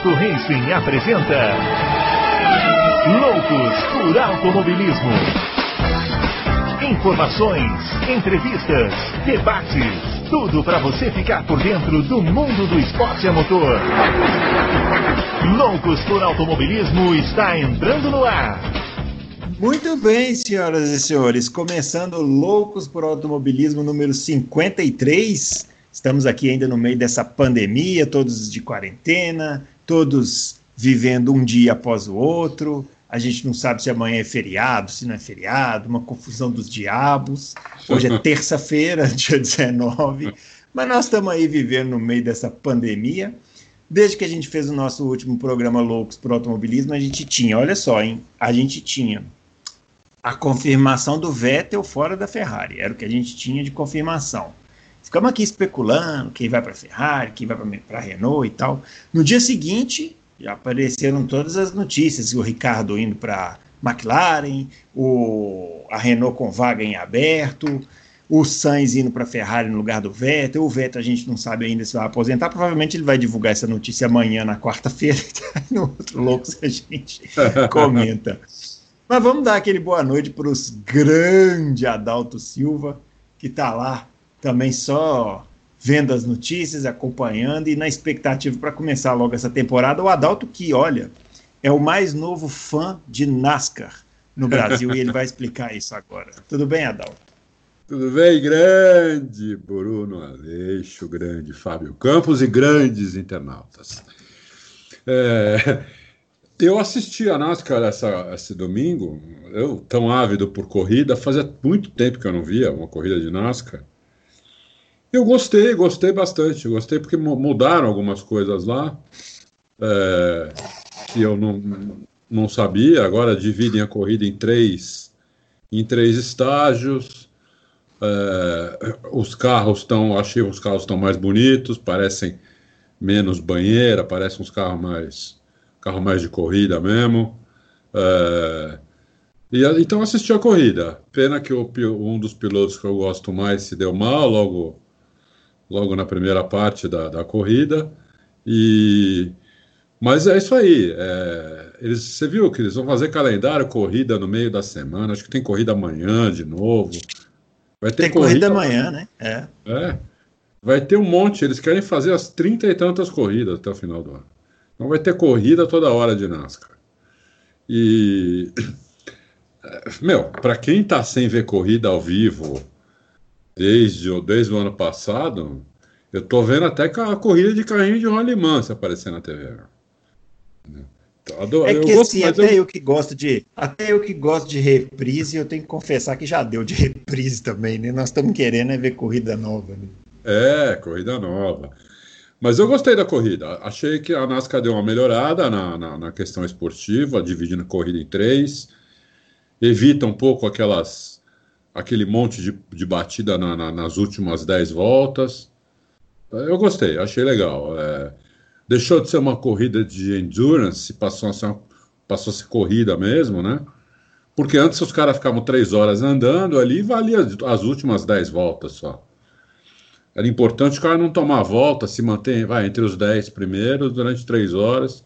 Adalto Racing apresenta Loucos por Automobilismo. Informações, entrevistas, debates, tudo para você ficar por dentro do mundo do esporte a motor. Loucos por Automobilismo está entrando no ar. Muito bem, senhoras e senhores, começando Loucos por Automobilismo número 53. Estamos aqui ainda no meio dessa pandemia, todos de quarentena, todos vivendo um dia após o outro. A gente não sabe se amanhã é feriado, se não é feriado, uma confusão dos diabos. Hoje é terça-feira, dia 19, mas nós estamos aí vivendo no meio dessa pandemia. Desde que a gente fez o nosso último programa Loucos por Automobilismo, a gente tinha, olha só, hein? A gente tinha a confirmação do Vettel fora da Ferrari. Era o que a gente tinha de confirmação. Ficamos aqui especulando quem vai para a Ferrari, quem vai para a Renault e tal. No dia seguinte, já apareceram todas as notícias: o Ricardo indo para McLaren, o, a Renault com vaga em aberto, o Sainz indo para a Ferrari no lugar do Vettel. O Vettel a gente não sabe ainda se vai aposentar. Provavelmente ele vai divulgar essa notícia amanhã, na quarta-feira. no outro Loucos a gente comenta. Mas vamos dar aquele boa noite para os grande Adalto Silva, que está lá também só vendo as notícias, acompanhando e na expectativa para começar logo essa temporada. O Adalto, que olha, é o mais novo fã de NASCAR no Brasil e ele vai explicar isso agora. Tudo bem, Adalto? Tudo bem, grande Bruno Aleixo, grande Fábio Campos e grandes internautas. É, eu assisti a NASCAR essa, esse domingo, eu tão ávido por corrida, fazia muito tempo que eu não via uma corrida de NASCAR. Eu gostei, gostei bastante, gostei porque mudaram algumas coisas lá é, que eu não, não sabia. Agora dividem a corrida em três, em três estágios. É, os carros estão, achei os carros estão mais bonitos, parecem menos banheira, parecem uns carros mais carro mais de corrida mesmo. É, e, então assisti a corrida. Pena que o, um dos pilotos que eu gosto mais se deu mal logo, logo na primeira parte da, da corrida. E, mas é isso aí. É, eles, você viu que eles vão fazer calendário, corrida no meio da semana. Acho que tem corrida amanhã de novo. Vai ter tem corrida, corrida amanhã, né? É. é. Vai ter um monte. Eles querem fazer as trinta e tantas corridas até o final do ano. Então vai ter corrida toda hora de NASCAR. E. Meu, para quem está sem ver corrida ao vivo desde, desde o ano passado, eu tô vendo até a corrida de carrinho de rolimã se aparecer na TV. Então, é que eu assim, até eu... eu... que gosto de. Até eu que gosto de reprise, eu tenho que confessar que já deu de reprise também, né? Nós estamos querendo é ver corrida nova. Né? É, corrida nova. Mas eu gostei da corrida. Achei que a NASCAR deu uma melhorada na, na, na questão esportiva, dividindo a corrida em três. Evita um pouco aquelas, aquele monte de, de batida na, na, nas últimas dez voltas. Eu gostei, achei legal. É, deixou de ser uma corrida de endurance, passou a ser, passou a ser corrida mesmo, né? Porque antes os caras ficavam três horas andando ali e valia as últimas dez voltas só. Era importante o cara não tomar volta, se manter vai, entre os 10 primeiros durante três horas,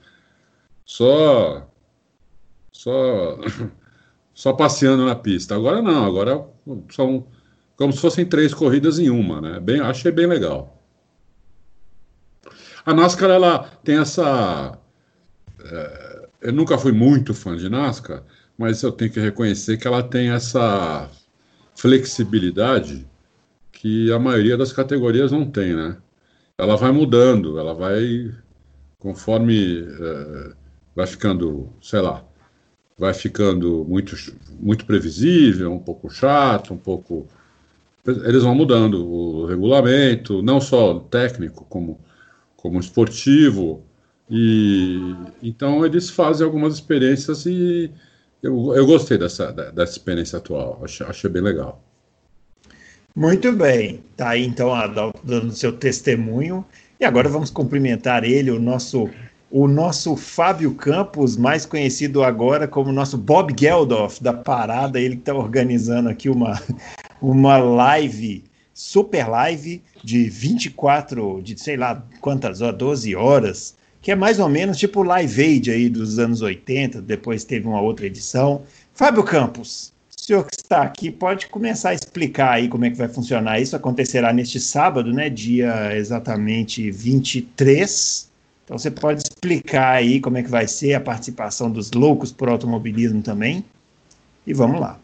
só, só, só passeando na pista. Agora não, agora são como se fossem três corridas em uma, né? Bem, achei bem legal. A NASCAR ela tem essa. É, eu nunca fui muito fã de NASCAR, mas eu tenho que reconhecer que ela tem essa flexibilidade que a maioria das categorias não tem, né? Ela vai mudando, ela vai conforme é, vai ficando, sei lá, vai ficando muito muito previsível, um pouco chato, um pouco eles vão mudando o regulamento, não só técnico como como esportivo e então eles fazem algumas experiências e eu, eu gostei dessa, dessa experiência atual, achei, achei bem legal. Muito bem. Tá aí então Adalto dando seu testemunho. E agora vamos cumprimentar ele, o nosso o nosso Fábio Campos, mais conhecido agora como nosso Bob Geldof da parada, ele está organizando aqui uma, uma live, super live de 24, de sei lá quantas horas, 12 horas, que é mais ou menos tipo Live Aid aí dos anos 80, depois teve uma outra edição. Fábio Campos, o senhor que está aqui pode começar a explicar aí como é que vai funcionar isso. Acontecerá neste sábado, né, dia exatamente 23. Então você pode explicar aí como é que vai ser a participação dos loucos por automobilismo também. E vamos lá.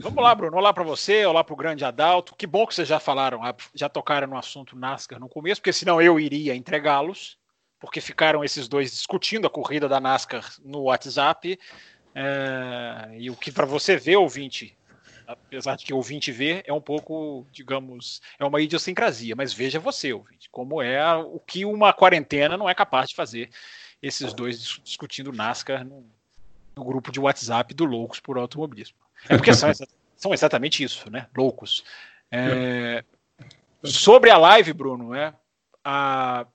Vamos lá, Bruno. Olá para você, olá para o grande Adalto. Que bom que vocês já falaram, já tocaram no assunto NASCAR no começo, porque senão eu iria entregá-los, porque ficaram esses dois discutindo a corrida da NASCAR no WhatsApp. É, e o que para você ver, ouvinte, apesar de que ouvinte ver, é um pouco, digamos, é uma idiosincrasia, mas veja você, ouvinte, como é o que uma quarentena não é capaz de fazer esses dois discutindo NASCAR no, no grupo de WhatsApp do Loucos por Automobilismo. É porque são, são exatamente isso, né? Loucos. É, sobre a live, Bruno, é, a,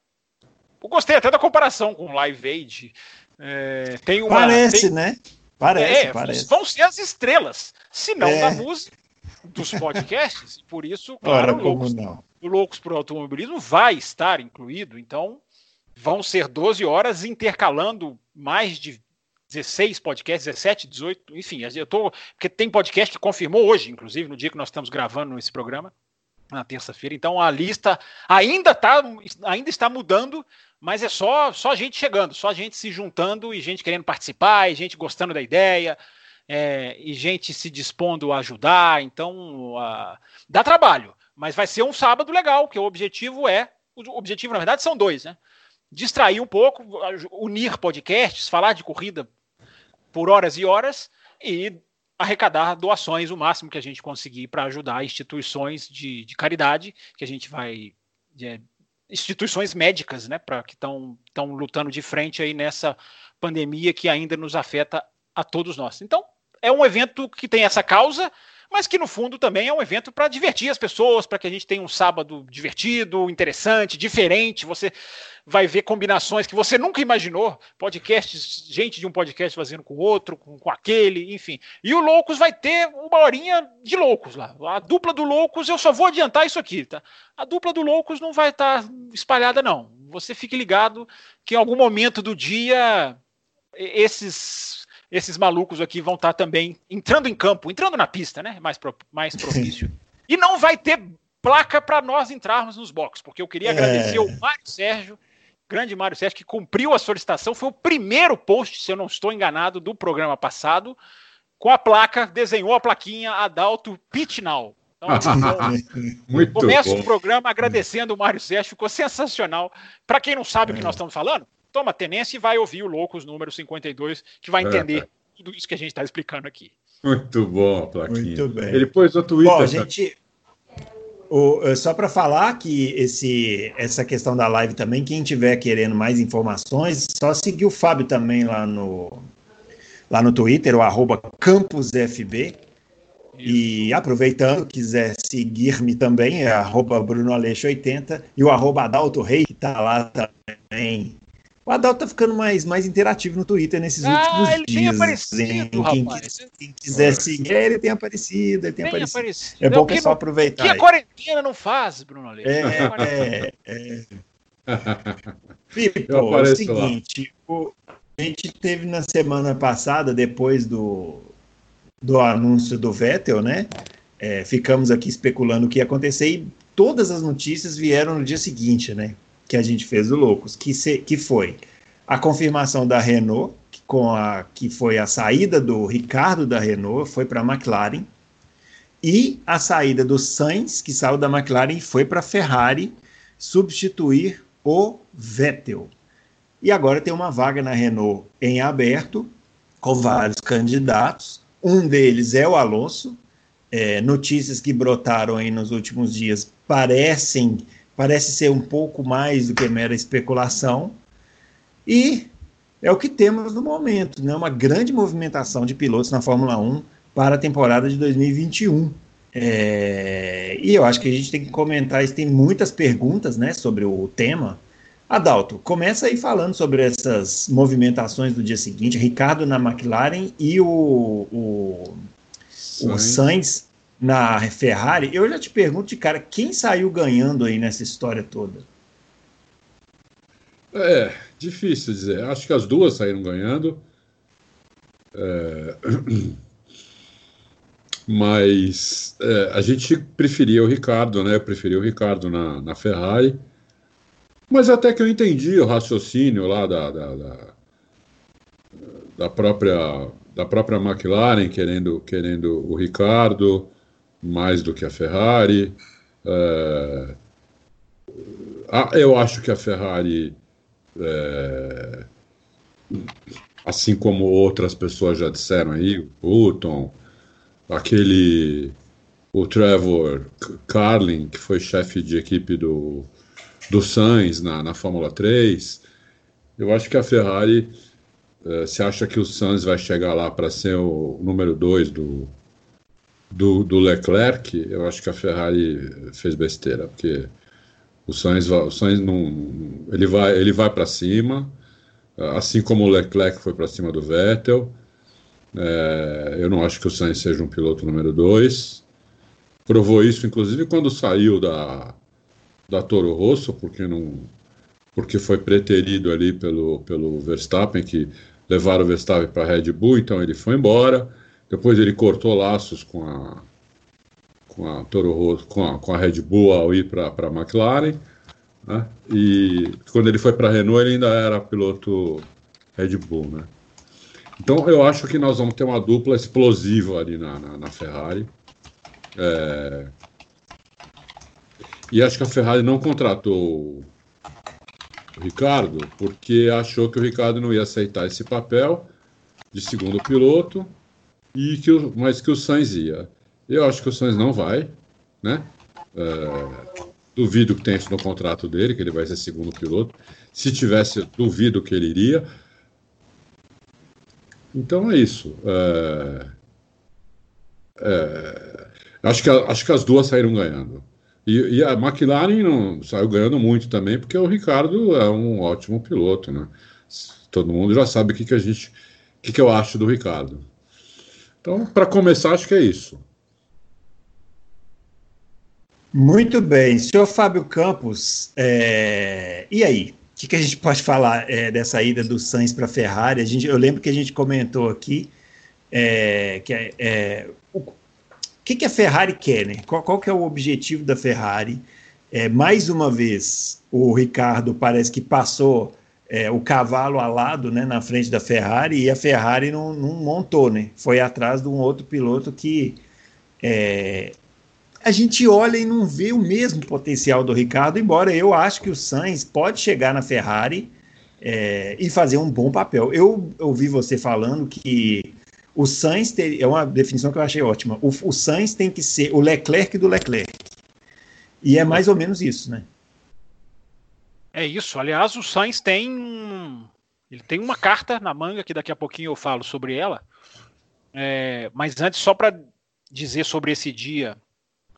eu gostei até da comparação com o Live Aid. É, tem uma, parece, tem, né? Parece, é, parece. Vão ser as estrelas, se não é. da música, dos podcasts. por isso, claro, Ora, Loucos, não. o Loucos por Automobilismo vai estar incluído. Então, vão ser 12 horas intercalando mais de 16 podcasts, 17, 18, enfim, eu tô. Porque tem podcast que confirmou hoje, inclusive, no dia que nós estamos gravando esse programa, na terça-feira. Então a lista ainda, tá, ainda está mudando, mas é só, só gente chegando, só gente se juntando e gente querendo participar, e gente gostando da ideia, é, e gente se dispondo a ajudar. Então dá trabalho, mas vai ser um sábado legal, que o objetivo é. O objetivo, na verdade, são dois, né? Distrair um pouco, unir podcasts, falar de corrida por horas e horas e arrecadar doações o máximo que a gente conseguir para ajudar instituições de, de, caridade que a gente vai é, instituições médicas, né, para que estão lutando de frente aí nessa pandemia que ainda nos afeta a todos nós. Então é um evento que tem essa causa mas que no fundo também é um evento para divertir as pessoas, para que a gente tenha um sábado divertido, interessante, diferente. Você vai ver combinações que você nunca imaginou, podcasts, gente de um podcast fazendo com outro, com, com aquele, enfim. E o Loucos vai ter uma horinha de Loucos lá. A dupla do Loucos, eu só vou adiantar isso aqui, tá? A dupla do Loucos não vai estar tá espalhada, não. Você fique ligado que em algum momento do dia esses esses malucos aqui vão estar tá também entrando em campo, entrando na pista, né? Mais, pro, mais propício. e não vai ter placa para nós entrarmos nos boxes, porque eu queria é. agradecer ao Mário Sérgio, grande Mário Sérgio, que cumpriu a solicitação. Foi o primeiro post, se eu não estou enganado, do programa passado, com a placa, desenhou a plaquinha Adalto Pitnall. Então, Muito começo bom. o programa agradecendo o Mário Sérgio, ficou sensacional. Para quem não sabe é. o que nós estamos falando, toma tenência e vai ouvir o Loucos número 52, que vai entender é. tudo isso que a gente está explicando aqui. Muito bom, Plaquinha. Muito bem. Ele pôs o Twitter. Bom, gente, o, é, só para falar que esse, essa questão da live também, quem tiver querendo mais informações, só seguir o Fábio também lá no, lá no Twitter, o arroba campusfb. E aproveitando, quiser seguir-me também, é arroba brunoaleixo80 e o arroba Adalto Rei, que está lá também o Adalto tá ficando mais, mais interativo no Twitter nesses ah, últimos ele dias. Tem aparecido, quem, rapaz. Quem, quiser seguir, ele tem aparecido, ele tem, tem aparecido. aparecido. É bom que é só aproveitar. O que a quarentena não faz, Bruno Aleixo? É, é, é. Pipo, é o seguinte, o, a gente teve na semana passada, depois do, do anúncio do Vettel, né? É, ficamos aqui especulando o que ia acontecer e todas as notícias vieram no dia seguinte, né? Que a gente fez o Loucos, que, se, que foi a confirmação da Renault, que, com a, que foi a saída do Ricardo da Renault, foi para a McLaren, e a saída do Sainz, que saiu da McLaren e foi para a Ferrari substituir o Vettel. E agora tem uma vaga na Renault em aberto, com vários candidatos. Um deles é o Alonso. É, notícias que brotaram aí nos últimos dias parecem parece ser um pouco mais do que mera especulação. E é o que temos no momento, né? uma grande movimentação de pilotos na Fórmula 1 para a temporada de 2021. É, e eu acho que a gente tem que comentar isso, tem muitas perguntas né, sobre o tema. Adalto, começa aí falando sobre essas movimentações do dia seguinte, Ricardo na McLaren e o, o, o Sainz na Ferrari, eu já te pergunto de cara, quem saiu ganhando aí nessa história toda? É, difícil dizer. Acho que as duas saíram ganhando. É... Mas é, a gente preferia o Ricardo, né? Eu preferia o Ricardo na, na Ferrari. Mas até que eu entendi o raciocínio lá da, da, da, da própria da própria McLaren querendo querendo o Ricardo mais do que a Ferrari. É, eu acho que a Ferrari é, assim como outras pessoas já disseram aí, o Button, aquele o Trevor Carlin, que foi chefe de equipe do, do Sainz na, na Fórmula 3, eu acho que a Ferrari é, se acha que o Sainz vai chegar lá para ser o número 2 do, do, do, Leclerc, eu acho que a Ferrari fez besteira, porque o Sainz, o Sainz não, ele vai, ele vai para cima, assim como o Leclerc foi para cima do Vettel. É, eu não acho que o Sainz seja um piloto número 2. Provou isso, inclusive, quando saiu da, da Toro Rosso, porque não porque foi preterido ali pelo, pelo Verstappen, que levaram o Verstappen para a Red Bull, então ele foi embora. Depois ele cortou laços com a, com a Toro Rosso, com a, com a Red Bull ao ir para a McLaren. Né? E quando ele foi para a Renault, ele ainda era piloto Red Bull. Né? Então eu acho que nós vamos ter uma dupla explosiva ali na, na, na Ferrari. É... E acho que a Ferrari não contratou o Ricardo porque achou que o Ricardo não ia aceitar esse papel de segundo piloto e que o, mas que o Sainz ia. Eu acho que o Sainz não vai, né? É, duvido que tenha isso no contrato dele, que ele vai ser segundo piloto. Se tivesse, duvido que ele iria. Então é isso. É, é, acho, que, acho que as duas saíram ganhando. E, e, a McLaren não saiu ganhando muito também, porque o Ricardo é um ótimo piloto, né? Todo mundo já sabe o que, que a gente, o que, que eu acho do Ricardo. Então, para começar, acho que é isso. Muito bem. Senhor Fábio Campos, é... e aí? O que, que, a gente pode falar é, dessa ida do Sainz para a Ferrari? Eu lembro que a gente comentou aqui é, que é, é o que, que a Ferrari quer, né? Qual, qual que é o objetivo da Ferrari? É, mais uma vez, o Ricardo parece que passou é, o cavalo alado né, na frente da Ferrari e a Ferrari não, não montou, né? Foi atrás de um outro piloto que é, a gente olha e não vê o mesmo potencial do Ricardo, embora eu acho que o Sainz pode chegar na Ferrari é, e fazer um bom papel. Eu ouvi você falando que o Sainz ter, é uma definição que eu achei ótima. O, o Sainz tem que ser o Leclerc do Leclerc. E é mais ou menos isso, né? É isso. Aliás, o Sainz tem ele tem uma carta na manga que daqui a pouquinho eu falo sobre ela. É, mas antes, só para dizer sobre esse dia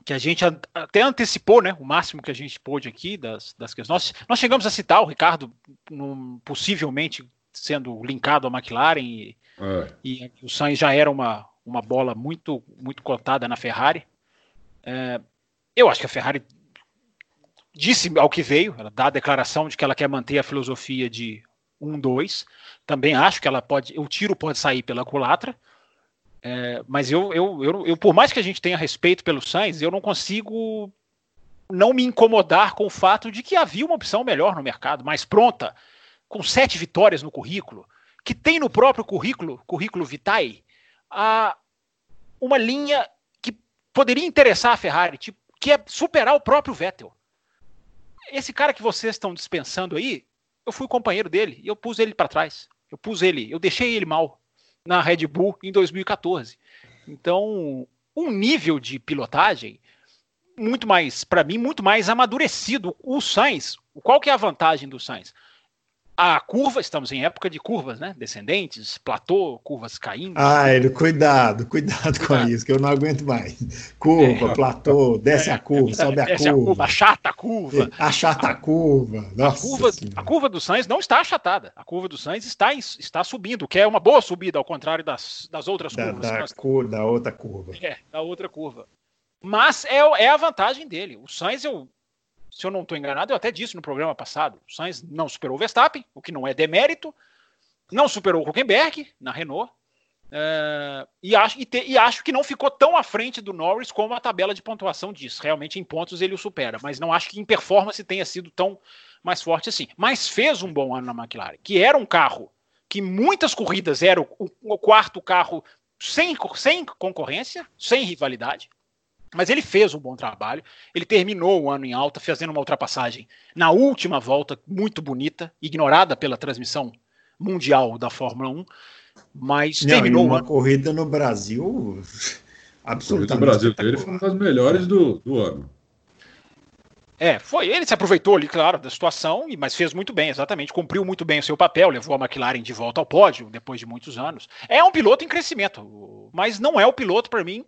que a gente até antecipou, né, o máximo que a gente pôde aqui das, das questões. Nós, nós chegamos a citar o Ricardo num, possivelmente sendo linkado à McLaren e, é. e, o Sainz já era uma, uma bola muito muito cotada na Ferrari. É, eu acho que a Ferrari disse ao que veio, ela dá a declaração de que ela quer manter a filosofia de 1-2. Também acho que ela pode, o tiro pode sair pela culatra. É, mas eu, eu, eu, eu, por mais que a gente tenha respeito pelo Sainz, eu não consigo não me incomodar com o fato de que havia uma opção melhor no mercado, mais pronta, com sete vitórias no currículo, que tem no próprio currículo, currículo Vitae, a, uma linha que poderia interessar a Ferrari, tipo, que é superar o próprio Vettel. Esse cara que vocês estão dispensando aí, eu fui companheiro dele e eu pus ele para trás. Eu pus ele, eu deixei ele mal na Red Bull em 2014. Então, um nível de pilotagem muito mais, para mim, muito mais amadurecido. O Sainz, qual que é a vantagem do Sainz? A curva, estamos em época de curvas, né? Descendentes, platô, curvas caindo. Ah, ele, cuidado, cuidado com ah. isso, que eu não aguento mais. Curva, é, platô, desce é, a curva, sobe a curva. a curva. Achata a curva. Achata a curva. Nossa a, curva a curva do Sainz não está achatada. A curva do Sainz está, está subindo, que é uma boa subida, ao contrário das, das outras da, curvas. Da, nós... cor, da outra curva. É, da outra curva. Mas é, é a vantagem dele. O Sainz, eu se eu não estou enganado, eu até disse no programa passado, o Sainz não superou o Verstappen, o que não é demérito, não superou o Huckenberg na Renault, é, e, acho, e, te, e, acho que não ficou tão à frente do Norris como a tabela de pontuação diz. Realmente, em pontos, ele o supera, mas não acho que em performance tenha sido tão mais forte assim. Mas fez um bom ano na McLaren, que era um carro que muitas corridas era o, o quarto carro sem, sem concorrência, sem rivalidade. Mas ele fez um bom trabalho. Ele terminou o ano em alta, fazendo uma ultrapassagem na última volta, muito bonita, ignorada pela transmissão mundial da Fórmula 1. Mas Não, terminou uma corrida no Brasil absolutamente. O Brasil dele foi uma das melhores do, do ano. É, foi. Ele se aproveitou ali, claro, da situação, mas fez muito bem, exatamente. Cumpriu muito bem o seu papel, levou a McLaren de volta ao pódio depois de muitos anos. É um piloto em crescimento, mas não é o piloto, para mim,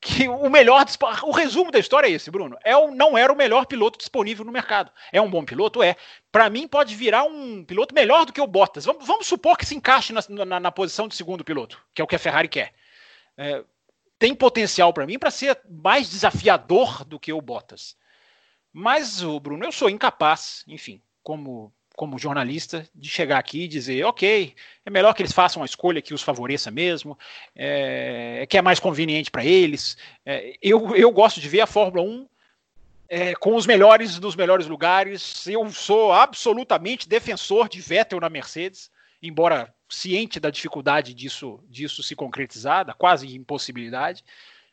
que o melhor. O resumo da história é esse, Bruno. É o, não era o melhor piloto disponível no mercado. É um bom piloto? É. Para mim, pode virar um piloto melhor do que o Bottas. Vamos, vamos supor que se encaixe na, na, na, posição de segundo piloto, que é o que a Ferrari quer. É, tem potencial para mim para ser mais desafiador do que o Bottas. Mas, o Bruno, eu sou incapaz, enfim, como como jornalista, de chegar aqui e dizer, ok, é melhor que eles façam uma escolha que os favoreça mesmo, é, que é mais conveniente para eles. É, eu, eu gosto de ver a Fórmula 1 é, com os melhores dos melhores lugares. Eu sou absolutamente defensor de Vettel na Mercedes, embora ciente da dificuldade disso, disso se concretizar, da quase impossibilidade.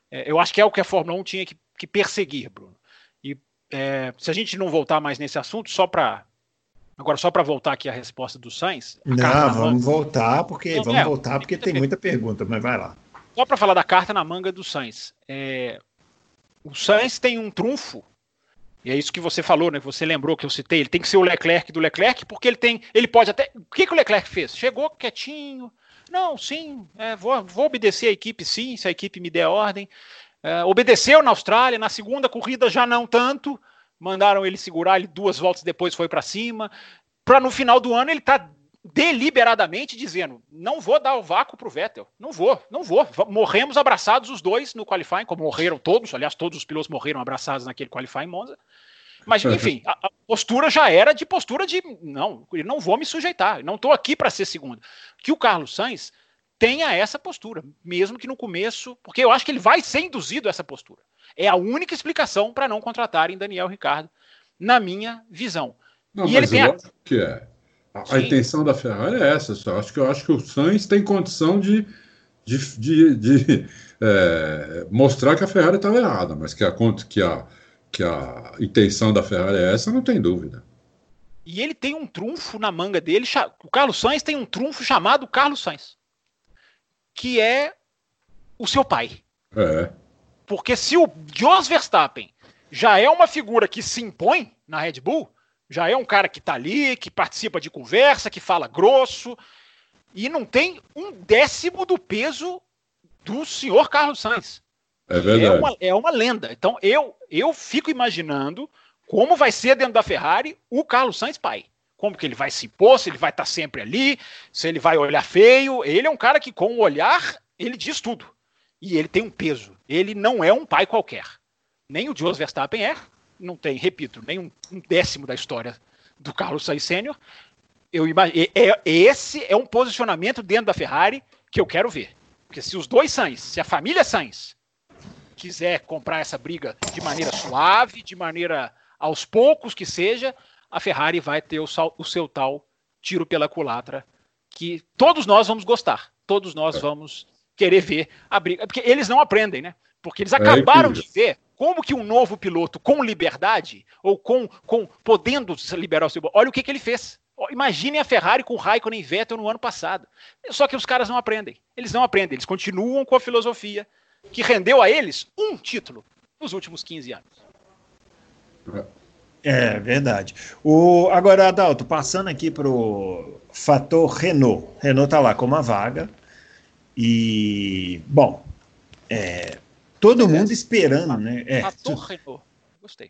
É, eu acho que é o que a Fórmula 1 tinha que, que perseguir, Bruno. E é, se a gente não voltar mais nesse assunto, só para Agora, só para voltar aqui à resposta do Sainz. Não, vamos voltar, porque não, vamos é, voltar porque tem muita pergunta, mas vai lá. Só para falar da carta na manga do Sainz. É... O Sainz tem um trunfo, e é isso que você falou, né? Você lembrou que eu citei, ele tem que ser o Leclerc do Leclerc, porque ele tem. Ele pode até. O que, que o Leclerc fez? Chegou quietinho. Não, sim, é, vou, vou obedecer a equipe, sim, se a equipe me der ordem. É, obedeceu na Austrália, na segunda corrida já não tanto mandaram ele segurar, ele duas voltas depois foi para cima, para no final do ano ele tá deliberadamente dizendo: não vou dar o vácuo para o Vettel, não vou, não vou. Morremos abraçados os dois no qualifying, como morreram todos, aliás, todos os pilotos morreram abraçados naquele qualifying Monza. Mas, enfim, a, a, postura já era de postura de não, não vou me sujeitar, não estou aqui para ser segundo. Que o Carlos Sainz tenha essa postura, mesmo que no começo, porque eu acho que ele vai ser induzido a essa postura. É a única explicação para não contratarem Daniel Ricardo, na minha visão. Não, e ele tem a... que é. A, a, intenção da Ferrari é essa. Só. Acho que eu acho que o Sainz tem condição de, de, de, de é, mostrar que a Ferrari estava errada, mas que a, que, a, que a intenção da Ferrari é essa, não tem dúvida. E ele tem um trunfo na manga dele. O Carlos Sainz tem um trunfo chamado Carlos Sainz, que é o seu pai. É. Porque se o Jos Verstappen já é uma figura que se impõe na Red Bull, já é um cara que tá ali, que participa de conversa, que fala grosso, e não tem um décimo do peso do senhor Carlos Sainz. É verdade. É uma, é uma lenda. Então eu, eu fico imaginando como vai ser dentro da Ferrari o Carlos Sainz pai. Como que ele vai se impor, se ele vai estar tá sempre ali, se ele vai olhar feio. Ele é um cara que, com o olhar, ele diz tudo. E ele tem um peso. Ele não é um pai qualquer. Nem o Jos Verstappen é. Não tem, repito, nem um, décimo da história do Carlos Sainz Sênior. Eu imagino, é, esse é um posicionamento dentro da Ferrari que eu quero ver. Porque se os dois Sainz, se a família Sainz quiser comprar essa briga de maneira suave, de maneira aos poucos que seja, a Ferrari vai ter o, o seu tal tiro pela culatra que todos nós vamos gostar. Todos nós é. vamos querer ver a briga. Porque eles não aprendem, né? Porque eles é acabaram é de ver como que um novo piloto com liberdade, ou com, com podendo liberar o seu. Olha o que, que ele fez. Imaginem a Ferrari com Raikkonen e Vettel no ano passado. Só que os caras não aprendem. Eles não aprendem, eles continuam com a filosofia que rendeu a eles um título nos últimos 15 anos. É verdade. O, agora, Adalto, passando aqui para o fator Renault. Renault está lá com uma vaga. E, bom, é, todo mundo esperando, né? É,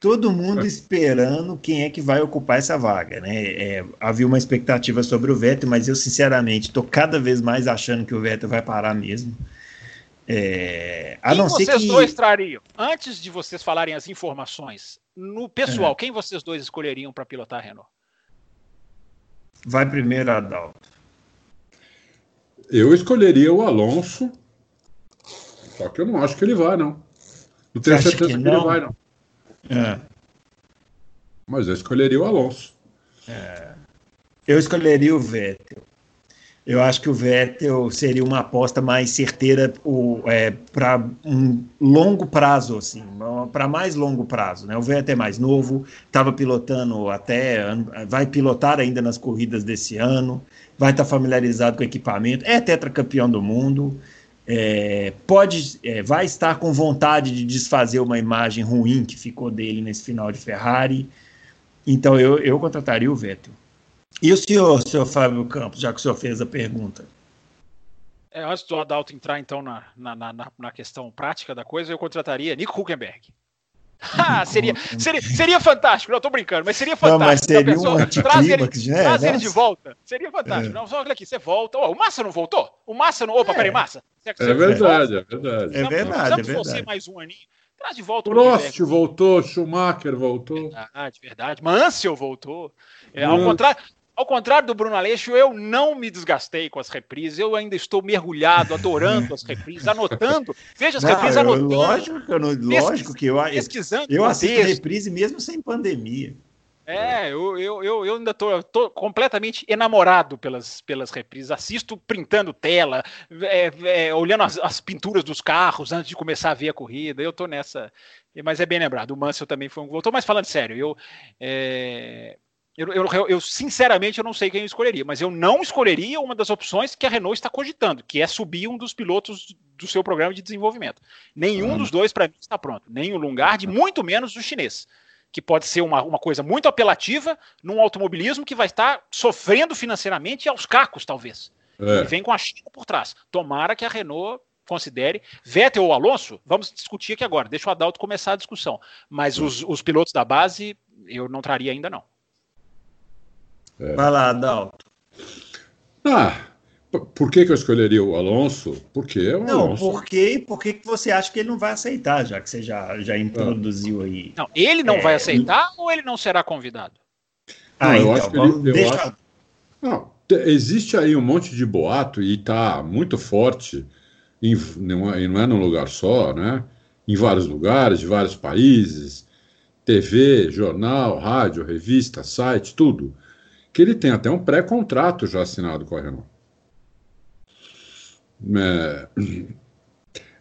todo mundo esperando quem é que vai ocupar essa vaga, né? É, havia uma expectativa sobre o Vettel, mas eu, sinceramente, estou cada vez mais achando que o Vettel vai parar mesmo. É, a não vocês que... dois trariam? Antes de vocês falarem as informações no pessoal, é. quem vocês dois escolheriam para pilotar a Renault? Vai primeiro, Adalto. Eu escolheria o Alonso, só que eu não acho que ele vai, não. Não tenho certeza que, que ele vai, não. É. Mas eu escolheria o Alonso. É. Eu escolheria o Vettel. Eu acho que o Vettel seria uma aposta mais certeira é, para um longo prazo, assim, para mais longo prazo. Né? O Vettel é mais novo, estava pilotando até, vai pilotar ainda nas corridas desse ano, vai estar familiarizado com o equipamento, é tetracampeão do mundo, é, pode, é, vai estar com vontade de desfazer uma imagem ruim que ficou dele nesse final de Ferrari. Então eu, eu contrataria o Vettel. E o senhor, senhor Fábio Campos, já que o senhor fez a pergunta? É, antes do Adalto entrar, então, na, na, na, na questão prática da coisa, eu contrataria Nick Huckenberg. Ah, seria, seria, seria fantástico, não estou brincando, mas seria fantástico. Não, mas seria pessoa, um traz ele, né? traz ele de volta. Seria fantástico. É. Não, só olha aqui, você volta. Oh, o Massa não voltou? O Massa não. Opa, é. peraí, Massa. É, é verdade, é verdade. É verdade. É verdade. você mais um aninho. Traz de volta o Prost voltou, Schumacher voltou. Verdade, verdade. Mansell voltou. É, ao contrário, ao contrário do Bruno Aleixo, eu não me desgastei com as reprises, eu ainda estou mergulhado, adorando as reprises, anotando. Veja as não, reprises, anotando. Lógico que eu, não, lógico que eu, pesquisando eu assisto reprise mesmo sem pandemia. É, eu, eu, eu, eu ainda estou completamente enamorado pelas, pelas reprises. Assisto printando tela, é, é, olhando as, as, pinturas dos carros antes de começar a ver a corrida. Eu estou nessa. Mas é bem lembrado, o Mansell também foi um. Voltou, mas falando sério, eu. É, eu, eu, eu, sinceramente eu não sei quem eu escolheria, mas eu não escolheria uma das opções que a Renault está cogitando, que é subir um dos pilotos do seu programa de desenvolvimento. Nenhum uhum. dos dois para mim está pronto, nem o Lungard, muito menos o chinês, que pode ser uma, uma coisa muito apelativa num automobilismo que vai estar sofrendo financeiramente aos cacos, talvez. É. E vem com a China por trás. Tomara que a Renault considere. Vettel ou Alonso, vamos discutir aqui agora. Deixa o Adalto começar a discussão. Mas os, os pilotos da base, eu não traria ainda não. É. Vai lá, Adalto. Ah, por que, que eu escolheria o Alonso? Porque é o não, Alonso. Não, por que, por que você acha que ele não vai aceitar, já que você já, já introduziu aí? Não, ele não é, vai aceitar ou ele não será convidado? Ah, não, eu então, acho que ele, deixa... acho... Não, existe aí um monte de boato e está muito forte, em, não, é, não é num lugar só, né? Em vários lugares, de vários países, TV, jornal, rádio, revista, site, tudo que ele tem até um pré-contrato já assinado com a Renault. É,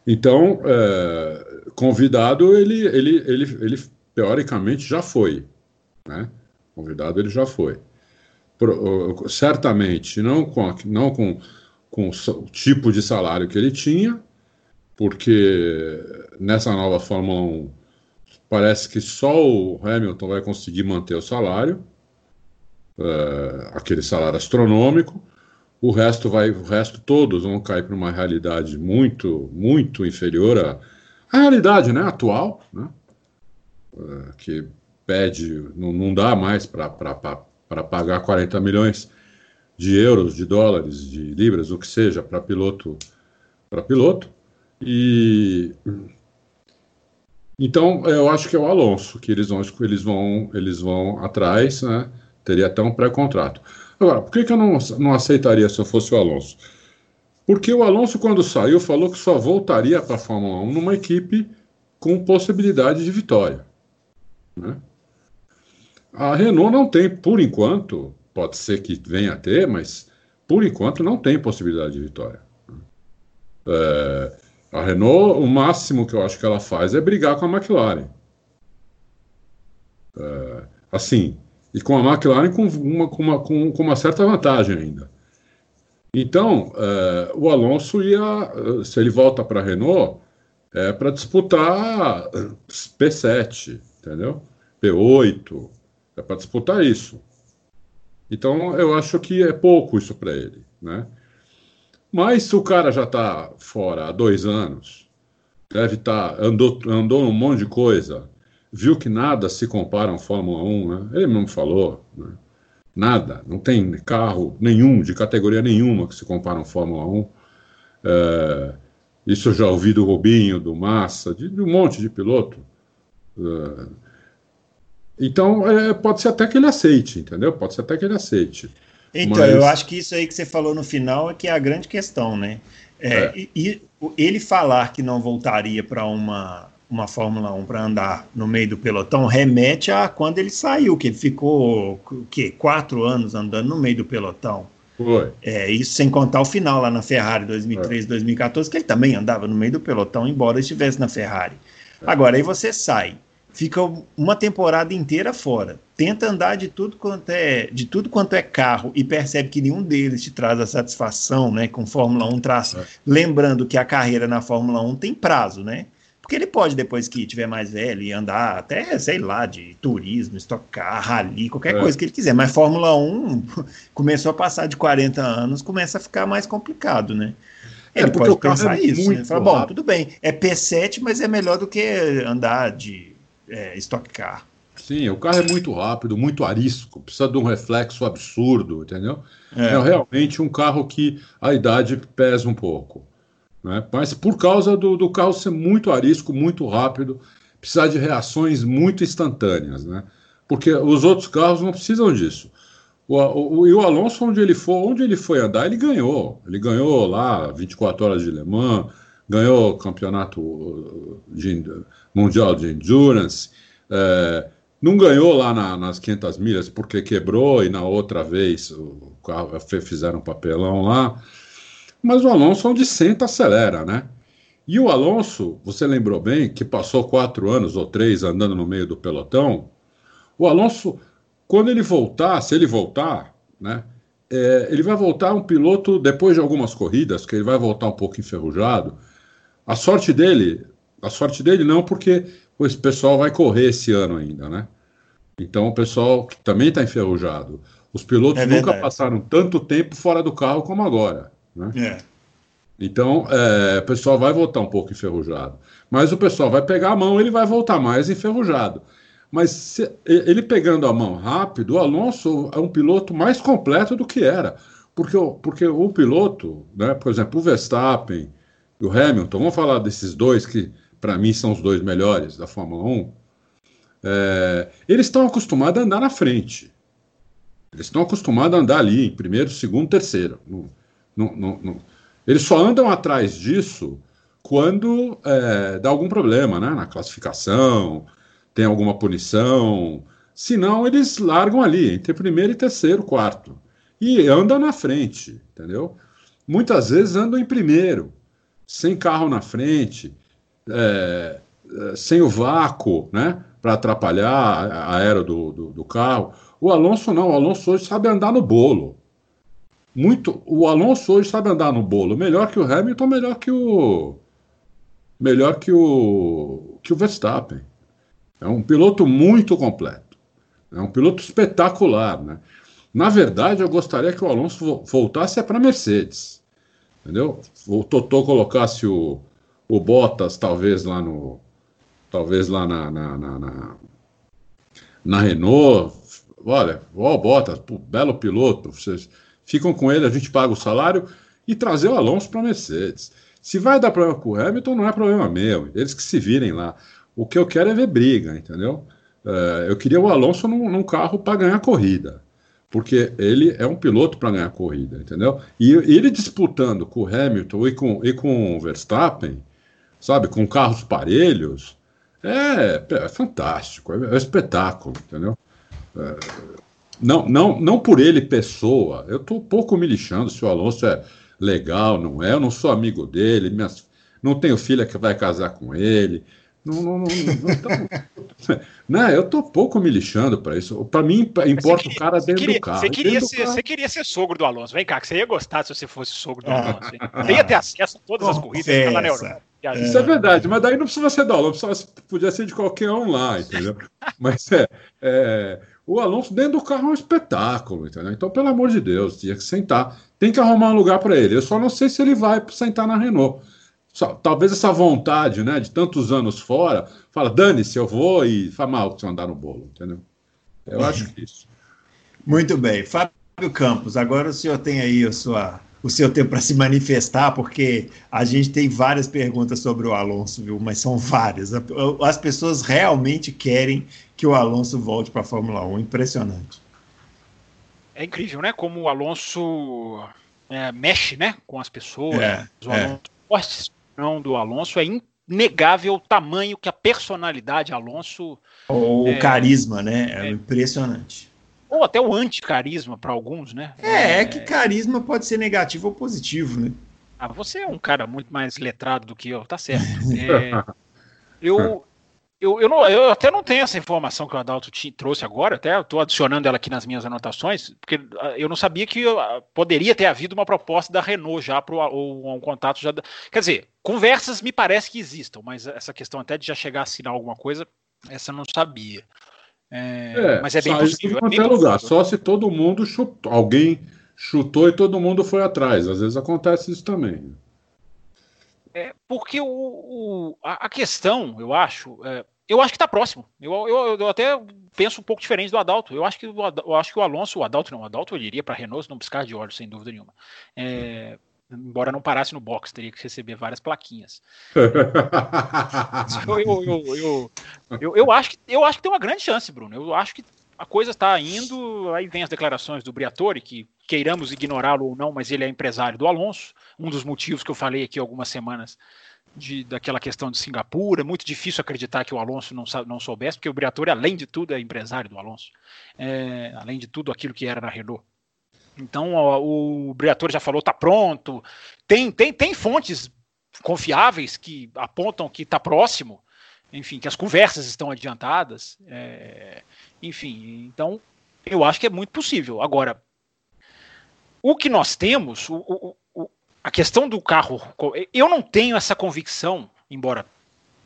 então, é, convidado, ele, ele, ele, ele teoricamente já foi. Né? Convidado, ele já foi. Pro, certamente, não com, não com, com o tipo de salário que ele tinha, porque nessa nova Fórmula 1 parece que só o Hamilton vai conseguir manter o salário uh, aquele salário astronômico, o resto vai, o resto todos vão cair para uma realidade muito, muito inferior à, à realidade, né, atual, né, uh, que pede, não, não dá mais para pagar 40 milhões de euros, de dólares, de libras, o que seja, para piloto, para piloto, e então eu acho que é o Alonso que eles vão, eles vão, eles vão atrás, né? Teria até um pré-contrato. Agora, por que, que eu não, não aceitaria se eu fosse o Alonso? Porque o Alonso, quando saiu, falou que só voltaria para a Fórmula 1 numa equipe com possibilidade de vitória. Né? A Renault não tem, por enquanto, pode ser que venha a ter, mas por enquanto não tem possibilidade de vitória. É, a Renault, o máximo que eu acho que ela faz é brigar com a McLaren. É, assim, e com a McLaren com uma, com uma, com, com uma certa vantagem ainda. Então, é, o Alonso ia, se ele volta para a Renault, é para disputar P7, entendeu? P8, é para disputar isso. Então, eu acho que é pouco isso para ele, né? Mas se o cara já está fora há dois anos, deve estar, tá, andou, andou num monte de coisa, viu que nada se compara a um Fórmula 1, né? ele mesmo falou, né? nada, não tem carro nenhum, de categoria nenhuma que se compara a um Fórmula 1. É, isso eu já ouvi do Robinho, do Massa, de, de um monte de piloto. É, Então, é, pode ser até que ele aceite, entendeu? Pode ser até que ele aceite. Então, Mas... eu acho que isso aí que você falou no final é que é a grande questão, né? É, é. E, e, ele falar que não voltaria para uma, uma Fórmula 1 para andar no meio do pelotão remete a quando ele saiu, que ele ficou o quê? quatro anos andando no meio do pelotão. Foi. É, isso sem contar o final lá na Ferrari 2013, é. 2014, que ele também andava no meio do pelotão, embora estivesse na Ferrari. É. Agora, aí você sai, fica uma temporada inteira fora, tenta andar de tudo quanto é, de tudo quanto é carro e percebe que nenhum deles te traz a satisfação, né, com Fórmula 1 traça. É. Lembrando que a carreira na Fórmula 1 tem prazo, né? Porque ele pode, depois que tiver mais velho, andar até, sei lá, de turismo, estocar, rally, qualquer é. coisa que ele quiser. Mas Fórmula 1 começou a passar de 40 anos, começa a ficar mais complicado, né? É, ele é, pode pensar é isso. Né? Fala, bom, tudo bem, é P7, mas é melhor do que andar de é, Stock Car. Sim, o carro é muito rápido, muito arisco, precisa de um reflexo absurdo, entendeu? É, é realmente um carro que a idade pesa um pouco. Né? Mas por causa do, do carro ser muito arisco, muito rápido, precisar de reações muito instantâneas, né? Porque os outros carros não precisam disso. O, o, e o Alonso, onde ele for, onde ele foi andar, ele ganhou. Ele ganhou lá 24 horas de Le Mans, ganhou o campeonato de, mundial de endurance. É, não ganhou lá na, nas 500 milhas porque quebrou e na outra vez o carro fizeram um papelão lá. Mas o Alonso, onde senta, acelera, né? E o Alonso, você lembrou bem que passou quatro anos ou três andando no meio do pelotão. O Alonso, quando ele voltar, se ele voltar, né? É, ele vai voltar um piloto depois de algumas corridas, que ele vai voltar um pouco enferrujado. A sorte dele, a sorte dele não, porque esse pessoal vai correr esse ano ainda, né? Então o pessoal também está enferrujado. Os pilotos é nunca passaram tanto tempo fora do carro como agora. Né? É. Então, é, o pessoal vai voltar um pouco enferrujado. Mas o pessoal vai pegar a mão, ele vai voltar mais enferrujado. Mas se, ele pegando a mão rápido, o Alonso é um piloto mais completo do que era. Porque, porque o piloto, né, por exemplo, o Verstappen e o Hamilton, vamos falar desses dois que, para mim, são os dois melhores da Fórmula 1. É, eles estão acostumados a andar na frente. Eles estão acostumados a andar ali, em primeiro, segundo, terceiro. No, não, não, não. Eles só andam atrás disso quando é, dá algum problema, né? Na classificação, tem alguma punição. Senão, eles largam ali, entre primeiro e terceiro, quarto. E andam na frente, entendeu? Muitas vezes andam em primeiro, sem carro na frente, é, é sem o vácuo, né? Para atrapalhar a aero do, do, do carro. O Alonso não, o Alonso hoje sabe andar no bolo muito. O Alonso hoje sabe andar no bolo melhor que o Hamilton, melhor que o melhor que o que o Verstappen. É um piloto muito completo. É um piloto espetacular, né? Na verdade, eu gostaria que o Alonso voltasse para Mercedes, entendeu? O Totó colocasse o, o Bottas talvez lá no talvez lá na, na, na, na, na Renault. Olha, o Bottas, belo piloto. Vocês, ficam com ele, a gente paga o salário e trazer o Alonso para a Mercedes. Se vai dar problema com o Hamilton, não é problema meu, eles que se virem lá. O que eu quero é ver briga, entendeu? Uh, eu queria o Alonso num, num carro para ganhar corrida, porque ele é um piloto para ganhar corrida, entendeu? E, e ele disputando com o Hamilton e com, e com o Verstappen, sabe, com carros parelhos, é, é fantástico, é, é espetáculo, entendeu? É, não, não, não por ele, pessoa. Eu estou um pouco me lixando se o Alonso é legal, não é. Eu não sou amigo dele, minhas, não tenho filha que vai casar com ele. Não, não, não, não, né? Eu estou pouco me lixando para isso. Para mim, importa queria, o cara dentro queria, do carro. Você queria, ser, carro. você queria ser sogro do Alonso. Vem cá, que você ia gostar se você fosse sogro do ah, Alonso. Você ia ter acesso a todas as corridas que na Europa. Isso é verdade, mas daí não precisa ser do Alonso, podia ser de qualquer um lá, entendeu? mas é, é o Alonso dentro do carro é um espetáculo, entendeu? Então, pelo amor de Deus, tinha que sentar. Tem que arrumar um lugar para ele. Eu só não sei se ele vai sentar na Renault. Só, talvez essa vontade, né, de tantos anos fora, fala, dane-se, eu vou e faz mal se eu andar no bolo, entendeu? Eu acho que isso. Muito bem. Fábio Campos, agora o senhor tem aí a sua, o seu tempo para se manifestar, porque a gente tem várias perguntas sobre o Alonso, viu? Mas são várias. As pessoas realmente querem que o Alonso volte para a Fórmula 1. Impressionante. É incrível, né? Como o Alonso é, mexe, né, com as pessoas. É, o Alonso, é. do Alonso é inegável o tamanho que a personalidade Alonso. Ou o é, carisma, né? É, é, impressionante. Ou até o anticarisma para alguns, né? É, é que carisma pode ser negativo ou positivo, né? Ah, você é um cara muito mais letrado do que eu, tá certo. É, eu, eu, eu, não, eu, até não tenho essa informação que o Adalto te, trouxe agora, até estou adicionando ela aqui nas minhas anotações, porque ah, eu não sabia que ah, poderia ter havido uma proposta da Renault já, pro, ou um contato já. Quer dizer, conversas me parece que existam, mas essa questão até de já chegar a assinar alguma coisa, essa eu não sabia. É, é, mas é bem possível. É bem lugar, só se todo mundo chutou, alguém chutou e todo mundo foi atrás. Às vezes acontece isso também. É, porque o, o a, a, questão, eu acho, é, eu acho que está próximo. Eu, eu, eu, até penso um pouco diferente do Adalto. Eu acho que o, eu acho que o Alonso, o Adalto não, o Adalto ele iria para Renault não piscar de olhos, sem dúvida nenhuma. É, embora não parasse no box, teria que receber várias plaquinhas. eu, eu, eu, acho que, eu acho que tem uma grande chance, Bruno. Eu acho que a coisa está indo. Aí vem as declarações do Briatore, que queiramos ignorá-lo ou não, mas ele é empresário do Alonso. Um dos motivos que eu falei aqui algumas semanas de, daquela questão de Singapura. É muito difícil acreditar que o Alonso não, não soubesse, porque o Briatore, além de tudo, é empresário do Alonso. É, além de tudo aquilo que era na Renault. Então o, o Briatore já falou, está pronto. Tem, tem, tem fontes confiáveis que apontam que está próximo, enfim, que as conversas estão adiantadas. É, enfim, então eu acho que é muito possível. Agora, o que nós temos, o, o, o, a questão do carro, eu não tenho essa convicção, embora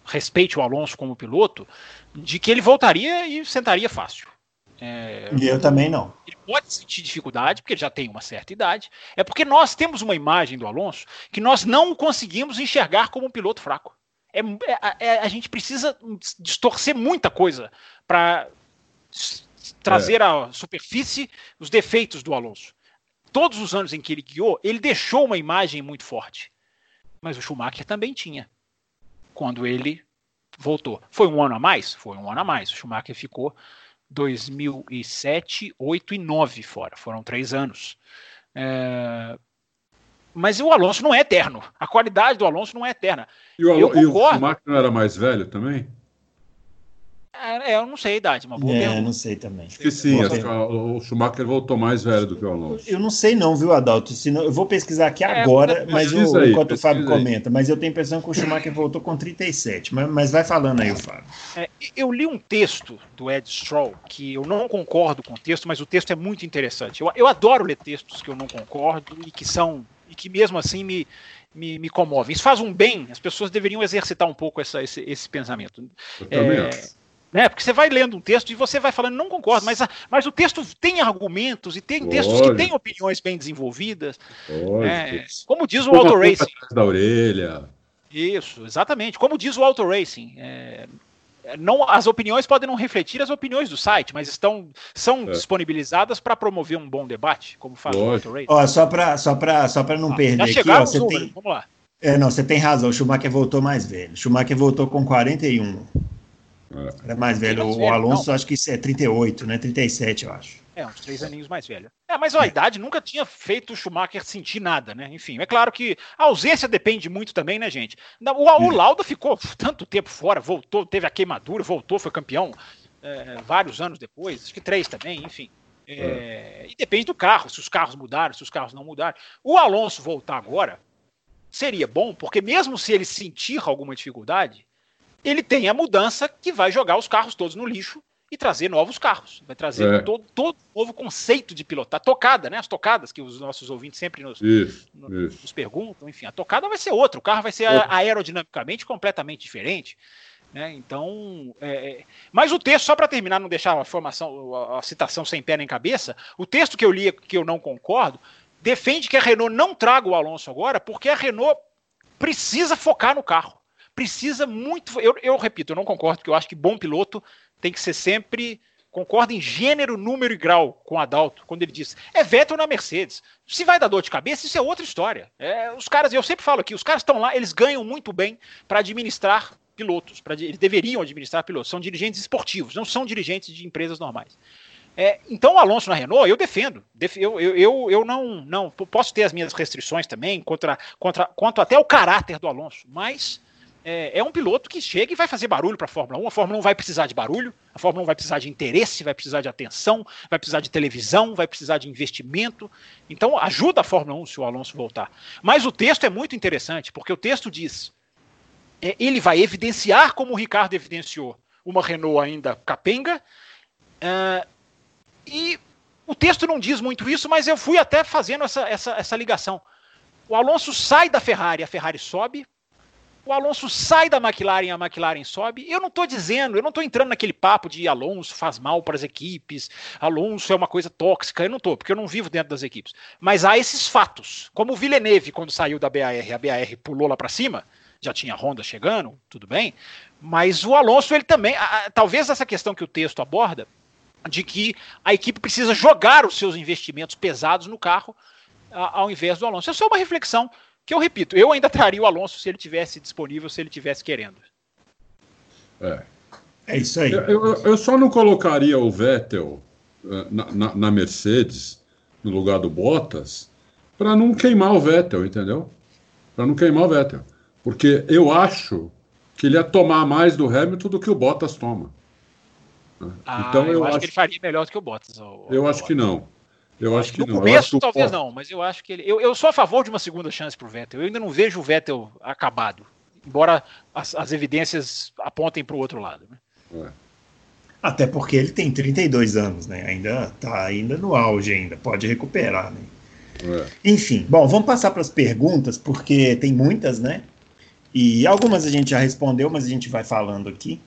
respeite o Alonso como piloto, de que ele voltaria e sentaria fácil. É, eu também não. Ele pode sentir dificuldade, porque ele já tem uma certa idade. É porque nós temos uma imagem do Alonso que nós não conseguimos enxergar como um piloto fraco. É, é, é a gente precisa distorcer muita coisa para trazer é. à superfície os defeitos do Alonso todos os anos em que ele guiou, ele deixou uma imagem muito forte. Mas o Schumacher também tinha. Quando ele voltou. Foi um ano a mais? Foi um ano a mais. O Schumacher ficou 2007, 8 e 9 fora. Foram três anos. É... Mas o Alonso não é eterno. A qualidade do Alonso não é eterna. E o, Al... e o Schumacher não era mais velho também? É, eu não sei a idade, uma boa é, pergunta. não sei também. Acho que sim, acho que o Schumacher voltou mais velho do que o Alonso. Eu não sei não, viu, Adalto? Senão, eu vou pesquisar aqui é, agora, mas o, aí, enquanto o Fábio aí. comenta, mas eu tenho a impressão que o Schumacher voltou com 37, mas, mas vai falando aí o Fábio. É, eu li um texto do Ed Stroll, que eu não concordo com o texto, mas o texto é muito interessante. Eu, eu adoro ler textos que eu não concordo e que são, e que mesmo assim me, me, me comovem. Isso faz um bem, as pessoas deveriam exercitar um pouco essa, esse, esse pensamento. Eu também é, acho né? Porque você vai lendo um texto e você vai falando, não concordo, mas, mas o texto tem argumentos e tem textos que têm opiniões bem desenvolvidas. Né? Como diz o Auto Racing. Da orelha. Isso, exatamente. Como diz o Auto Racing. É, não, as opiniões podem não refletir as opiniões do site, mas estão são é. disponibilizadas para promover um bom debate, como faz Lógico. o Auto Racing. Ó, só para só só não ah, perder aqui, ó, você tem... vamos lá. É, não, você tem razão, o Schumacher voltou mais velho. O Schumacher voltou com 41. É. mais velho. Mais o velho, Alonso, não. acho que isso é 38, né? 37, eu acho. É, uns três aninhos mais velho. É, mas a é. idade nunca tinha feito o Schumacher sentir nada, né? Enfim, é claro que a ausência depende muito também, né, gente? O, o Lauda ficou tanto tempo fora, voltou, teve a queimadura, voltou, foi campeão é, vários anos depois, acho que três também, enfim. É, é. E depende do carro, se os carros mudaram, se os carros não mudaram. O Alonso voltar agora seria bom, porque mesmo se ele sentir alguma dificuldade, ele tem a mudança que vai jogar os carros todos no lixo e trazer novos carros. Vai trazer é. todo, todo novo conceito de pilotar. Tocada, né? As tocadas que os nossos ouvintes sempre nos, isso, isso. nos perguntam. Enfim, a tocada vai ser outra. O carro vai ser aerodinamicamente completamente diferente. Né? Então, é, é mas o texto, só para terminar, não deixar a formação, a, a citação sem pé nem cabeça, o texto que eu li, que eu não concordo, defende que a Renault não traga o Alonso agora, porque a Renault precisa focar no carro precisa muito. Eu, eu repito, eu não concordo, porque eu acho que bom piloto tem que ser sempre concordo em gênero, número e grau com o Adalto, quando ele diz é Vettel na Mercedes. Se vai dar dor de cabeça, isso é outra história. É, os caras, eu sempre falo aqui, os caras estão lá, eles ganham muito bem para administrar pilotos, pra, eles deveriam administrar pilotos, são dirigentes esportivos, não são dirigentes de empresas normais. É, então o Alonso na Renault, eu defendo. Eu, eu, eu, eu não, não posso ter as minhas restrições também contra, contra, quanto até o caráter do Alonso, mas é, é um piloto que chega e vai fazer barulho para a Fórmula 1. A Fórmula 1 vai precisar de barulho, a Fórmula 1 vai precisar de interesse, vai precisar de atenção, vai precisar de televisão, vai precisar de investimento. Então ajuda a Fórmula 1 se o Alonso voltar. Mas o texto é muito interessante, porque o texto diz: é, ele vai evidenciar, como o Ricardo evidenciou, uma Renault ainda capenga. Uh, e o texto não diz muito isso, mas eu fui até fazendo essa, essa, essa ligação. O Alonso sai da Ferrari, a Ferrari sobe, o Alonso sai da McLaren, a McLaren sobe. Eu não estou dizendo, eu não estou entrando naquele papo de Alonso faz mal para as equipes, Alonso é uma coisa tóxica. Eu não estou, porque eu não vivo dentro das equipes. Mas há esses fatos, como o Villeneuve, quando saiu da BAR, a BAR pulou lá para cima, já tinha Honda chegando, tudo bem. Mas o Alonso, ele também, talvez essa questão que o texto aborda, de que a equipe precisa jogar os seus investimentos pesados no carro ao invés do Alonso. É só uma reflexão que eu repito, eu ainda traria o Alonso se ele tivesse disponível, se ele tivesse querendo. É. É isso aí. Eu, eu, eu só não colocaria o Vettel eh, na, na, na Mercedes no lugar do Bottas para não queimar o Vettel, entendeu? Para não queimar o Vettel. Porque eu acho que ele ia tomar mais do Hamilton do que o Bottas toma. Ah, então eu, eu acho, acho, que ele faria melhor do que o Bottas. O, eu o acho Bottas. que não. Eu acho que no não. começo talvez não, mas eu acho que ele. Eu, eu sou a favor de uma segunda chance para o Vettel. Eu ainda não vejo o Vettel acabado, embora as, as evidências apontem para o outro lado. Né? É. Até porque ele tem 32 anos, né? Ainda tá ainda no auge ainda, pode recuperar, né? É. Enfim, bom, vamos passar para as perguntas, porque tem muitas, né? E algumas a gente já respondeu, mas a gente vai falando aqui.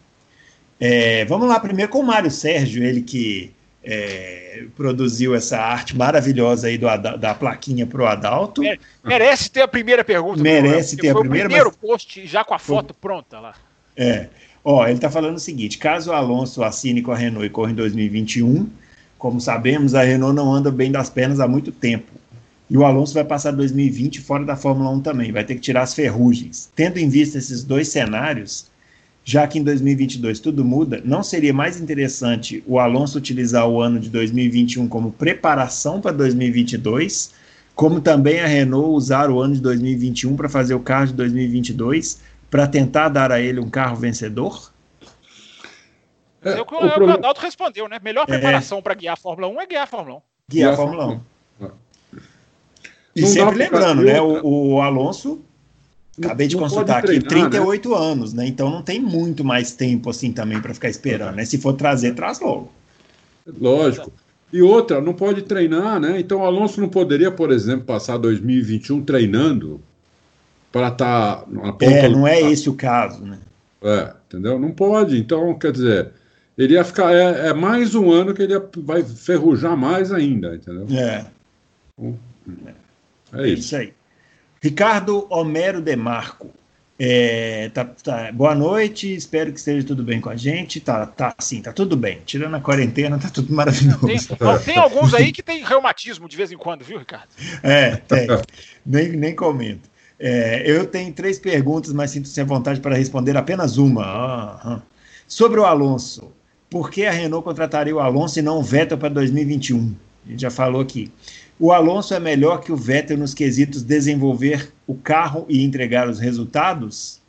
É, vamos lá primeiro com o Mário Sérgio, ele que é, produziu essa arte maravilhosa aí do, da plaquinha para o Adalto. Merece ter a primeira pergunta. Merece ter a primeira. O primeiro mas... post já com a foto Foi... pronta lá. É. Ó, ele está falando o seguinte: caso o Alonso assine com a Renault e corra em 2021, como sabemos, a Renault não anda bem das pernas há muito tempo. E o Alonso vai passar 2020 fora da Fórmula 1 também, vai ter que tirar as ferrugens. Tendo em vista esses dois cenários, já que em 2022 tudo muda, não seria mais interessante o Alonso utilizar o ano de 2021 como preparação para 2022, como também a Renault usar o ano de 2021 para fazer o carro de 2022 para tentar dar a ele um carro vencedor? É, o, o, o Adalto respondeu, né? Melhor é. preparação é, para guiar a Fórmula 1 é guiar a Fórmula 1. Guiar a Fórmula 1. E não sempre lembrando, né? O, o Alonso Acabei de consultar aqui, treinar, 38 né? anos, né? Então não tem muito mais tempo assim também para ficar esperando, né? Se for trazer, traz logo. Lógico. E outra, não pode treinar, né? Então o Alonso não poderia, por exemplo, passar 2021 treinando para estar tá na ponta. É, não é esse o caso, né? É, entendeu? Não pode. Então, quer dizer, ele ia ficar. É, é mais um ano que ele ia, vai ferrujar mais ainda, entendeu? É. Então, é, é isso. isso aí. Ricardo Homero Demarco. É, tá, tá, boa noite, espero que esteja tudo bem com a gente. Tá, tá sim, tá tudo bem. Tirando a quarentena, tá tudo maravilhoso. Tem, tem alguns aí que tem reumatismo de vez em quando, viu, Ricardo? É, tem. nem, nem comento. É, eu tenho três perguntas, mas sinto-se à vontade para responder apenas uma. Sobre o Alonso, por que a Renault contrataria o Alonso e não o Vettel para 2021? A gente já falou aqui. O Alonso é melhor que o Vettel nos quesitos desenvolver o carro e entregar os resultados?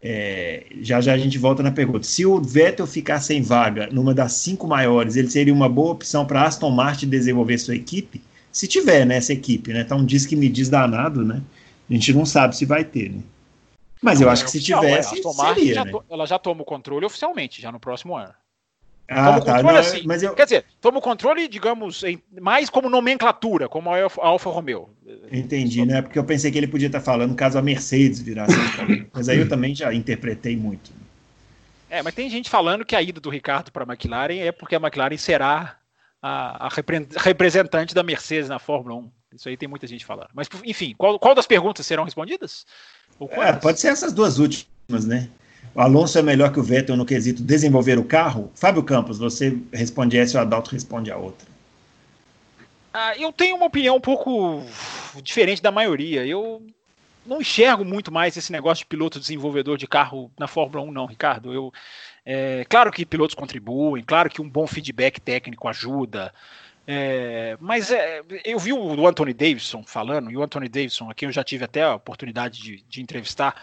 É, já já a gente volta na pergunta. Se o Vettel ficar sem vaga numa das cinco maiores, ele seria uma boa opção para Aston Martin desenvolver sua equipe? Se tiver nessa né, equipe, né? Um diz que me diz danado, né? A gente não sabe se vai ter, né? Mas não, eu acho que se tivesse, seria, já né? ela já toma o controle oficialmente, já no próximo ano. Ah, toma o tá, controle não, assim. Mas eu... Quer dizer, toma o controle, digamos, em, mais como nomenclatura, como a Alfa Romeo. Entendi, né? Porque eu pensei que ele podia estar falando caso a Mercedes virasse. mas aí eu também já interpretei muito. É, mas tem gente falando que a ida do Ricardo para a McLaren é porque a McLaren será a, a representante da Mercedes na Fórmula 1. Isso aí tem muita gente falando. Mas, enfim, qual, qual das perguntas serão respondidas? É, pode ser essas duas últimas, né? O Alonso é melhor que o Vettel no quesito desenvolver o carro? Fábio Campos, você responde essa e o Adalto responde a outra. Ah, eu tenho uma opinião um pouco diferente da maioria. Eu não enxergo muito mais esse negócio de piloto desenvolvedor de carro na Fórmula 1, não, Ricardo. Eu, é, claro que pilotos contribuem, claro que um bom feedback técnico ajuda. É, mas é, eu vi o Anthony Davidson falando, e o Anthony Davidson, a quem eu já tive até a oportunidade de, de entrevistar,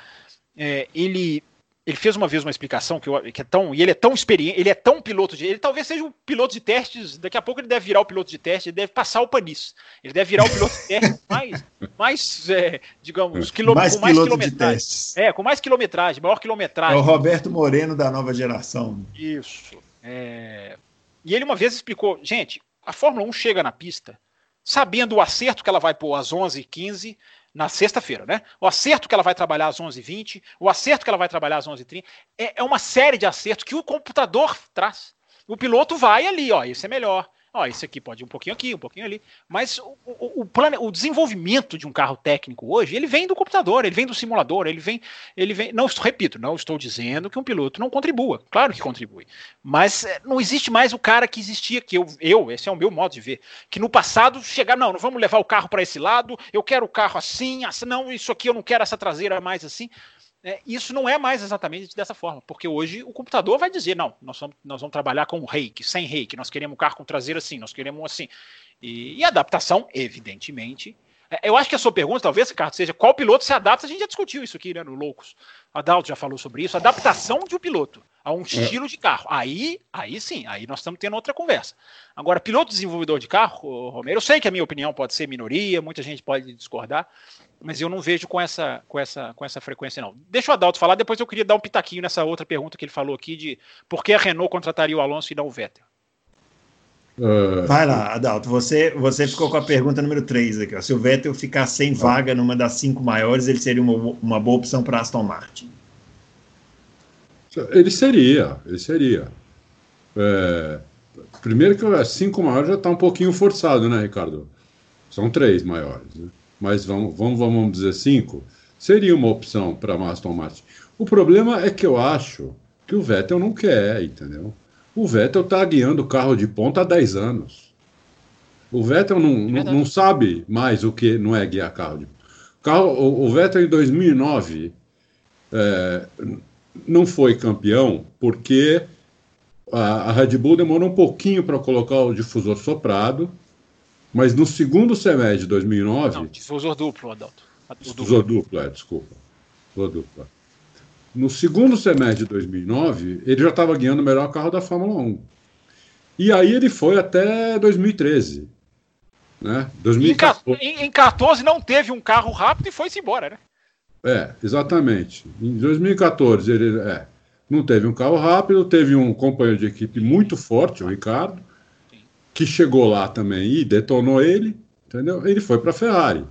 é, ele ele fez uma vez uma explicação que, eu, que, é tão. E ele é tão experiente, ele é tão piloto de. Ele talvez seja um piloto de testes. Daqui a pouco ele deve virar o piloto de teste, ele deve passar o panis. Ele deve virar o piloto de teste mais, mais é, digamos, quilô, mais com mais quilometragem. É, com mais quilometragem, maior quilometragem. É o Roberto Moreno da nova geração. Isso. É... E ele uma vez explicou, gente, a Fórmula 1 chega na pista sabendo o acerto que ela vai pôr às 11h15 na sexta-feira, né? O acerto que ela vai trabalhar às 11h20, o acerto que ela vai trabalhar às 11h30, é, é uma série de acertos que o computador traz. O piloto vai ali, ó, isso é melhor, Ó, esse aqui pode ir um pouquinho aqui, um pouquinho ali. Mas o, o, o, plane... o desenvolvimento de um carro técnico hoje, ele vem do computador, ele vem do simulador, ele vem. Ele vem. Não, repito, não estou dizendo que um piloto não contribua. Claro que contribui. Mas é, não existe mais o cara que existia, que eu, eu, esse é o meu modo de ver, que no passado chegar, não, não vamos levar o carro para esse lado, eu quero o carro assim, assim, não, isso aqui eu não quero essa traseira mais assim. É, isso não é mais exatamente dessa forma, porque hoje o computador vai dizer: não, nós vamos, nós vamos trabalhar com reiki, sem reiki, nós queremos um carro com traseiro assim, nós queremos assim. E, e adaptação, evidentemente. É, eu acho que a sua pergunta, talvez, Ricardo, seja qual piloto se adapta. A gente já discutiu isso aqui né, no Loucos. A Dalto já falou sobre isso. Adaptação de um piloto a um é. estilo de carro. Aí, aí sim, aí nós estamos tendo outra conversa. Agora, piloto desenvolvedor de carro, Romero, eu sei que a minha opinião pode ser minoria, muita gente pode discordar, mas eu não vejo com essa, com essa, com essa frequência, não. Deixa o Adalto falar, depois eu queria dar um pitaquinho nessa outra pergunta que ele falou aqui de por que a Renault contrataria o Alonso e não o Vettel. Uh... Vai lá, Adalto. Você, você ficou com a pergunta número 3 aqui. Ó. Se o Vettel ficar sem vaga numa das cinco maiores, ele seria uma, uma boa opção para Aston Martin. Ele seria, ele seria. É, primeiro que as cinco maiores já está um pouquinho forçado, né, Ricardo? São três maiores. Né? mas vamos, vamos, vamos dizer cinco, seria uma opção para Aston Martin. O problema é que eu acho que o Vettel não quer, entendeu? O Vettel está guiando o carro de ponta há 10 anos. O Vettel não, não, não, sabe mais o que não é guiar carro de carro. O, o Vettel em 2009 é, não foi campeão porque a, a Red Bull demorou um pouquinho para colocar o difusor soprado mas no segundo semestre de 2009. Não, difusor duplo, Adalto. Difusor duplo, é, desculpa. Difusor duplo. No segundo semestre de 2009, ele já estava guiando o melhor carro da Fórmula 1. E aí ele foi até 2013. Né? 2014. Em, em 14 não teve um carro rápido e foi-se embora, né? É, exatamente. Em 2014 ele é, não teve um carro rápido, teve um companheiro de equipe muito forte, o Ricardo, que chegou lá também e detonou ele, entendeu? Ele foi para a Ferrari.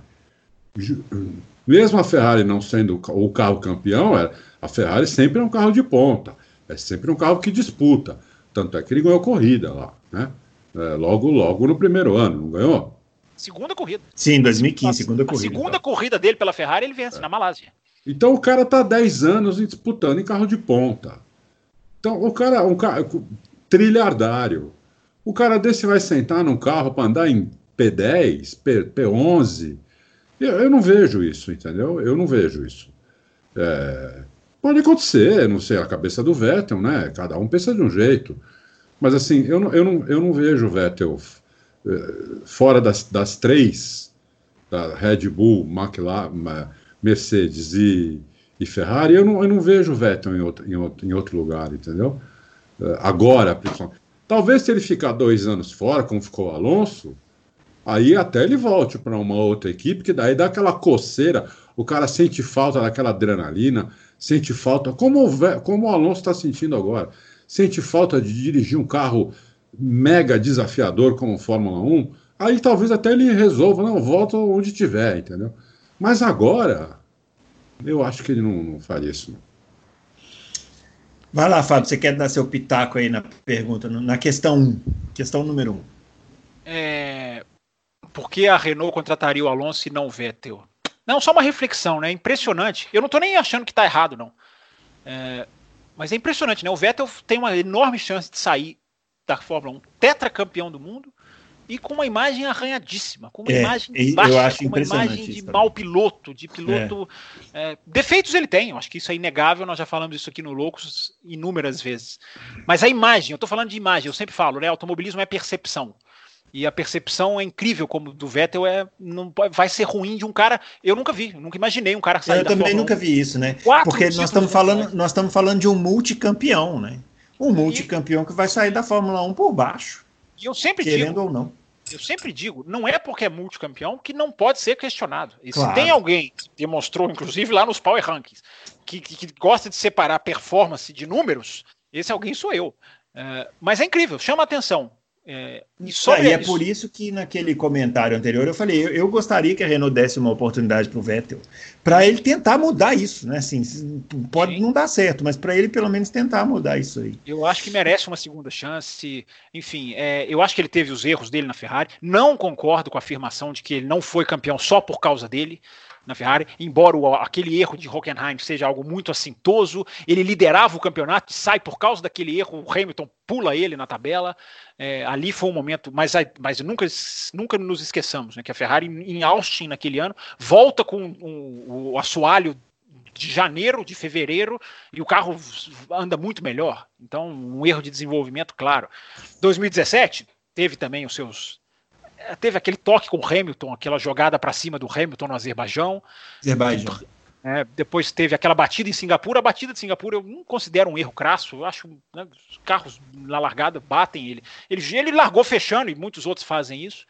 Mesmo a Ferrari não sendo o carro campeão, é, a Ferrari sempre é um carro de ponta, é sempre um carro que disputa. Tanto é que ele ganhou corrida lá, né? É, logo, logo no primeiro ano, não ganhou? Segunda corrida. Sim, 2015, segunda corrida. A segunda corrida dele pela Ferrari ele vence é. na Malásia. Então o cara tá 10 anos disputando em carro de ponta. Então o cara, um cara trilhardário, o cara desse vai sentar num carro para andar em P10, P, P11. Eu, eu, não vejo isso, entendeu? Eu não vejo isso. É, pode acontecer, não sei, a cabeça do Vettel, né? Cada um pensa de um jeito. Mas assim, eu não, eu não, eu não vejo o Vettel fora das, das três, da Red Bull, McLaren, Mercedes e, e Ferrari, eu não, eu não vejo o Vettel em outro, em outro, em outro lugar, entendeu? É, agora, principalmente. Talvez se ele ficar dois anos fora, como ficou o Alonso, aí até ele volte para uma outra equipe, que daí dá aquela coceira, o cara sente falta daquela adrenalina, sente falta, como o, como o Alonso está sentindo agora, sente falta de dirigir um carro mega desafiador como Fórmula 1, aí talvez até ele resolva, não, volta onde tiver, entendeu? Mas agora, eu acho que ele não, não faria isso. Não. Vai lá, Fábio, você quer dar seu pitaco aí na pergunta, na questão 1, questão número 1. É, por que a Renault contrataria o Alonso e não o Vettel? Não, só uma reflexão, né? Impressionante. Eu não estou nem achando que está errado, não. É, Mas é impressionante, né? O Vettel tem uma enorme chance de sair da Fórmula 1 tetracampeão do mundo e com uma imagem arranhadíssima, com uma É, imagem baixa, com uma imagem de mau piloto, de piloto. é, defeitos ele tem, eu acho que isso é inegável, nós já falamos isso aqui no Loucos inúmeras vezes. Mas a imagem, eu estou falando de imagem, eu sempre falo, né? Automobilismo é percepção. E a percepção é incrível, como do Vettel é não vai ser ruim de um cara. Eu nunca vi, eu nunca imaginei um cara sair Eu também Fórmula 1. nunca vi isso, né? Quatro Porque nós estamos falando, nós estamos falando de um multicampeão, né? Um multicampeão que vai sair da Fórmula 1 por baixo, E eu sempre querendo digo, ou não. eu sempre digo, não é porque é multicampeão que não pode ser questionado. E Claro. se tem alguém que demonstrou, inclusive lá nos Power Rankings, que, que- que gosta de separar performance de números, esse alguém sou eu. É, mas é incrível, chama a atenção. É, e sobre É, é por isso que naquele comentário anterior eu falei, eu, eu gostaria que a Renault desse uma oportunidade para o Vettel, para ele tentar mudar isso, né? Assim, pode Sim. não dar certo, mas para ele pelo menos tentar mudar isso aí. Eu acho que merece uma segunda chance. Enfim, é, eu acho que ele teve os erros dele na Ferrari. Não concordo com a afirmação de que ele não foi campeão só por causa dele na Ferrari, embora o- aquele erro de Hockenheim seja algo muito assintoso. Ele liderava o campeonato e sai por causa daquele erro. O Hamilton pula ele na tabela. É, ali foi um momento, mas, mas nunca, nunca nos esqueçamos né, que a Ferrari em Austin naquele ano volta com um- o assoalho de janeiro, de fevereiro, e o carro anda muito melhor. Então, um erro de desenvolvimento, claro. 2017 teve também os seus. Teve aquele toque com o Hamilton, aquela jogada para cima do Hamilton no Azerbaijão. Azerbaijão. né? depois teve aquela batida em Singapura. A batida de Singapura eu não considero um erro crasso. Eu acho né, os carros na largada batem ele. ele. Ele largou fechando e muitos outros fazem isso.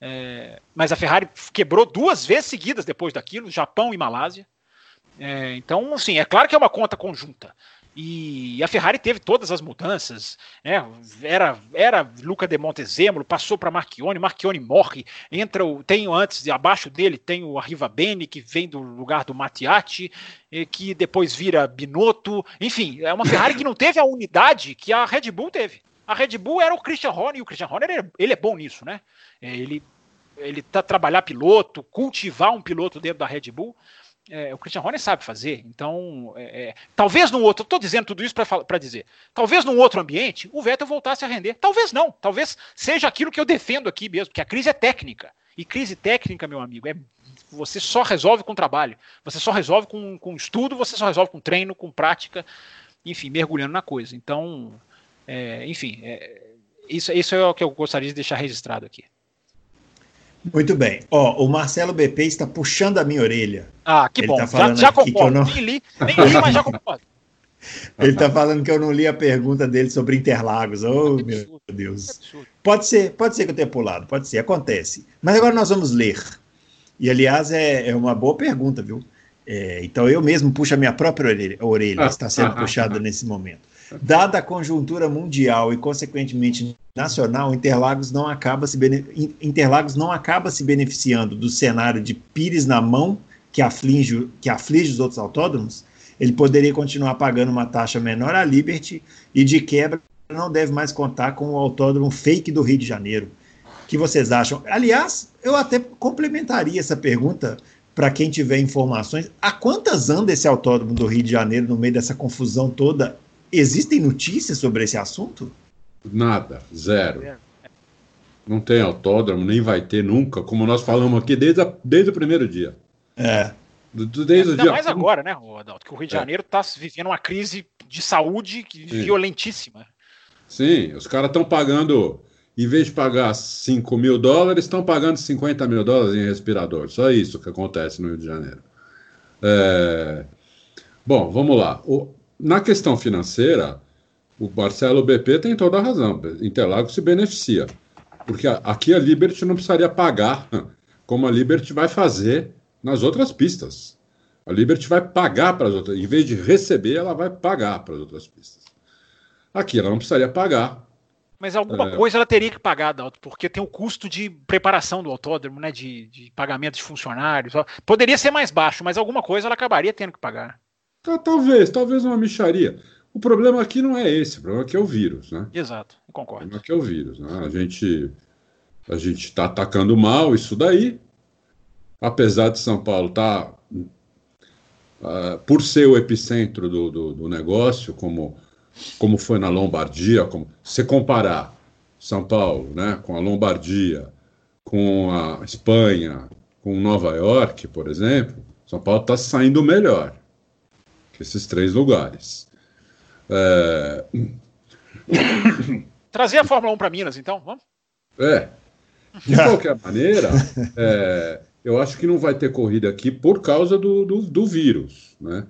É, mas a Ferrari quebrou duas vezes seguidas depois daquilo, Japão e Malásia. É, então, assim, é claro que é uma conta conjunta. E a Ferrari teve todas as mudanças, né? Era, era Luca de Montezemolo, passou para Marchione, Marchione morre, entra o, tem o antes, abaixo dele tem o Arriva Bene, que vem do lugar do Mattiati, eh, que depois vira Binotto. Enfim, é uma Ferrari que não teve a unidade que a Red Bull teve. A Red Bull era o Christian Horner, e o Christian Horner, ele, ele é bom nisso, né? É, Ele, ele tá trabalhar piloto, cultivar um piloto dentro da Red Bull. É, o Christian Horner sabe fazer, então é, é, talvez num outro, estou dizendo tudo isso para dizer, talvez num outro ambiente o Vettel voltasse a render, talvez não, talvez seja aquilo que eu defendo aqui mesmo, que a crise é técnica, e crise técnica, meu amigo, é você só resolve com trabalho, você só resolve com, com estudo, você só resolve com treino, com prática, enfim, mergulhando na coisa. Então, é, enfim, é, isso, isso é o que eu gostaria de deixar registrado aqui. Muito bem. Ó, o Marcelo BP está puxando a minha orelha. Ah, que Ele bom. tá já, falando já eu concordo. não- Nem li, nem li, mas já concordo. Ele está falando que eu não li a pergunta dele sobre Interlagos. Oh, meu Deus. Pode ser, pode ser que eu tenha pulado, pode ser, acontece. Mas agora nós vamos ler. E, aliás, é, é uma boa pergunta, viu? É, então eu mesmo puxo a minha própria orelha, orelha está sendo puxada nesse momento. Dada a conjuntura mundial e, consequentemente, nacional, Interlagos não acaba se, bene- Interlagos não acaba se beneficiando do cenário de Pires na mão que aflige, que aflige os outros autódromos. Ele poderia continuar pagando uma taxa menor à Liberty e, de quebra, não deve mais contar com o autódromo fake do Rio de Janeiro. O que vocês acham? Aliás, eu até complementaria essa pergunta para quem tiver informações. Há quantas anda esse autódromo do Rio de Janeiro no meio dessa confusão toda? Existem notícias sobre esse assunto? Nada, zero. Não tem autódromo, nem vai ter nunca, como nós falamos aqui desde, a- desde o primeiro dia. É. Desde o Ainda dia. mais agora, né, Adalto? Que o Rio de É. Janeiro está vivendo uma crise de saúde que- Sim. violentíssima. Sim, os caras estão pagando, em vez de pagar 5 mil dólares, estão pagando 50 mil dólares em respirador. Só isso que acontece no Rio de Janeiro. É, Bom, vamos lá. O- Na questão financeira, o Marcelo BP tem toda a razão. Interlagos se beneficia. Porque a- aqui a Liberty não precisaria pagar como a Liberty vai fazer nas outras pistas. A Liberty vai pagar para as outras. Em vez de receber, ela vai pagar para as outras pistas. Aqui ela não precisaria pagar. Mas alguma É. coisa ela teria que pagar, Adalto, porque tem o custo de preparação do autódromo, né? De, de pagamento de funcionários. Poderia ser mais baixo, mas alguma coisa ela acabaria tendo que pagar. Tá, Talvez, talvez uma micharia. O problema aqui não é esse, o problema aqui é o vírus, né? Exato, eu O concordo. problema aqui é o vírus, né? A gente a gente está atacando mal isso daí, apesar de São Paulo estar uh, por ser o epicentro do, do, do, negócio, como, como foi na Lombardia, como, se comparar São Paulo né, com a Lombardia, com a Espanha, com Nova York, por exemplo, São Paulo está saindo melhor esses três lugares. É... Trazer a Fórmula 1 para Minas, então, vamos? É. De qualquer maneira, é, eu acho que não vai ter corrida aqui por causa do, do, do vírus, né?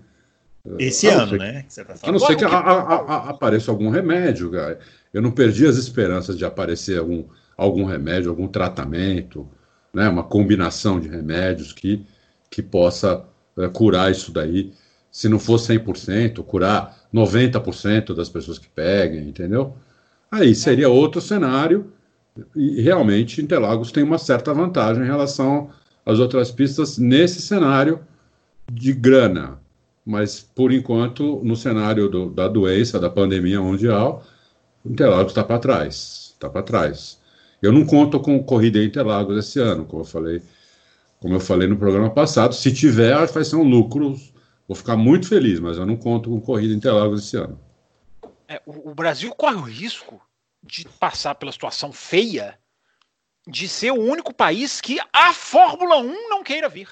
Esse ano, né? Tá a não ser que a, a, a, apareça algum remédio, cara. Eu não perdi as esperanças de aparecer algum, algum remédio, algum tratamento, né? Uma combinação de remédios que, que possa é, curar isso daí. Se não for 100%, curar 90% das pessoas que peguem, entendeu? Aí seria outro cenário e realmente Interlagos tem uma certa vantagem em relação às outras pistas nesse cenário de grana. Mas, por enquanto, no cenário do, da doença, da pandemia mundial, Interlagos está para trás. Está para trás. Eu não conto com corrida em Interlagos esse ano, como eu falei, como eu falei no programa passado. Se tiver, vai ser um lucro. Vou ficar muito feliz, mas eu não conto com corrida em Interlagos esse ano. É, o, o Brasil corre o risco de passar pela situação feia de ser o único país que a Fórmula 1 não queira vir.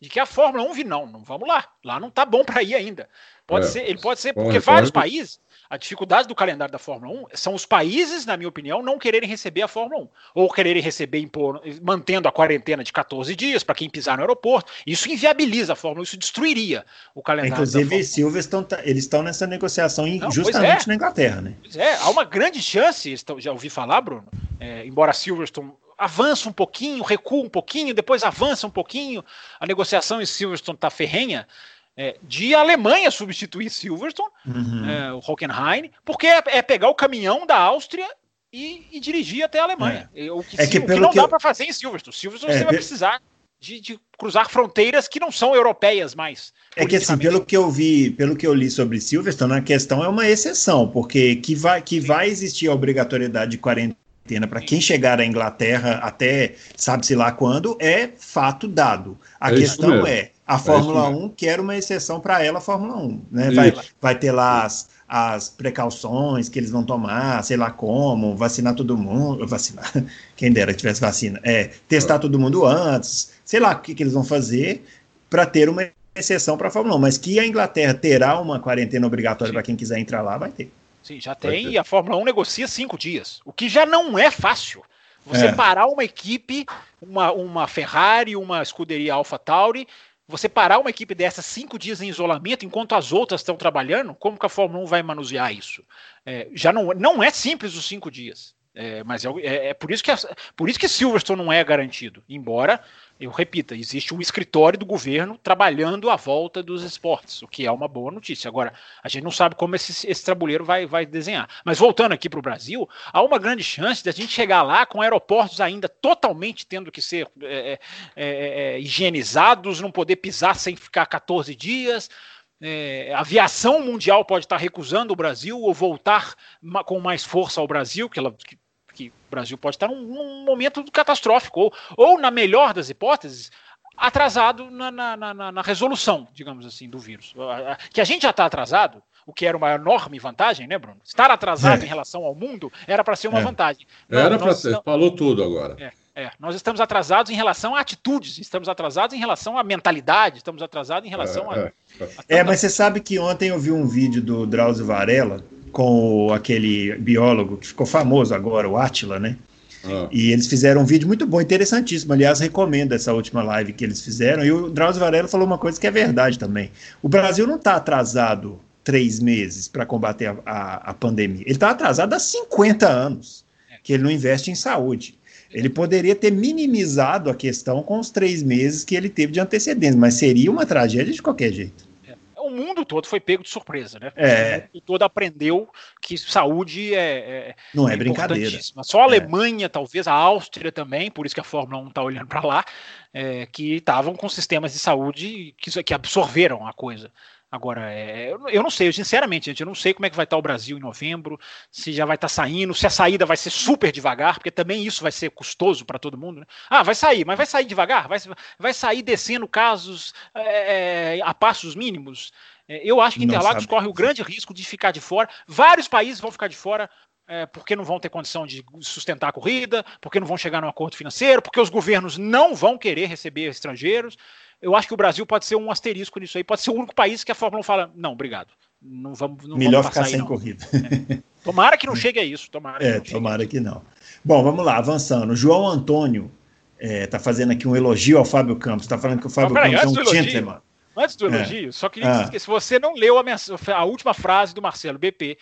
De que a Fórmula 1 vir, não, não vamos lá. Lá não tá bom para ir ainda. Pode é, ser, ele pode ser, porque vários países, a dificuldade do calendário da Fórmula 1 são os países, na minha opinião, não quererem receber a Fórmula 1. Ou quererem receber impor, mantendo a quarentena de 14 dias para quem pisar no aeroporto. Isso inviabiliza a Fórmula 1, isso destruiria o calendário. Inclusive, Silverstone, tá, eles estão nessa negociação não, justamente é. na Inglaterra, né? Pois é, há uma grande chance, já ouvi falar, Bruno, é, embora Silverstone avança um pouquinho, recua um pouquinho, depois avança um pouquinho, a negociação em Silverstone está ferrenha é, de Alemanha substituir Silverstone, uhum. é, o Hockenheim, porque é, é, pegar o caminhão da Áustria e, e dirigir até a Alemanha. É. O que, é que, o que não que dá eu... para fazer em Silverstone. Silverstone é, você vai precisar de, de, cruzar fronteiras que não são europeias mais. É que assim, pelo que eu vi, pelo que eu li sobre Silverstone, a questão é uma exceção, porque que vai, que vai existir a obrigatoriedade de quarentena para quem chegar à Inglaterra até sabe-se lá quando, é fato dado. A é questão é a Fórmula é 1 quer uma exceção para ela, a Fórmula 1. Né? Vai, vai ter lá as, as precauções que eles vão tomar, sei lá como, vacinar todo mundo, vacinar, quem dera que tivesse vacina, é, testar todo mundo antes, sei lá o que, que eles vão fazer para ter uma exceção para a Fórmula 1, mas que a Inglaterra terá uma quarentena obrigatória para quem quiser entrar lá, vai ter. Sim, já tem, e a Fórmula 1 negocia cinco dias, o que já não é fácil. Você é. parar uma equipe, uma, uma Ferrari, uma escuderia Alpha Tauri, você parar uma equipe dessa cinco dias em isolamento enquanto as outras estão trabalhando, como que a Fórmula 1 vai manusear isso? É, já não, não é simples os cinco dias. É, mas é, é, é, por, isso que por isso que Silverstone não é garantido. Embora, eu repita, existe um escritório do governo trabalhando à volta dos esportes, o que é uma boa notícia. Agora, a gente não sabe como esse, esse trabalheiro vai, vai desenhar. Mas voltando aqui para o Brasil, há uma grande chance de a gente chegar lá com aeroportos ainda totalmente tendo que ser é, é, é higienizados, não poder pisar sem ficar 14 dias. É, a aviação mundial pode estar recusando o Brasil ou voltar com mais força ao Brasil, que ela que o Brasil pode estar num, num momento catastrófico, ou, ou, na melhor das hipóteses, atrasado na, na, na, na resolução, digamos assim, do vírus. Que a gente já está atrasado, o que era uma enorme vantagem, né, Bruno? Estar atrasado é. em relação ao mundo era para ser uma é. vantagem. Não, era para ser, falou tudo agora. É. É, nós estamos atrasados em relação a atitudes, estamos atrasados em relação à mentalidade, estamos atrasados em relação é, a, é. a, É, mas você sabe que ontem eu vi um vídeo do Drauzio Varela com aquele biólogo que ficou famoso agora, o Atila, né? Ah. E eles fizeram um vídeo muito bom, interessantíssimo. Aliás, recomendo essa última live que eles fizeram. E o Drauzio Varela falou uma coisa que é verdade também. O Brasil não está atrasado três meses para combater a, a, a, pandemia. Ele está atrasado há 50 anos que ele não investe em saúde. Ele poderia ter minimizado a questão com os três meses que ele teve de antecedentes, mas seria uma tragédia de qualquer jeito. É, o mundo todo foi pego de surpresa, né? É. O mundo todo aprendeu que saúde é, é não é, é brincadeira. Só a Alemanha, é. talvez a Áustria também, por isso que a Fórmula 1 está olhando para lá, é, que estavam com sistemas de saúde que, que absorveram a coisa. Agora, é, eu não sei, eu, sinceramente, gente, eu não sei como é que vai estar o Brasil em novembro, se já vai estar saindo, se a saída vai ser super devagar, porque também isso vai ser custoso para todo mundo. Né? Ah, vai sair, mas vai sair devagar, vai, vai sair descendo casos é, é a passos mínimos. É, eu acho que Interlagos corre o grande risco de ficar de fora. Vários países vão ficar de fora é, porque não vão ter condição de sustentar a corrida, porque não vão chegar num acordo financeiro, porque os governos não vão querer receber estrangeiros eu acho que o Brasil pode ser um asterisco nisso aí, pode ser o único país que a Fórmula 1 fala, não, obrigado. Não vamos, não Melhor vamos ficar aí, sem não. corrida. É. Tomara que não chegue a isso. Tomara é, que tomara que não. Bom, vamos lá, avançando. João Antônio está é, fazendo aqui um elogio ao Fábio Campos. Está falando que o Fábio Campos é um gentleman. Antes do é. elogio, só queria ah. dizer que se você não leu a, a última frase do Marcelo BP,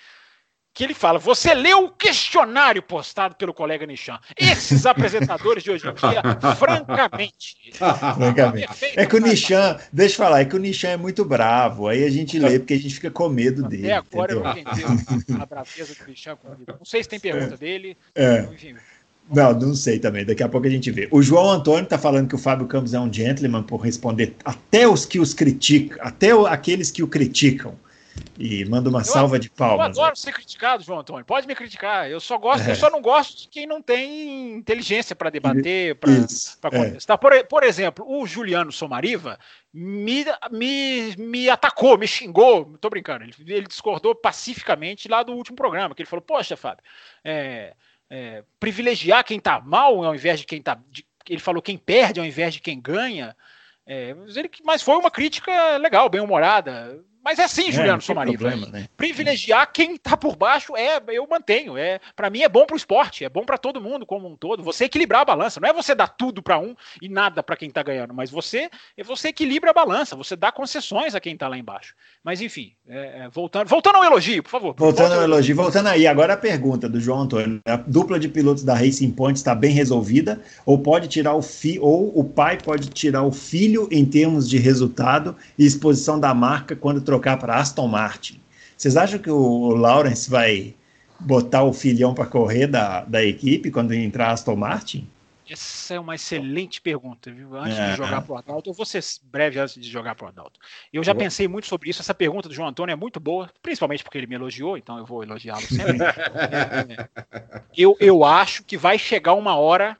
que ele fala: Você leu o questionário postado pelo colega Nishan. Esses apresentadores de hoje em dia, francamente. francamente. É que o Nishan, deixa eu falar, é que o Nishan é muito bravo. Aí a gente lê porque a gente fica com medo dele. Até agora entendeu? eu não entendi a braveza do Nishan. Não sei se tem pergunta é. dele. É. Enfim. Não, não sei também. Daqui a pouco a gente vê. O João Antônio está falando que o Fábio Campos é um gentleman por responder até os que os criticam, até aqueles que o criticam. E manda uma eu, salva de palmas. Eu adoro ser criticado, João Antônio. Pode me criticar. Eu só gosto, é. eu só não gosto de quem não tem inteligência para debater, para é. contestar. É. Por, por exemplo, o Juliano Somariva me, me, me atacou, me xingou. Tô brincando. Ele, ele discordou pacificamente lá do último programa, que ele falou: Poxa, Fábio, é, é, privilegiar quem tá mal ao invés de quem tá. De, ele falou quem perde ao invés de quem ganha. É, mas foi uma crítica legal, bem humorada. Mas é assim, é, Juliano Somariva. Né? Privilegiar quem está por baixo é, eu mantenho. É, para mim é bom para o esporte, é bom para todo mundo como um todo. Você equilibrar a balança, não é você dar tudo para um e nada para quem está ganhando, mas você você equilibra a balança, você dá concessões a quem está lá embaixo. Mas enfim, é, é, voltando, voltando ao elogio, por favor. Voltando ao elogio, voltando aí. Agora a pergunta do João Antônio: a dupla de pilotos da Racing Point está bem resolvida ou pode tirar o fi ou o pai pode tirar o filho em termos de resultado e exposição da marca quando trocar para Aston Martin. Vocês acham que o Lawrence vai botar o filhão para correr da, da equipe quando entrar Aston Martin? Essa é uma excelente pergunta, viu? Antes é. de jogar para o Adalto, eu vou ser breve antes de jogar para o Adalto. Eu já pensei muito sobre isso. Essa pergunta do João Antônio é muito boa, principalmente porque ele me elogiou, então eu vou elogiá-lo sempre. Eu, eu acho que vai chegar uma hora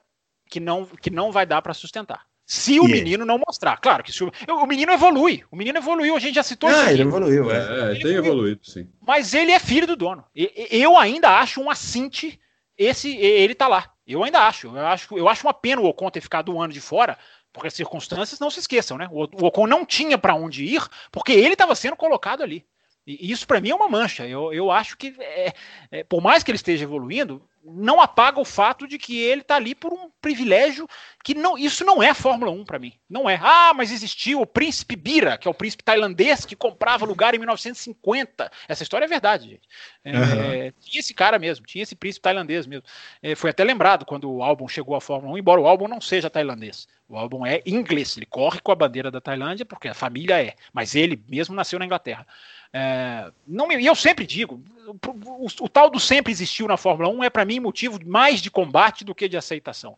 que não, que não vai dar para sustentar. Se o menino não mostrar. Claro que se o, o menino evolui. O menino evoluiu, a gente já citou ah, isso. Ele evoluiu, é. é ele tem evoluiu. evoluído, sim. Mas ele é filho do dono. Eu ainda acho um assinte esse ele tá lá. Eu ainda acho. Eu acho, eu acho uma pena o Ocon ter ficado um ano de fora, porque as circunstâncias não se esqueçam, né? O, o Ocon não tinha para onde ir, porque ele estava sendo colocado ali. E isso para mim é uma mancha. Eu, eu acho que, é, é, por mais que ele esteja evoluindo, não apaga o fato de que ele está ali por um privilégio que não, isso não é Fórmula 1 para mim. Não é. Ah, mas existiu o príncipe Bira, que é o príncipe tailandês que comprava lugar em 1950. Essa história é verdade, gente. É, uhum. Tinha esse cara mesmo, tinha esse príncipe tailandês mesmo. É, foi até lembrado quando o álbum chegou à Fórmula 1, embora o álbum não seja tailandês. O álbum é inglês, ele corre com a bandeira da Tailândia porque a família é, mas ele mesmo nasceu na Inglaterra. É, não, e eu sempre digo, o, o, o, tal do sempre existiu na Fórmula 1 é para mim motivo mais de combate do que de aceitação.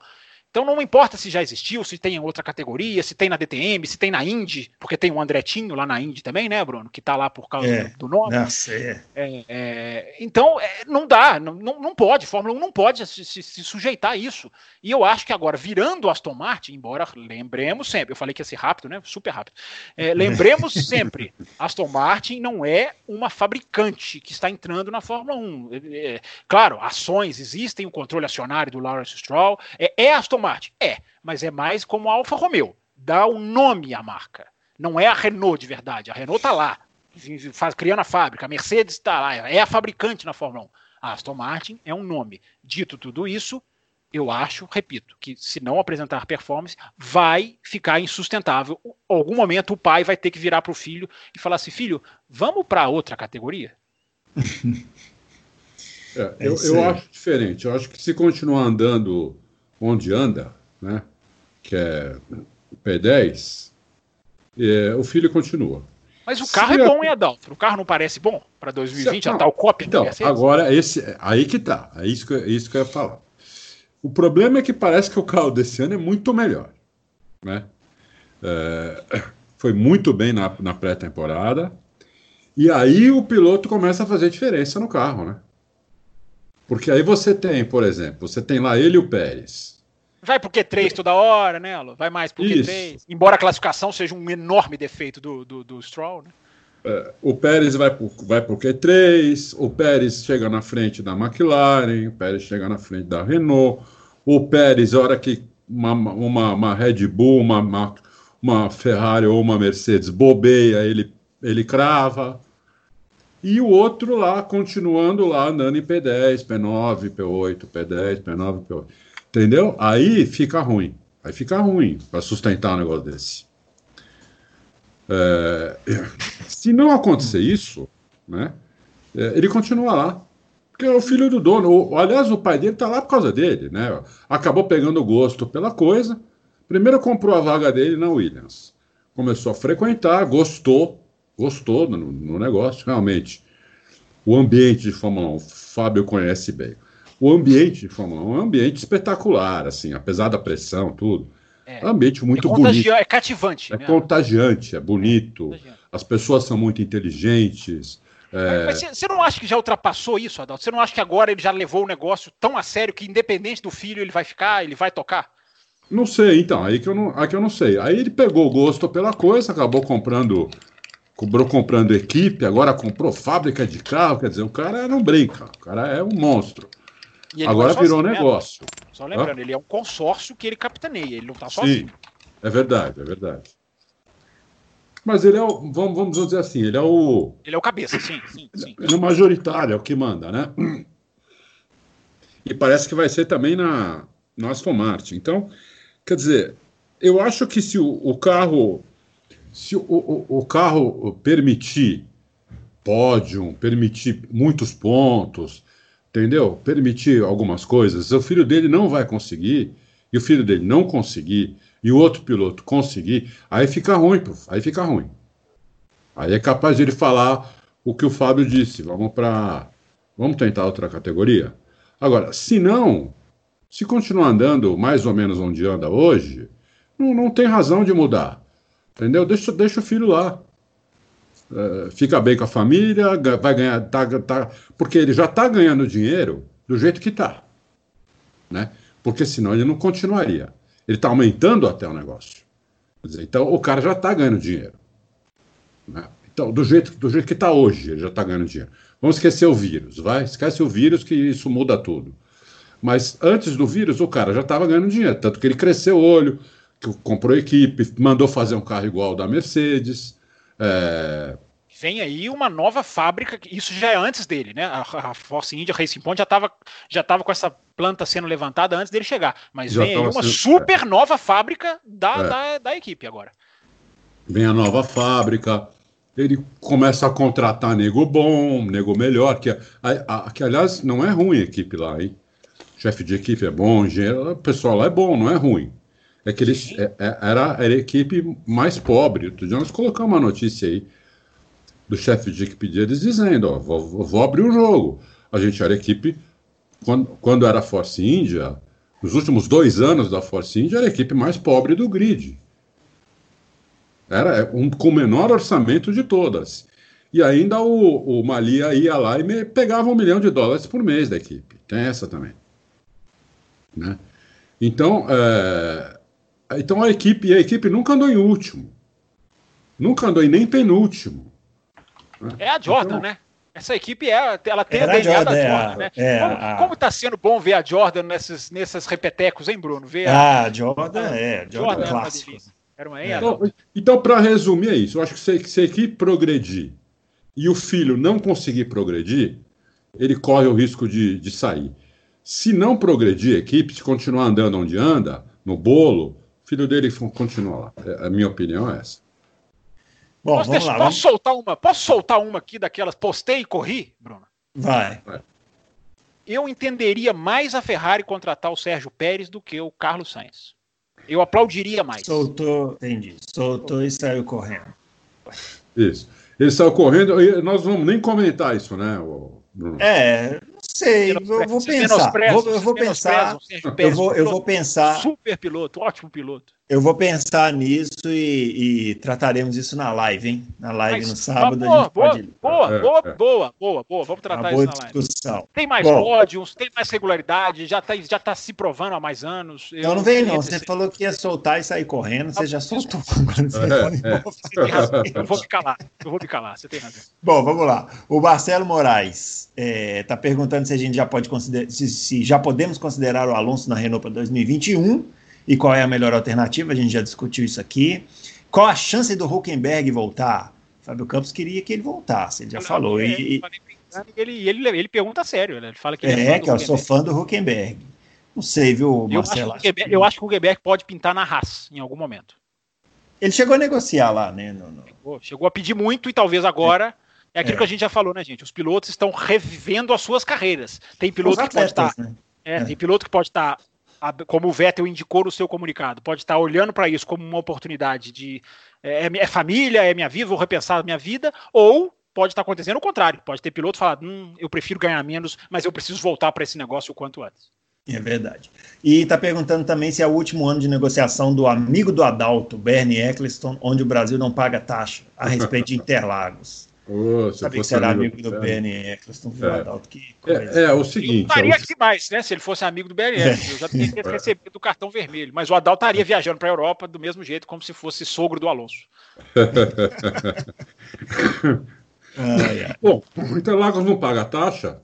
Então não importa se já existiu, se tem em outra categoria, se tem na DTM, se tem na Indy, porque tem o Andretinho lá na Indy também, né, Bruno? Que tá lá por causa é, do nome. Nossa, é. É, é então, é, não dá, não, não pode, Fórmula 1 não pode se, se, se, sujeitar a isso. E eu acho que agora, virando Aston Martin, embora lembremos sempre, eu falei que ia ser rápido, né? Super rápido. É, lembremos sempre, Aston Martin não é uma fabricante que está entrando na Fórmula 1. claro, ações existem, o controle acionário do Lawrence Stroll, é Aston Martin? É, mas é mais como a Alfa Romeo. Dá o um nome à marca. Não é a Renault de verdade. A Renault está lá, faz, criando a fábrica. A Mercedes está lá, é a fabricante na Fórmula 1. A Aston Martin é um nome. Dito tudo isso, eu acho, repito, que se não apresentar performance, vai ficar insustentável. Em algum momento o pai vai ter que virar para o filho e falar assim: filho, vamos para outra categoria? É, eu, eu acho diferente. Eu acho que se continuar andando onde anda, né, que é P10, é, o filho continua. Mas o carro Se é bom, hein, Adalto? O carro não parece bom para 2020, Se, a tal cópia então, Agora, esse, aí que tá. É isso que, é isso que eu ia falar. O problema é que parece que o carro desse ano é muito melhor. Né? É, foi muito bem na, na pré-temporada. E aí o piloto começa a fazer diferença no carro, né? Porque aí você tem, por exemplo, você tem lá ele e o Pérez. Vai pro Q3 toda hora, né, Alô? Vai mais pro Isso. Q3. Embora a classificação seja um enorme defeito do, do, do Stroll, né? É, o Pérez vai pro, vai pro Q3, o Pérez chega na frente da McLaren, o Pérez chega na frente da Renault, o Pérez, a hora que uma, uma, uma Red Bull, uma, uma, uma Ferrari ou uma Mercedes bobeia, ele, ele crava. E o outro lá, continuando lá, andando em P10, P9, P8, P10, P9, P8. Entendeu? Aí fica ruim. Aí fica ruim para sustentar um negócio desse. É, se não acontecer isso, né, é, ele continua lá. Porque é o filho do dono. O, aliás, o pai dele está lá por causa dele. Né? Acabou pegando gosto pela coisa. Primeiro comprou a vaga dele na Williams. Começou a frequentar, gostou, gostou no, no negócio, realmente. O ambiente de Fórmula 1, o Fábio conhece bem. O ambiente de Fórmula 1 é um ambiente espetacular, assim, apesar da pressão, tudo. É, É um ambiente muito é, bonito. é cativante. É né? contagiante, é bonito. Contagiante. As pessoas são muito inteligentes. é, Mas você- você não acha que já ultrapassou isso, Adalto? Você não acha que agora ele já levou o negócio tão a sério que, independente do filho, ele vai ficar, ele vai tocar? Não sei, então, aí que, eu não, aí que eu não sei. Aí ele pegou o gosto pela coisa, acabou comprando, cobrou comprando equipe, agora comprou fábrica de carro, quer dizer, o cara não brinca, o cara é um monstro. Agora vai virou sozinho, né? negócio. Só lembrando, ele é um consórcio que ele capitaneia, ele não tá Sim, sozinho. é verdade, é verdade. Mas ele é o, vamos, vamos dizer assim, ele é o, Ele é o cabeça, sim, sim, sim. ele é o majoritário, é o que manda, né? E parece que vai ser também na, na Aston Martin. Então, quer dizer, eu acho que se o, o carro se o, o, o carro permitir pódio, permitir muitos pontos, entendeu? Permitir algumas coisas, o filho dele não vai conseguir, e o filho dele não conseguir, e o outro piloto conseguir, aí fica ruim, aí fica ruim. Aí é capaz de ele falar o que o Fábio disse, vamos para vamos tentar outra categoria. Agora, se não, se continuar andando mais ou menos onde anda hoje, não, não tem razão de mudar. Entendeu? Deixa, deixa o filho lá. É, fica bem com a família, vai ganhar. Tá, tá, porque ele já está ganhando dinheiro do jeito que está. Né? Porque senão ele não continuaria. Ele está aumentando até o negócio. Dizer, então o cara já está ganhando dinheiro. né? Então, do jeito, do jeito que está hoje, ele já está ganhando dinheiro. Vamos esquecer o vírus, vai? Esquece o vírus que isso muda tudo. Mas antes do vírus, o cara já estava ganhando dinheiro, tanto que ele cresceu o olho, comprou equipe, mandou fazer um carro igual ao da Mercedes. é, Vem aí uma nova fábrica, isso já é antes dele, né? A, a Force India Racing Point já estava já tava com essa planta sendo levantada antes dele chegar. Mas Já vem aí uma sendo- super nova fábrica da, É. da, da equipe agora. vem a nova fábrica, ele começa a contratar nego bom, nego melhor, que, a- a- que aliás não é ruim a equipe lá, hein? Chefe de equipe é bom, engenheiro, o pessoal lá é bom, não é ruim. É que eles é- é- era, era a equipe mais pobre. Outro dia nós colocamos uma notícia aí do chefe de equipe deles dizendo, ó, vou, vou abrir o jogo. A gente era equipe, quando, quando era a Force India, nos últimos dois anos da Force India, era a equipe mais pobre do grid. Era um, com o menor orçamento de todas. E ainda o, o Malia ia lá e me, pegava um milhão de dólares por mês da equipe. Tem essa também. Né? Então, é, então a equipe, a equipe nunca andou em último. Nunca andou em nem penúltimo. É a Jordan, Então- né? Essa equipe é, ela tem Era a a DNA da Jordan, é Jordan, a- né? é como, a- como tá sendo bom ver a Jordan nesses, nessas repetecos, hein, Bruno? Ver a Ah, Jordan é, Jordan, Jordan era uma clássico. Era uma É. Então, Então, então para resumir, é isso. Eu acho que se, se a equipe progredir e o filho não conseguir progredir, ele corre o risco de, de sair. Se não progredir a equipe, se continuar andando onde anda, no bolo, filho dele continua lá. É, a minha opinião é essa. Bom, posso, deixar- lá, posso vamos... soltar uma? Posso soltar uma aqui daquelas postei e corri, Bruno? vai. Eu entenderia mais a Ferrari contratar o Sérgio Pérez do que o Carlos Sainz. Eu aplaudiria mais. Soltou, entendi. Soltou e saiu correndo. Isso. Ele saiu correndo, e nós não vamos nem comentar isso, né, Bruno? É, sei, eu vou pensar. Vou, eu vou pensar. Eu vou pensar. Super piloto, ótimo piloto. Eu vou pensar nisso e, e, trataremos isso na live, hein? Na live Mas, no sábado. Boa, a gente boa, pode... boa, boa, boa, boa, boa. Vamos tratar isso na live. Tem mais Bom, pódios, tem mais regularidade, já está já tá se provando há mais anos. Eu não, não veio, não. Você falou que ia soltar e sair correndo, você já soltou. É, é. Eu vou me calar, eu vou me calar, você tem razão. Bom, vamos lá. O Marcelo Moraes está é, perguntando se a gente já pode considerar, se, se já podemos considerar o Alonso na Renault para 2021 e qual é a melhor alternativa, a gente já discutiu isso aqui. Qual a chance do Huckenberg voltar? Fábio Campos queria que ele voltasse, ele já não, falou. e, ele, ele, ele, pergunta sério, né? ele fala que é, é que eu sou fã do Huckenberg. Não sei, viu, Marcelo? Eu acho, que, eu acho que o Huckenberg pode pintar na Haas em algum momento. Ele chegou a negociar lá, né? No, no... Chegou, chegou, a pedir muito e talvez agora. É, é aquilo é. que a gente já falou, né, gente? Os pilotos estão revivendo as suas carreiras. Tem piloto que pode estar. Né? É, é, Tem piloto que pode estar como o Vettel indicou no seu comunicado, pode estar olhando para isso como uma oportunidade de é, é, é, família, é minha vida, vou repensar minha vida, ou pode estar acontecendo o contrário. Pode ter piloto falando, hum, eu prefiro ganhar menos, mas eu preciso voltar para esse negócio o quanto antes. É verdade. E está perguntando também se é o último ano de negociação do amigo do Adalto, Bernie Eccleston, onde o Brasil não paga taxa a respeito de Interlagos. Oh, Sabia que era amigo do BNE, Eccleston, é. que é, é, o seguinte. Eu estaria é o... aqui mais, né? Se ele fosse amigo do BNE. É. Eu já teria é. recebido o cartão vermelho. Mas o Adal estaria viajando para a Europa do mesmo jeito, como se fosse sogro do Alonso. Bom, o Interlagos não paga taxa,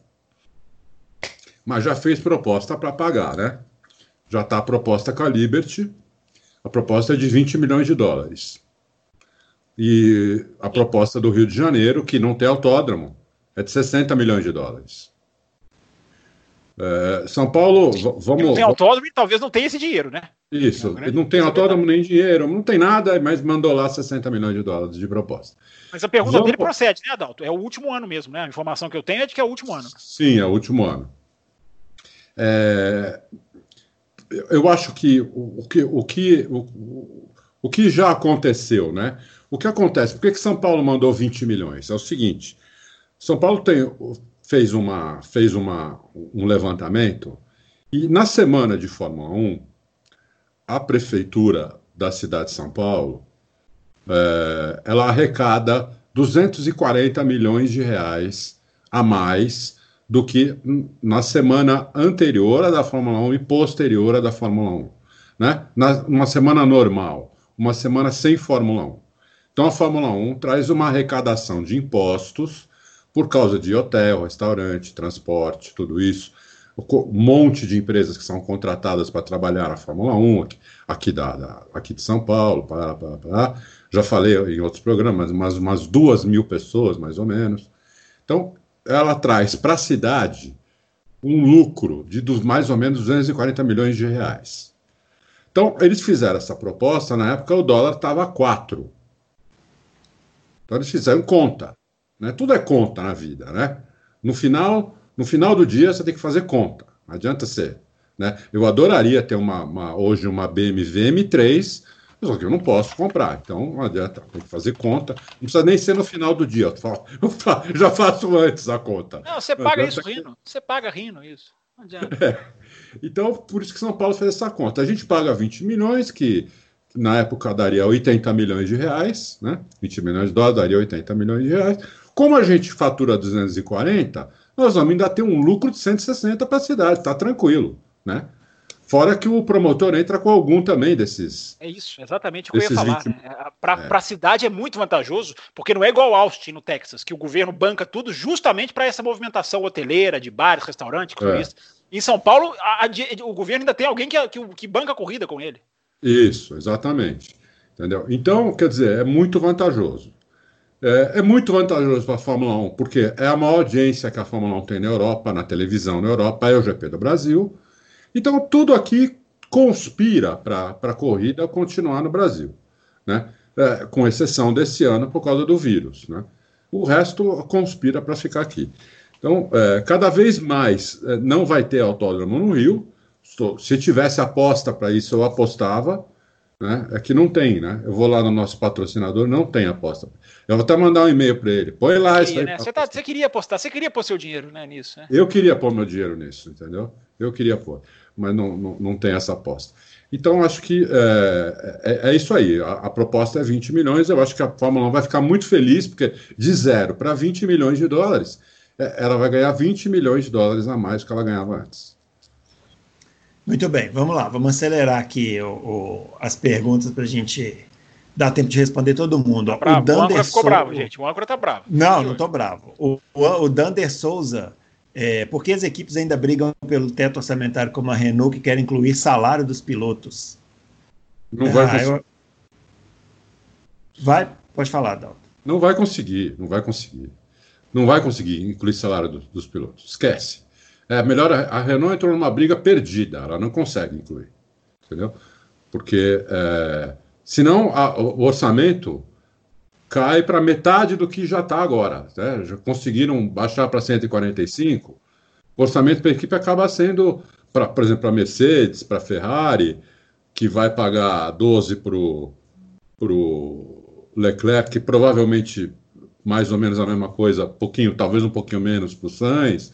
mas já fez proposta para pagar, né? Já está a proposta com a Liberty. A proposta é de 20 milhões de dólares. E a proposta do Rio de Janeiro, que não tem autódromo, é de 60 milhões de dólares. É, São Paulo, vamos. Não tem autódromo e talvez não tenha esse dinheiro, né? Isso, é não tem autódromo nem dinheiro, não tem nada, mas mandou lá 60 milhões de dólares de proposta. Mas a pergunta vamos... dele procede, né, Adalto? É o último ano mesmo, né? A informação que eu tenho é de que é o último ano. Sim, é o último ano. É... Eu acho que o, que, o, que, o, o que já aconteceu, né? O que acontece? Por que, que São Paulo mandou 20 milhões? É o seguinte: São Paulo tem, fez, uma, fez uma, um levantamento e na semana de Fórmula 1, a prefeitura da cidade de São Paulo é, ela arrecada 240 milhões de reais a mais do que na semana anterior à da Fórmula 1 e posterior à da Fórmula 1. Né? Na, uma semana normal, uma semana sem Fórmula 1. Então a Fórmula 1 traz uma arrecadação de impostos por causa de hotel, restaurante, transporte, tudo isso. Um monte de empresas que são contratadas para trabalhar na Fórmula 1, aqui, aqui, da, da, aqui de São Paulo, já falei em outros programas, mas umas duas mil pessoas, mais ou menos. Então, ela traz para a cidade um lucro de dos mais ou menos 240 milhões de reais. Então, eles fizeram essa proposta, na época o dólar estava a 4. Então eles fizeram conta. Né? Tudo é conta na vida, né? No final, no final do dia você tem que fazer conta. Não adianta ser. Né? Eu adoraria ter uma, uma, hoje uma BMW M3, só que eu não posso comprar. Então não adianta, tem que fazer conta. Não precisa nem ser no final do dia. Eu, falo, eu já faço antes a conta. Não, você paga isso rindo. Você paga rindo isso. Não adianta. É. Então, por isso que São Paulo fez essa conta. A gente paga 20 milhões, que na época daria 80 milhões de reais, né? 20 milhões de dólares daria 80 milhões de reais. Como a gente fatura 240, nós vamos ainda ter um lucro de 160 para a cidade, tá tranquilo, né? Fora que o promotor entra com algum também desses. É isso, exatamente o que eu ia falar. 20... Né? Para é. a cidade é muito vantajoso, porque não é igual Austin, no Texas, que o governo banca tudo justamente para essa movimentação hoteleira, de bares, restaurantes, é. Em São Paulo, a, a, o governo ainda tem alguém que, que, que banca a corrida com ele. Isso, exatamente. Entendeu? Então, quer dizer, é muito vantajoso. É, é muito vantajoso para a Fórmula 1, porque é a maior audiência que a Fórmula 1 tem na Europa, na televisão na Europa, é o GP do Brasil. Então, tudo aqui conspira para a corrida continuar no Brasil, né? É, com exceção desse ano por causa do vírus. Né? O resto conspira para ficar aqui. Então, é, cada vez mais é, não vai ter autódromo no Rio, Estou, se tivesse aposta para isso, eu apostava. Né? É que não tem, né? Eu vou lá no nosso patrocinador, não tem aposta. Eu vou até mandar um e-mail para ele. Põe lá queria, isso aí. Né? Você, tá, você, queria apostar, você queria pôr seu dinheiro né, nisso, né? Eu queria pôr meu dinheiro nisso, entendeu? Eu queria pôr, mas não, não, não tem essa aposta. Então, acho que é, é, é isso aí. A, a, proposta é 20 milhões. Eu acho que a Fórmula 1 vai ficar muito feliz, porque de zero para 20 milhões de dólares, é, ela vai ganhar 20 milhões de dólares a mais do que ela ganhava antes. Muito bem, vamos lá, vamos acelerar aqui o, o, as perguntas para a gente dar tempo de responder todo mundo. Tá bravo. O, Dander o âncora ficou bravo, gente. O âncora tá bravo. Não, não tô bravo. O, o, o Dander Souza, é, por que as equipes ainda brigam pelo teto orçamentário como a Renault, que quer incluir salário dos pilotos? Não vai ah, conseguir. Eu... Vai, pode falar, Dalton. Não vai conseguir, não vai conseguir. Não vai conseguir incluir salário do, dos pilotos. Esquece. É melhor a Renault entrou numa briga perdida, ela não consegue incluir, entendeu? Porque é, senão a, o orçamento cai para metade do que já está agora. Né? Já conseguiram baixar para 145. O orçamento para equipe acaba sendo, pra, por exemplo, para Mercedes, para Ferrari, que vai pagar 12 para o Leclerc, que provavelmente mais ou menos a mesma coisa, pouquinho, talvez um pouquinho menos para o Sainz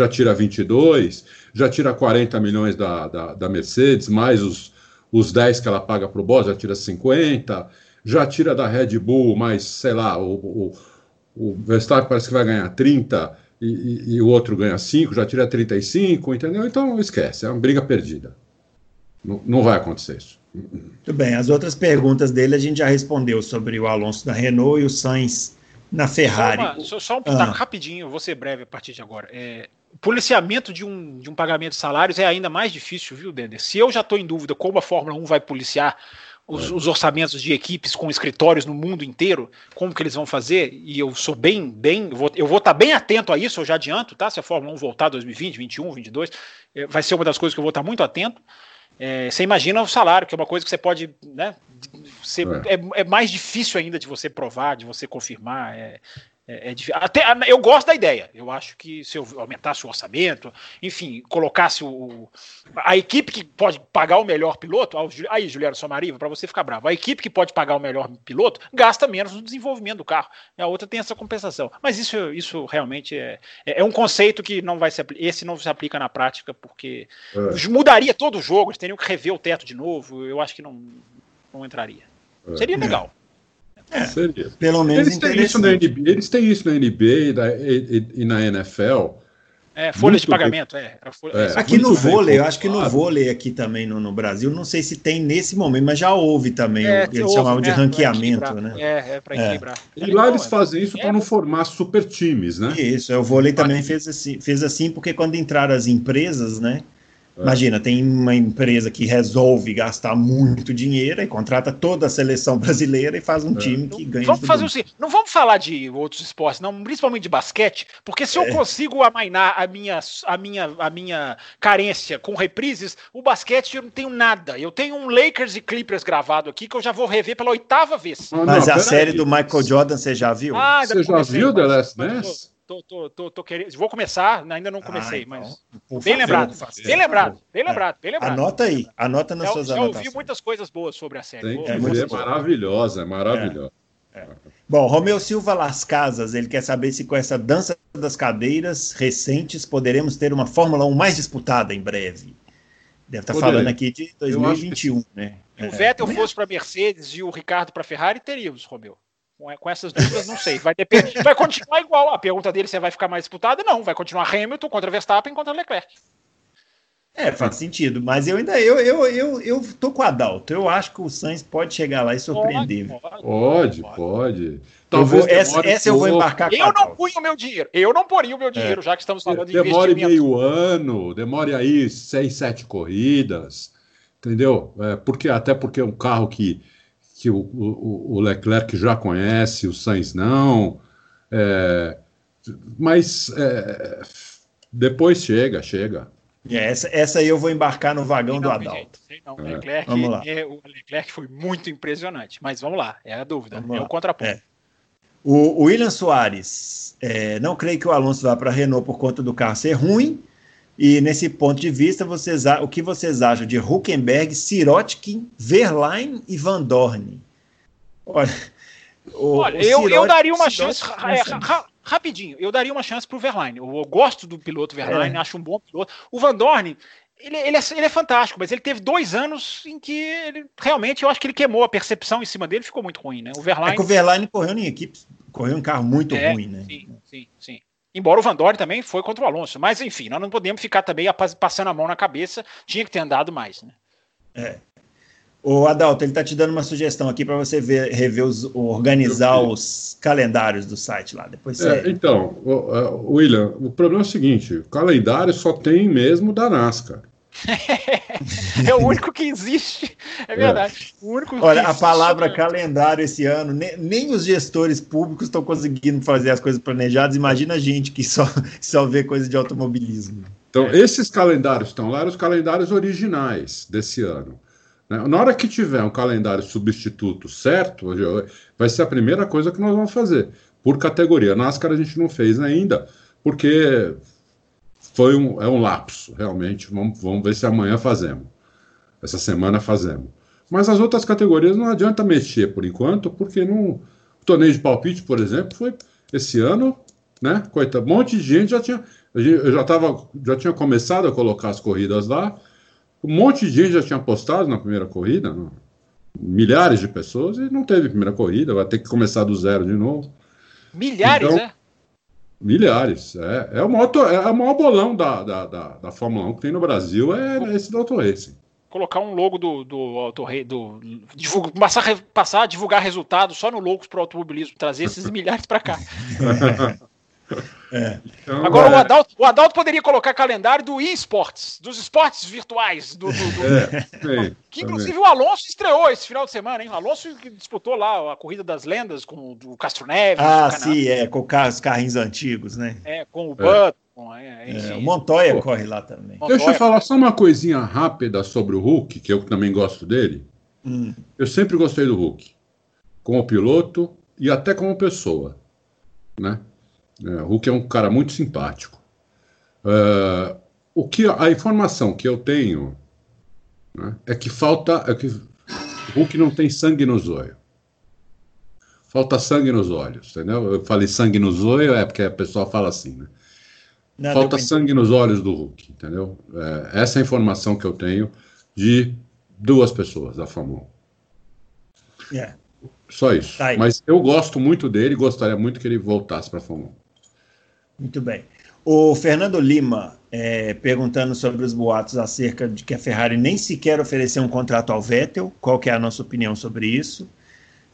já tira 22, já tira 40 milhões da, da, da Mercedes, mais os, os 10 que ela paga para o Boss, já tira 50, já tira da Red Bull, mais, sei lá, o, o, o Verstappen parece que vai ganhar 30 e, e, e, o outro ganha 5, já tira 35, entendeu? Então esquece, é uma briga perdida. Não, não vai acontecer isso. Muito bem, as outras perguntas dele a gente já respondeu sobre o Alonso da Renault e o Sainz na Ferrari. Só, uma, só, só um ah. rapidinho, vou ser breve a partir de agora. É, policiamento de um, de um pagamento de salários é ainda mais difícil, viu, Dender? Se eu já estou em dúvida como a Fórmula 1 vai policiar os, os, orçamentos de equipes com escritórios no mundo inteiro, como que eles vão fazer, e eu sou bem, bem, vou, eu vou estar tá bem atento a isso, eu já adianto, tá? Se a Fórmula 1 voltar 2020, 2021, 2022, vai ser uma das coisas que eu vou estar tá muito atento. É, você imagina o salário, que é uma coisa que você pode, né? Ser, é. É, é mais difícil ainda de você provar, de você confirmar. É, é, é Até, eu gosto da ideia. Eu acho que se eu aumentasse o orçamento, enfim, colocasse o, a equipe que pode pagar o melhor piloto, aí, Juliano Somariva, para você ficar bravo, a equipe que pode pagar o melhor piloto gasta menos no desenvolvimento do carro. A outra tem essa compensação. Mas isso, isso realmente é, é, é um conceito que não vai se esse não se aplica na prática, porque é. mudaria todo o jogo, eles teriam que rever o teto de novo. Eu acho que não, não entraria. É. Seria legal. É, Seria. Pelo menos eles têm, isso na NBA, eles têm isso na NBA e, da, e, e na NFL. É, folha de pagamento, é. Folha, é. Aqui no vôlei, eu acho que no vôlei aqui também no, no, Brasil, não sei se tem nesse momento, mas já houve também, é, eles houve, chamavam de é, ranqueamento, né? É, é para é. equilibrar. E lá eles fazem isso para não formar super times, né? Isso, o vôlei também fez assim, fez assim, porque quando entraram as empresas, né? É. Imagina, tem uma empresa que resolve gastar muito dinheiro e contrata toda a seleção brasileira e faz um é. time que ganha. Vamos fazer assim, não vamos falar de outros esportes, não, principalmente de basquete, porque se eu é. consigo amainar a minha, a, minha, a minha carência com reprises, o basquete eu não tenho nada. Eu tenho um Lakers e Clippers gravado aqui que eu já vou rever pela oitava vez. Não, Mas não, a série aí. do Michael Jordan você já viu? Ah, você já viu The Last Dance? Tô, tô, tô, tô, querendo. Vou começar, ainda não comecei, ah, então, mas. Bem lembrado, bem lembrado, bem lembrado, bem lembrado. Anota aí, anota nas já, suas já anotações. Já ouvi muitas coisas boas sobre a série. Tem que ver, é maravilhosa, é maravilhosa. É. É. Bom, Romeu Silva Las Casas, ele quer saber se com essa dança das cadeiras recentes poderemos ter uma Fórmula 1 mais disputada em breve. Deve estar tá falando aqui de 2021, né? Se o Vettel fosse para Mercedes e o Ricardo para Ferrari, teríamos, Romeu. Com essas dúvidas, não sei. Vai, depender, vai continuar igual. A pergunta dele se vai ficar mais disputada, não. Vai continuar Hamilton contra Verstappen contra Leclerc. É, faz sentido. Mas eu ainda eu, eu, eu, eu tô com a Adalto. Eu acho que o Sainz pode chegar lá e surpreender. Pode, pode. pode. Talvez vou, essa, essa eu vou embarcar Eu não punho o meu dinheiro. Eu não poria o meu dinheiro, é. já que estamos falando de demore meio ano, demore aí seis, sete corridas, entendeu? É, porque até porque é um carro que que o, o, o Leclerc já conhece, o Sainz não. É, mas é, depois chega, chega. É, essa, essa aí eu vou embarcar no vagão não, do Adalto. Gente, não. É. Leclerc, vamos lá. É, o Leclerc foi muito impressionante, mas vamos lá, é a dúvida, vamos é lá. o contraponto. É. O, o William Soares, é, não creio que o Alonso vá para a Renault por conta do carro ser ruim, e nesse ponto de vista, vocês, o que vocês acham de Huckenberg, Sirotkin, Verlaine e Van Dorn? Olha, o, Olha o eu, eu daria uma chance. É, ra, rapidinho, eu daria uma chance para o Verlaine. Eu, eu, gosto do piloto Verlaine, é. acho um bom piloto. O Van Dorn, ele, ele, é, ele é fantástico, mas ele teve dois anos em que ele, realmente eu acho que ele queimou a percepção em cima dele, ficou muito ruim, né? O Verlaine. É que o Verlaine correu em equipe, correu um carro muito é, ruim, né? Sim, sim, sim. Embora o Van Dorn também foi contra o Alonso, mas enfim, nós não podemos ficar também passando a mão na cabeça, tinha que ter andado mais, né? É. O Adalto, ele está te dando uma sugestão aqui para você ver, rever os, organizar os calendários do site lá. Depois você... é, então, William, o problema é o seguinte: o calendário só tem mesmo da NASCAR. é o único que existe, é verdade. É. O único Olha, a palavra é... calendário esse ano, nem, nem os gestores públicos estão conseguindo fazer as coisas planejadas. Imagina a gente que só, só vê coisa de automobilismo. Então, é. esses calendários estão lá, os calendários originais desse ano. Né? Na hora que tiver um calendário substituto certo, vai ser a primeira coisa que nós vamos fazer, por categoria. NASCAR a gente não fez ainda, porque foi um, é um lapso, realmente. Vamos, vamos ver se amanhã fazemos. Essa semana fazemos. Mas as outras categorias não adianta mexer por enquanto, porque não. O torneio de palpite, por exemplo, foi esse ano, né? Coitado, um monte de gente já tinha. Eu já, tava, já tinha começado a colocar as corridas lá. Um monte de gente já tinha apostado na primeira corrida, não? milhares de pessoas, e não teve primeira corrida, vai ter que começar do zero de novo. Milhares, então, é? Milhares. É, é, o maior, é o maior bolão da, da, da, da Fórmula 1 que tem no Brasil, é esse do Auto Racing. Colocar um logo do, do Auto do, divulga, passar, passar a divulgar resultados só no Loucos para o Automobilismo, trazer esses milhares para cá. É. Então, Agora, é... o, Adalto, o Adalto poderia colocar calendário do eSports, dos esportes virtuais. Do, do, do... É, que inclusive o Alonso estreou esse final de semana, hein? O Alonso disputou lá a Corrida das Lendas com o Castro Neves. Ah, sim, é, com os carrinhos antigos, né? É, com o Button. É, é, o Montoya Pô, corre lá também. Montoya, deixa eu falar só uma coisinha rápida sobre o Hulk, que eu também gosto dele. Hum. Eu sempre gostei do Hulk, como piloto e até como pessoa, né? É, Hulk é um cara muito simpático. Uh, o que a informação que eu tenho né, é que falta é que Hulk não tem sangue nos olhos. Falta sangue nos olhos, entendeu? Eu falei sangue nos olhos é porque a pessoa fala assim, né? Não, falta sangue nos olhos do Hulk, entendeu? É, essa é a informação que eu tenho de duas pessoas da 1. Yeah. Só isso. Tá Mas eu gosto muito dele, gostaria muito que ele voltasse para a 1. Muito bem. O Fernando Lima é, perguntando sobre os boatos acerca de que a Ferrari nem sequer ofereceu um contrato ao Vettel. Qual que é a nossa opinião sobre isso?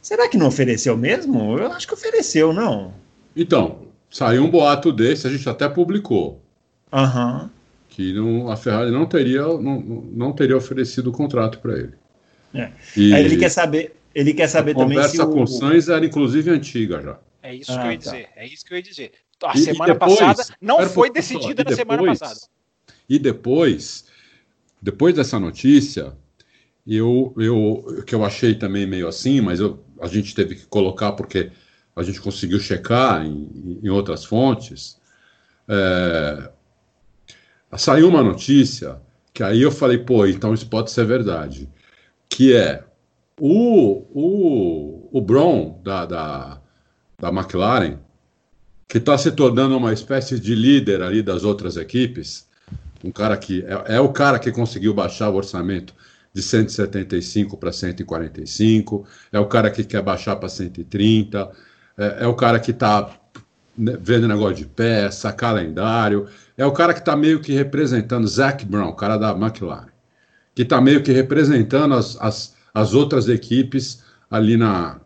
Será que não ofereceu mesmo? Eu acho que ofereceu, não. Então, saiu um boato desse, a gente até publicou. Uhum. Que não, a Ferrari não teria, não, não teria oferecido o contrato para ele. É. E Aí ele quer saber, ele quer saber também se. A conversa com o Sainz era inclusive antiga já. É isso ah, que eu ia tá. dizer. É isso que eu ia dizer a e, semana e depois, passada não foi decidida na depois, semana passada. E depois, depois dessa notícia, eu, eu que eu achei também meio assim, mas eu, a gente teve que colocar porque a gente conseguiu checar em, em outras fontes. É, saiu uma notícia que aí eu falei, pô, então isso pode ser verdade, que é o, o, o Brown da, da, da McLaren que está se tornando uma espécie de líder ali das outras equipes, um cara que é, é o cara que conseguiu baixar o orçamento de 175 para 145, é o cara que quer baixar para 130, é, é, o cara que está né, vendo negócio de peça, calendário, é o cara que está meio que representando Zac Brown, cara da McLaren, que está meio que representando as, as, as outras equipes ali na,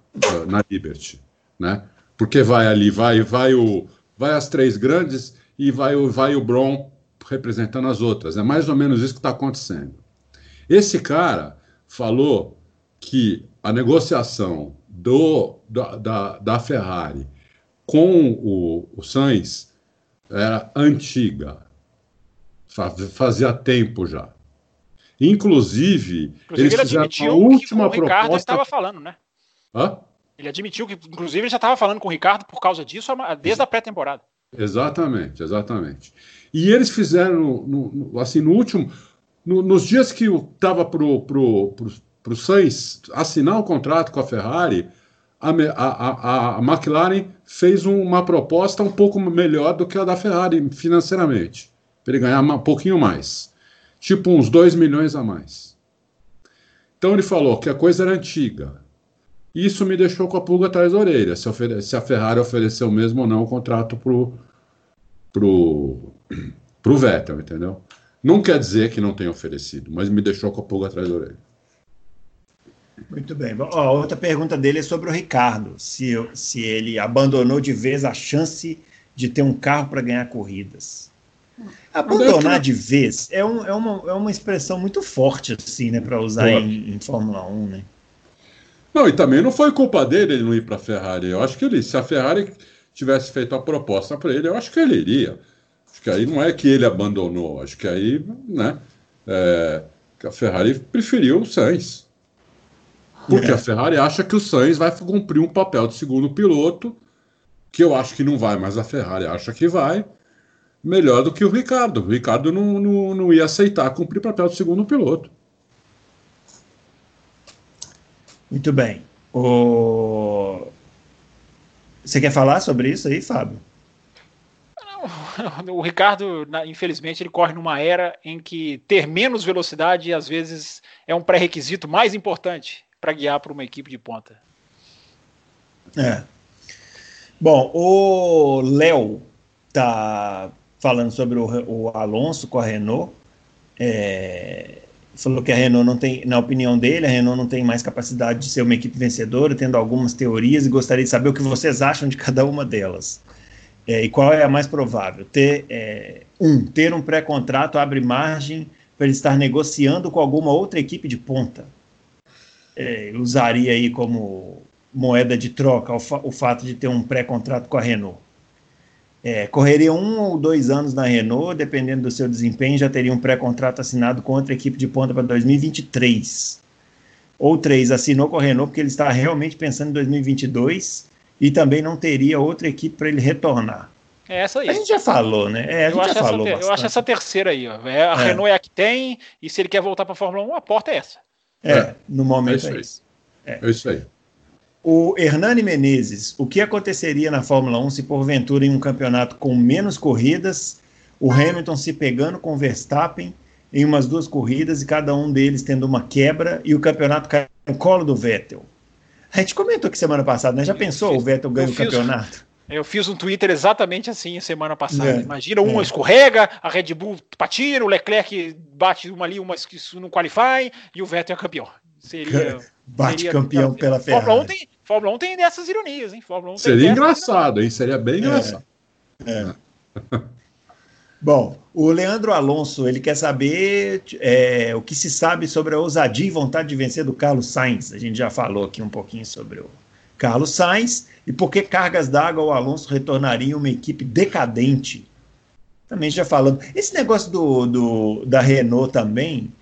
na Liberty, né? Porque vai ali, vai, vai o, vai as três grandes e vai o, vai o Bron representando as outras. É mais ou menos isso que está acontecendo. Esse cara falou que a negociação do, da, da, da Ferrari com o, o Sainz era antiga, fazia tempo já. Inclusive, Inclusive eles fizeram a última que o Ricardo proposta. estava falando, né? Hã? Ele admitiu que, inclusive, ele já estava falando com o Ricardo por causa disso desde a pré-temporada. Exatamente, exatamente. E eles fizeram, no, no, assim, no último. No, nos dias que estava para o pro, pro, pro Sainz assinar o contrato com a Ferrari, a, a, a, McLaren fez uma proposta um pouco melhor do que a da Ferrari financeiramente, para ele ganhar um pouquinho mais. tipo uns 2 milhões a mais. Então ele falou que a coisa era antiga. Isso me deixou com a pulga atrás da orelha, se, se a Ferrari ofereceu mesmo ou não o contrato pro, pro, pro Vettel, entendeu? Não quer dizer que não tenha oferecido, mas me deixou com a pulga atrás da orelha. Muito bem. Ó, outra pergunta dele é sobre o Ricardo, se, se ele abandonou de vez a chance de ter um carro para ganhar corridas. Abandonar de vez é, um, é, uma, é uma expressão muito forte, assim, né, para usar em, em, Fórmula 1, né? Não, e também não foi culpa dele ele não ir para a Ferrari. Eu acho que ele, se a Ferrari tivesse feito a proposta para ele, eu acho que ele iria. Acho que aí não é que ele abandonou, acho que aí, né, é, a Ferrari preferiu o Sainz. Porque é. a Ferrari acha que o Sainz vai cumprir um papel de segundo piloto, que eu acho que não vai, mas a Ferrari acha que vai, melhor do que o Ricardo. O Ricardo não, não, não ia aceitar cumprir papel de segundo piloto. Muito bem. O... Você quer falar sobre isso aí, Fábio? o Ricardo, infelizmente, ele corre numa era em que ter menos velocidade às vezes é um pré-requisito mais importante para guiar para uma equipe de ponta. É. Bom, o Léo tá falando sobre o, o, Alonso com a Renault. É, falou que a Renault não tem, na opinião dele, a Renault não tem mais capacidade de ser uma equipe vencedora, tendo algumas teorias, e gostaria de saber o que vocês acham de cada uma delas. É, e qual é a mais provável? Ter, é, um, ter um pré-contrato abre margem para ele estar negociando com alguma outra equipe de ponta é, usaria aí como moeda de troca o, fa o fato de ter um pré-contrato com a Renault. É, correria um ou dois anos na Renault, dependendo do seu desempenho, já teria um pré-contrato assinado com outra equipe de ponta para 2023. Ou três, assinou com a Renault porque ele está realmente pensando em 2022 e também não teria outra equipe para ele retornar. É essa aí. A gente já falou, né? É, a gente já falou. eu acho essa terceira aí. Ó. É, a é. Renault é a que tem, e se ele quer voltar para a Fórmula 1, a porta é essa. É, é, no momento é isso. É. é isso aí. O Hernani Menezes, o que aconteceria na Fórmula 1 se porventura em um campeonato com menos corridas, o Hamilton se pegando com o Verstappen em umas duas corridas e cada um deles tendo uma quebra e o campeonato cai no colo do Vettel? A gente comentou aqui semana passada, né? Já pensou o Vettel ganha o campeonato? Eu fiz um Twitter exatamente assim semana passada. É, Imagina, um é. escorrega, a Red Bull patina, o Leclerc bate uma ali, uma no qualify e o Vettel é campeão. Seria. Bate seria, campeão pela Ferrari. Fórmula 1 tem, Fórmula 1 tem dessas ironias, hein? Fórmula 1 seria engraçado, hein? Seria bem é, engraçado. É. Bom, o Leandro Alonso, ele quer saber é, o que se sabe sobre a ousadia e vontade de vencer do Carlos Sainz. A gente já falou aqui um pouquinho sobre o Carlos Sainz e por que cargas d'água o Alonso retornaria uma equipe decadente. Também já falando. Esse negócio do, do da Renault também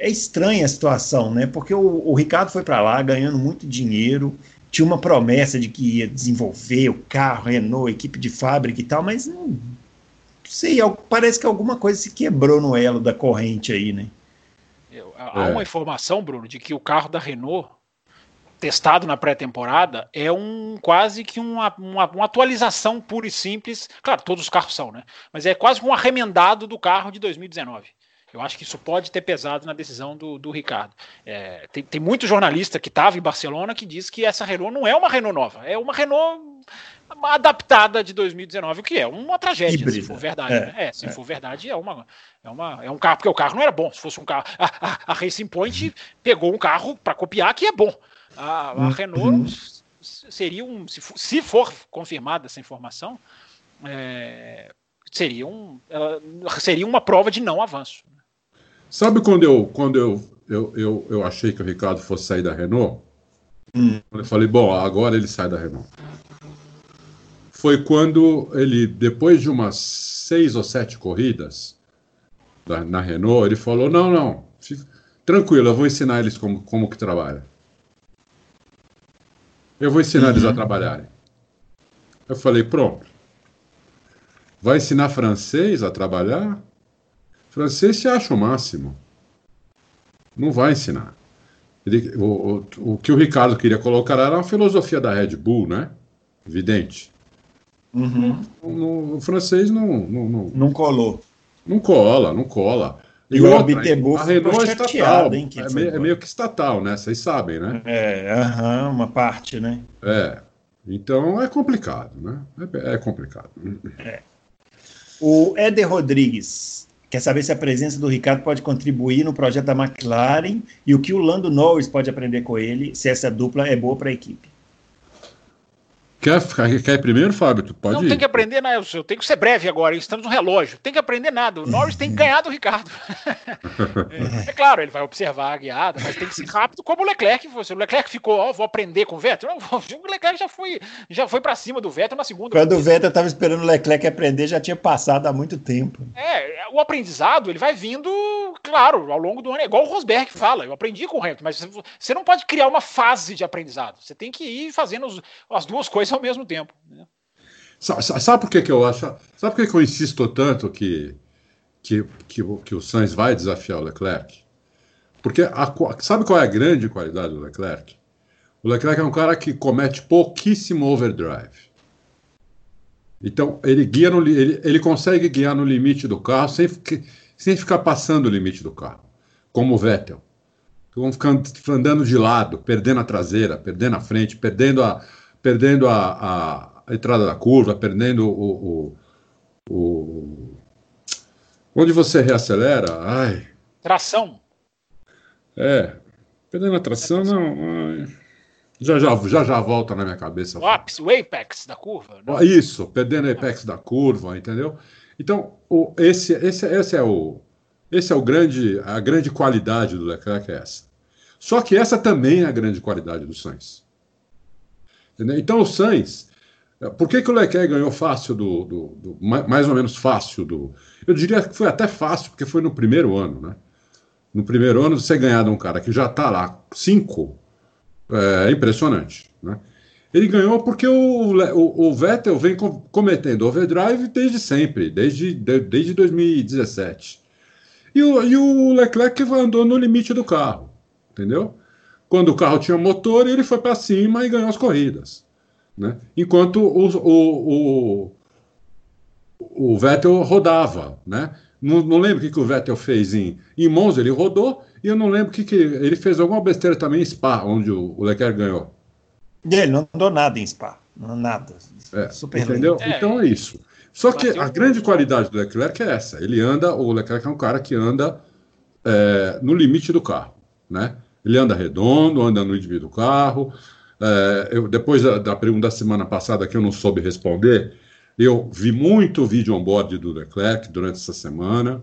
é estranha a situação, né? Porque o, o Ricardo foi para lá ganhando muito dinheiro, tinha uma promessa de que ia desenvolver o carro, Renault, equipe de fábrica e tal, mas não sei, parece que alguma coisa se quebrou no elo da corrente aí, né? Há é. uma informação, Bruno, de que o carro da Renault testado na pré-temporada é um quase que uma, uma, uma, atualização pura e simples. Claro, todos os carros são, né? Mas é quase um arremendado do carro de 2019. Eu acho que isso pode ter pesado na decisão do, do Ricardo. É, tem, tem muito jornalista que estava em Barcelona que diz que essa Renault não é uma Renault nova, é uma Renault adaptada de 2019, o que é uma tragédia, Híbrida. se for verdade. É, né? é se é. for verdade, é, uma, é, uma, é um carro, porque o carro não era bom. Se fosse um carro. A, a, a Racing Point pegou um carro para copiar que é bom. A, a uhum. Renault seria um. Se for, se for, confirmada essa informação, é, seria, um, seria uma prova de não avanço. Sabe quando eu, quando eu, eu, eu, eu achei que o Ricardo fosse sair da Renault? Hum. Eu falei, bom, agora ele sai da Renault. Foi quando ele, depois de umas seis ou sete corridas da, na Renault, ele falou: não, não, fica, tranquilo, eu vou ensinar eles como, como que trabalha. Eu vou ensinar uhum. eles a uhum. trabalharem. Eu falei, pronto. Vai ensinar francês a trabalhar? Francês se acha o máximo. Não vai ensinar. Ele, o, o, o, que o Ricardo queria colocar era a filosofia da Red Bull, né? Evidente. Uhum. No, no, o francês não, não, não. Não colou. Não cola, não cola. E, outra, a Renault é estatal, hein, é, meio, é, meio, que estatal, né? Vocês sabem, né? É, aham, uma parte, né? É. Então é complicado, né? É, é complicado. É. O Éder Rodrigues quer saber se a presença do Ricardo pode contribuir no projeto da McLaren e o que o Lando Norris pode aprender com ele, se essa dupla é boa para a equipe. Quer, quer ir primeiro, Fábio? Tu pode não ir. tem que aprender nada. Eu tenho que ser breve agora. Estamos no relógio. Tem que aprender nada. O Norris tem que ganhar do Ricardo. é, é, claro, ele vai observar a guiada, mas tem que ser rápido, como o Leclerc. O Leclerc ficou, ó, vou aprender com o Vettel. Não, o Leclerc já foi, já foi para cima do Vettel na segunda. Quando o Vettel estava esperando o Leclerc aprender, já tinha passado há muito tempo. É, o aprendizado ele vai vindo, claro, ao longo do ano. É igual o Rosberg fala. Eu aprendi com o Hamilton, mas você não pode criar uma fase de aprendizado. Você tem que ir fazendo as duas coisas ao mesmo tempo. Né? Sabe, sabe, por que, que eu acho? Sabe por que, que eu insisto tanto que, que, que, que o Sainz vai desafiar o Leclerc? Porque a, sabe qual é a grande qualidade do Leclerc? O Leclerc é um cara que comete pouquíssimo overdrive. Então, ele guia no, ele, ele consegue guiar no limite do carro sem, sem ficar passando o limite do carro, como o Vettel. Vão ficando andando de lado, perdendo a traseira, perdendo a frente, perdendo a, perdendo a, a, entrada da curva, perdendo o, o, o, Onde você reacelera, ai. Tração. É. Perdendo a tração, não. Ai. Já, já, já já volta na minha cabeça. O ápice, o apex da curva. Né? Isso, perdendo o apex da curva, entendeu? Então, o, esse, esse, esse é o. Esse é o grande, a grande qualidade do Leclerc é essa. Só que essa também é a grande qualidade do Sainz. Entendeu? Então o Sainz, por que, que o Leclerc ganhou fácil do, do, do, mais ou menos fácil do. Eu diria que foi até fácil, porque foi no primeiro ano, né? No primeiro ano, você ganhar de um cara que já está lá, cinco, é impressionante. Né? Ele ganhou porque o, o, o, Vettel vem cometendo overdrive desde sempre, desde, de, desde 2017. E o, e o Leclerc andou no limite do carro, entendeu? Quando o carro tinha motor, ele foi para cima e ganhou as corridas. Né? Enquanto o, o, o, o Vettel rodava. Né? Não, não lembro o que, que o Vettel fez em, em Monza, ele rodou, e eu não lembro o que, que ele fez alguma besteira também em Spa, onde o, o Leclerc ganhou. Ele não andou nada em Spa, nada. É, Super entendeu? É. Então é isso. Só que a grande qualidade do Leclerc é essa. Ele anda, o Leclerc é um cara que anda é, no limite do carro, né? Ele anda redondo, anda no indivíduo do carro. É, eu, depois da, da, pergunta da semana passada que eu não soube responder, eu vi muito vídeo on-board do Leclerc durante essa semana.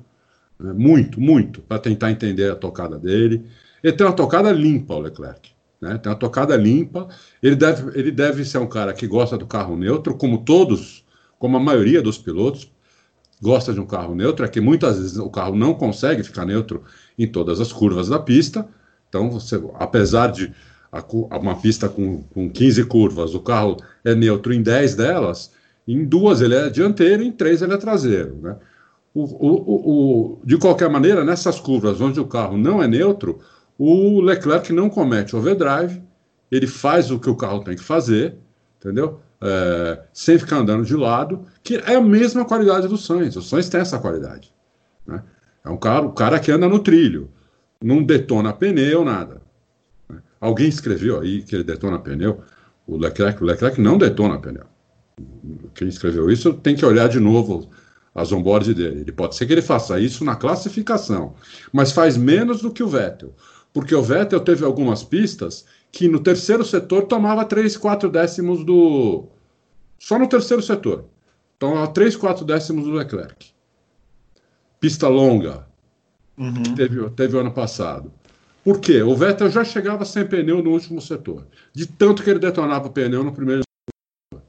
Né, muito, muito, para tentar entender a tocada dele. Ele tem uma tocada limpa, o Leclerc. Né? Tem uma tocada limpa. Ele deve, ele deve ser um cara que gosta do carro neutro, como todos, como a maioria dos pilotos gosta de um carro neutro, é que muitas vezes o carro não consegue ficar neutro em todas as curvas da pista. Então, você, apesar de a, uma pista com, com 15 curvas, o carro é neutro em 10 delas, em duas ele é dianteiro, em três ele é traseiro. Né? O, o, o, de qualquer maneira, nessas curvas onde o carro não é neutro, o Leclerc não comete overdrive, ele faz o que o carro tem que fazer, entendeu? É, sem ficar andando de lado, que é a mesma qualidade do Sainz. O Sainz tem essa qualidade. Né? É um cara, o cara que anda no trilho não detona pneu, nada. Alguém escreveu aí que ele detona pneu. O Leclerc, o Leclerc não detona pneu. Quem escreveu isso tem que olhar de novo as onboards dele. Ele pode ser que ele faça isso na classificação, mas faz menos do que o Vettel. Porque o Vettel teve algumas pistas que no terceiro setor tomava 3, 4 décimos do. Só no terceiro setor. Tomava 3, 4 décimos do Leclerc. Pista longa, uhum. que teve, teve o ano passado. Por quê? O Vettel já chegava sem pneu no último setor, de tanto que ele detonava o pneu no primeiro setor.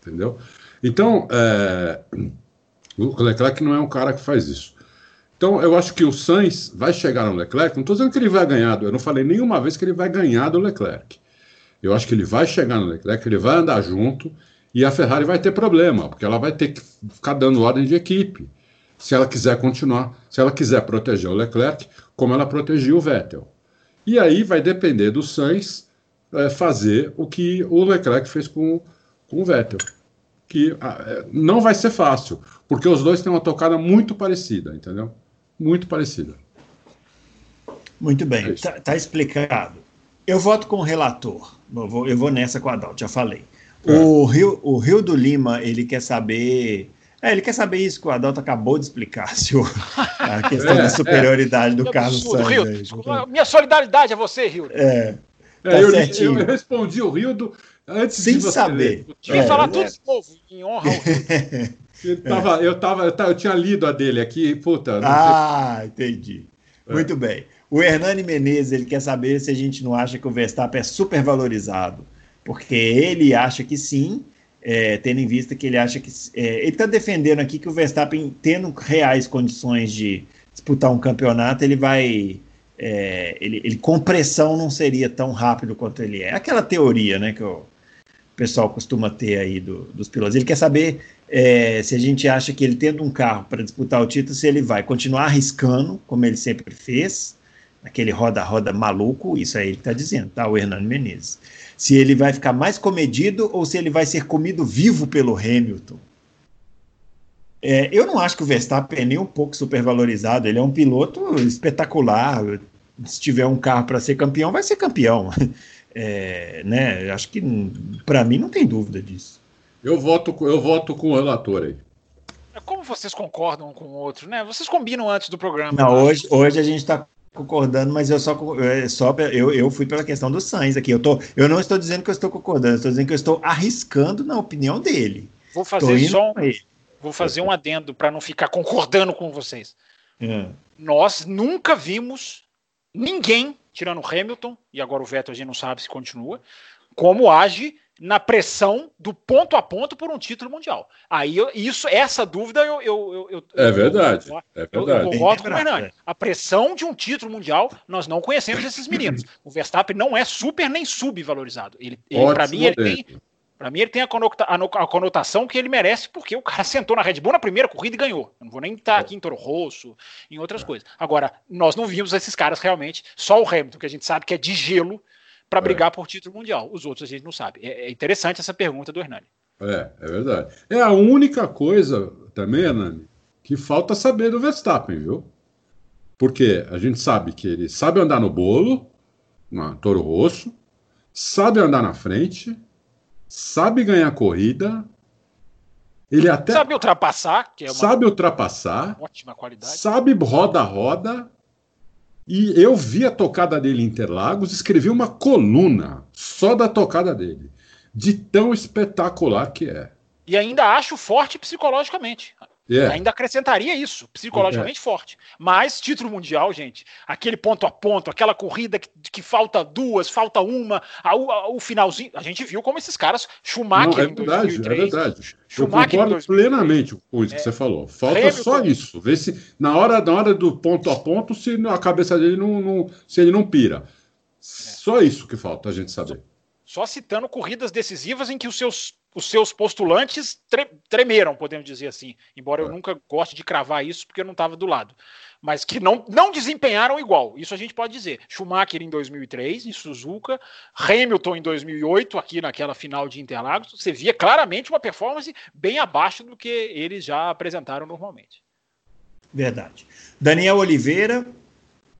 Entendeu? Então, é, o Leclerc não é um cara que faz isso. Então, eu acho que o Sainz vai chegar no Leclerc. Não estou dizendo que ele vai ganhar, eu não falei nenhuma vez que ele vai ganhar do Leclerc. Eu acho que ele vai chegar no Leclerc, ele vai andar junto e a Ferrari vai ter problema, porque ela vai ter que ficar dando ordem de equipe se ela quiser continuar, se ela quiser proteger o Leclerc, como ela protegia o Vettel. E aí vai depender do Sainz é, fazer o que o Leclerc fez com, com o Vettel. Que é, não vai ser fácil, porque os dois têm uma tocada muito parecida, entendeu? muito parecida. Muito bem, está é tá explicado. Eu voto com o relator. Eu vou, eu vou nessa com a Adalto, já falei. É. O, Rio, o Rio do Lima, ele quer saber. É, ele quer saber isso que o Adalto acabou de explicar, senhor. A questão é, da superioridade é. do Carlos Santos. Rio, minha solidariedade a você, Rio. É. Tá eu, eu, respondi o Rio do, antes Sem de você saber. Devia é, falar tudo de novo, em honra ao Rio. Eu, tava, eu, tava, eu, tinha lido a dele aqui, puta. Ah, entendi. Muito bem. O Hernani Menezes ele quer saber se a gente não acha que o Verstappen é supervalorizado, porque ele acha que sim, é, tendo em vista que ele acha que. É, ele está defendendo aqui que o Verstappen, tendo reais condições de disputar um campeonato, ele vai. É, ele, ele com pressão não seria tão rápido quanto ele é. Aquela teoria né, que o pessoal costuma ter aí do, dos pilotos. Ele quer saber é, se a gente acha que ele tendo um carro para disputar o título, se ele vai continuar arriscando, como ele sempre fez, aquele roda-roda maluco, isso aí ele está dizendo, tá? O Hernando Menezes. Se ele vai ficar mais comedido ou se ele vai ser comido vivo pelo Hamilton. É, eu não acho que o Verstappen é nem um pouco supervalorizado. Ele é um piloto espetacular. Se tiver um carro para ser campeão, vai ser campeão. É, né? Acho que para mim não tem dúvida disso. Eu voto, eu voto com o relator aí. Como vocês concordam um com o outro, né? Vocês combinam antes do programa. Não, hoje, hoje a gente está concordando, mas eu só, é, só eu, eu fui pela questão do Sainz aqui. Eu, tô, eu não estou dizendo que eu estou concordando, estou dizendo que eu estou arriscando na opinião dele. Vou fazer só um, vou fazer um adendo para não ficar concordando com vocês. É. Nós nunca vimos ninguém, tirando o Hamilton, e agora o Vettel a gente não sabe se continua, como age na pressão do ponto a ponto por um título mundial. Aí eu, isso, essa dúvida eu, eu, eu é verdade. Eu, é verdade. Eu, concordo com o Hernani. A pressão de um título mundial nós não conhecemos esses meninos. O Verstappen não é super nem subvalorizado. Ele, ele para mim ele tem para mim, ele tem a, conota, a, conotação que ele merece, porque o cara sentou na Red Bull na primeira corrida e ganhou. Não vou nem estar aqui em Toro Rosso, em outras é. coisas. Agora, nós não vimos esses caras realmente, só o Hamilton, que a gente sabe que é de gelo, para é. brigar por título mundial. Os outros a gente não sabe. É, é, interessante essa pergunta do Hernani. É, é verdade. É a única coisa também, Hernani, que falta saber do Verstappen, viu? Porque a gente sabe que ele sabe andar no bolo, no Toro Rosso, sabe andar na frente, sabe ganhar corrida, ele até sabe ultrapassar, que é uma sabe ultrapassar, ótima qualidade, sabe roda roda e eu vi a tocada dele em Interlagos, escrevi uma coluna só da tocada dele, de tão espetacular que é. E ainda acho forte psicologicamente. Yeah. É. Ainda acrescentaria isso, psicologicamente yeah. É. forte. Mas título mundial, gente, aquele ponto a ponto, aquela corrida que, que falta duas, falta uma, o finalzinho. A gente viu como esses caras, Schumacher Não, é verdade, 2003, é verdade. Schumacher Eu concordo plenamente com isso é, que você falou. Falta Hamilton, só isso. Ver se na hora, na hora do ponto a ponto, se a cabeça dele não, não se ele não pira. É. Só isso que falta a gente saber. Só citando corridas decisivas em que os seus os seus postulantes tre tremeram, podemos dizer assim, embora eu é. nunca goste de cravar isso porque eu não estava do lado, mas que não, não desempenharam igual, isso a gente pode dizer. Schumacher em 2003, em Suzuka, Hamilton em 2008, aqui naquela final de Interlagos, você via claramente uma performance bem abaixo do que eles já apresentaram normalmente. Verdade. Daniel Oliveira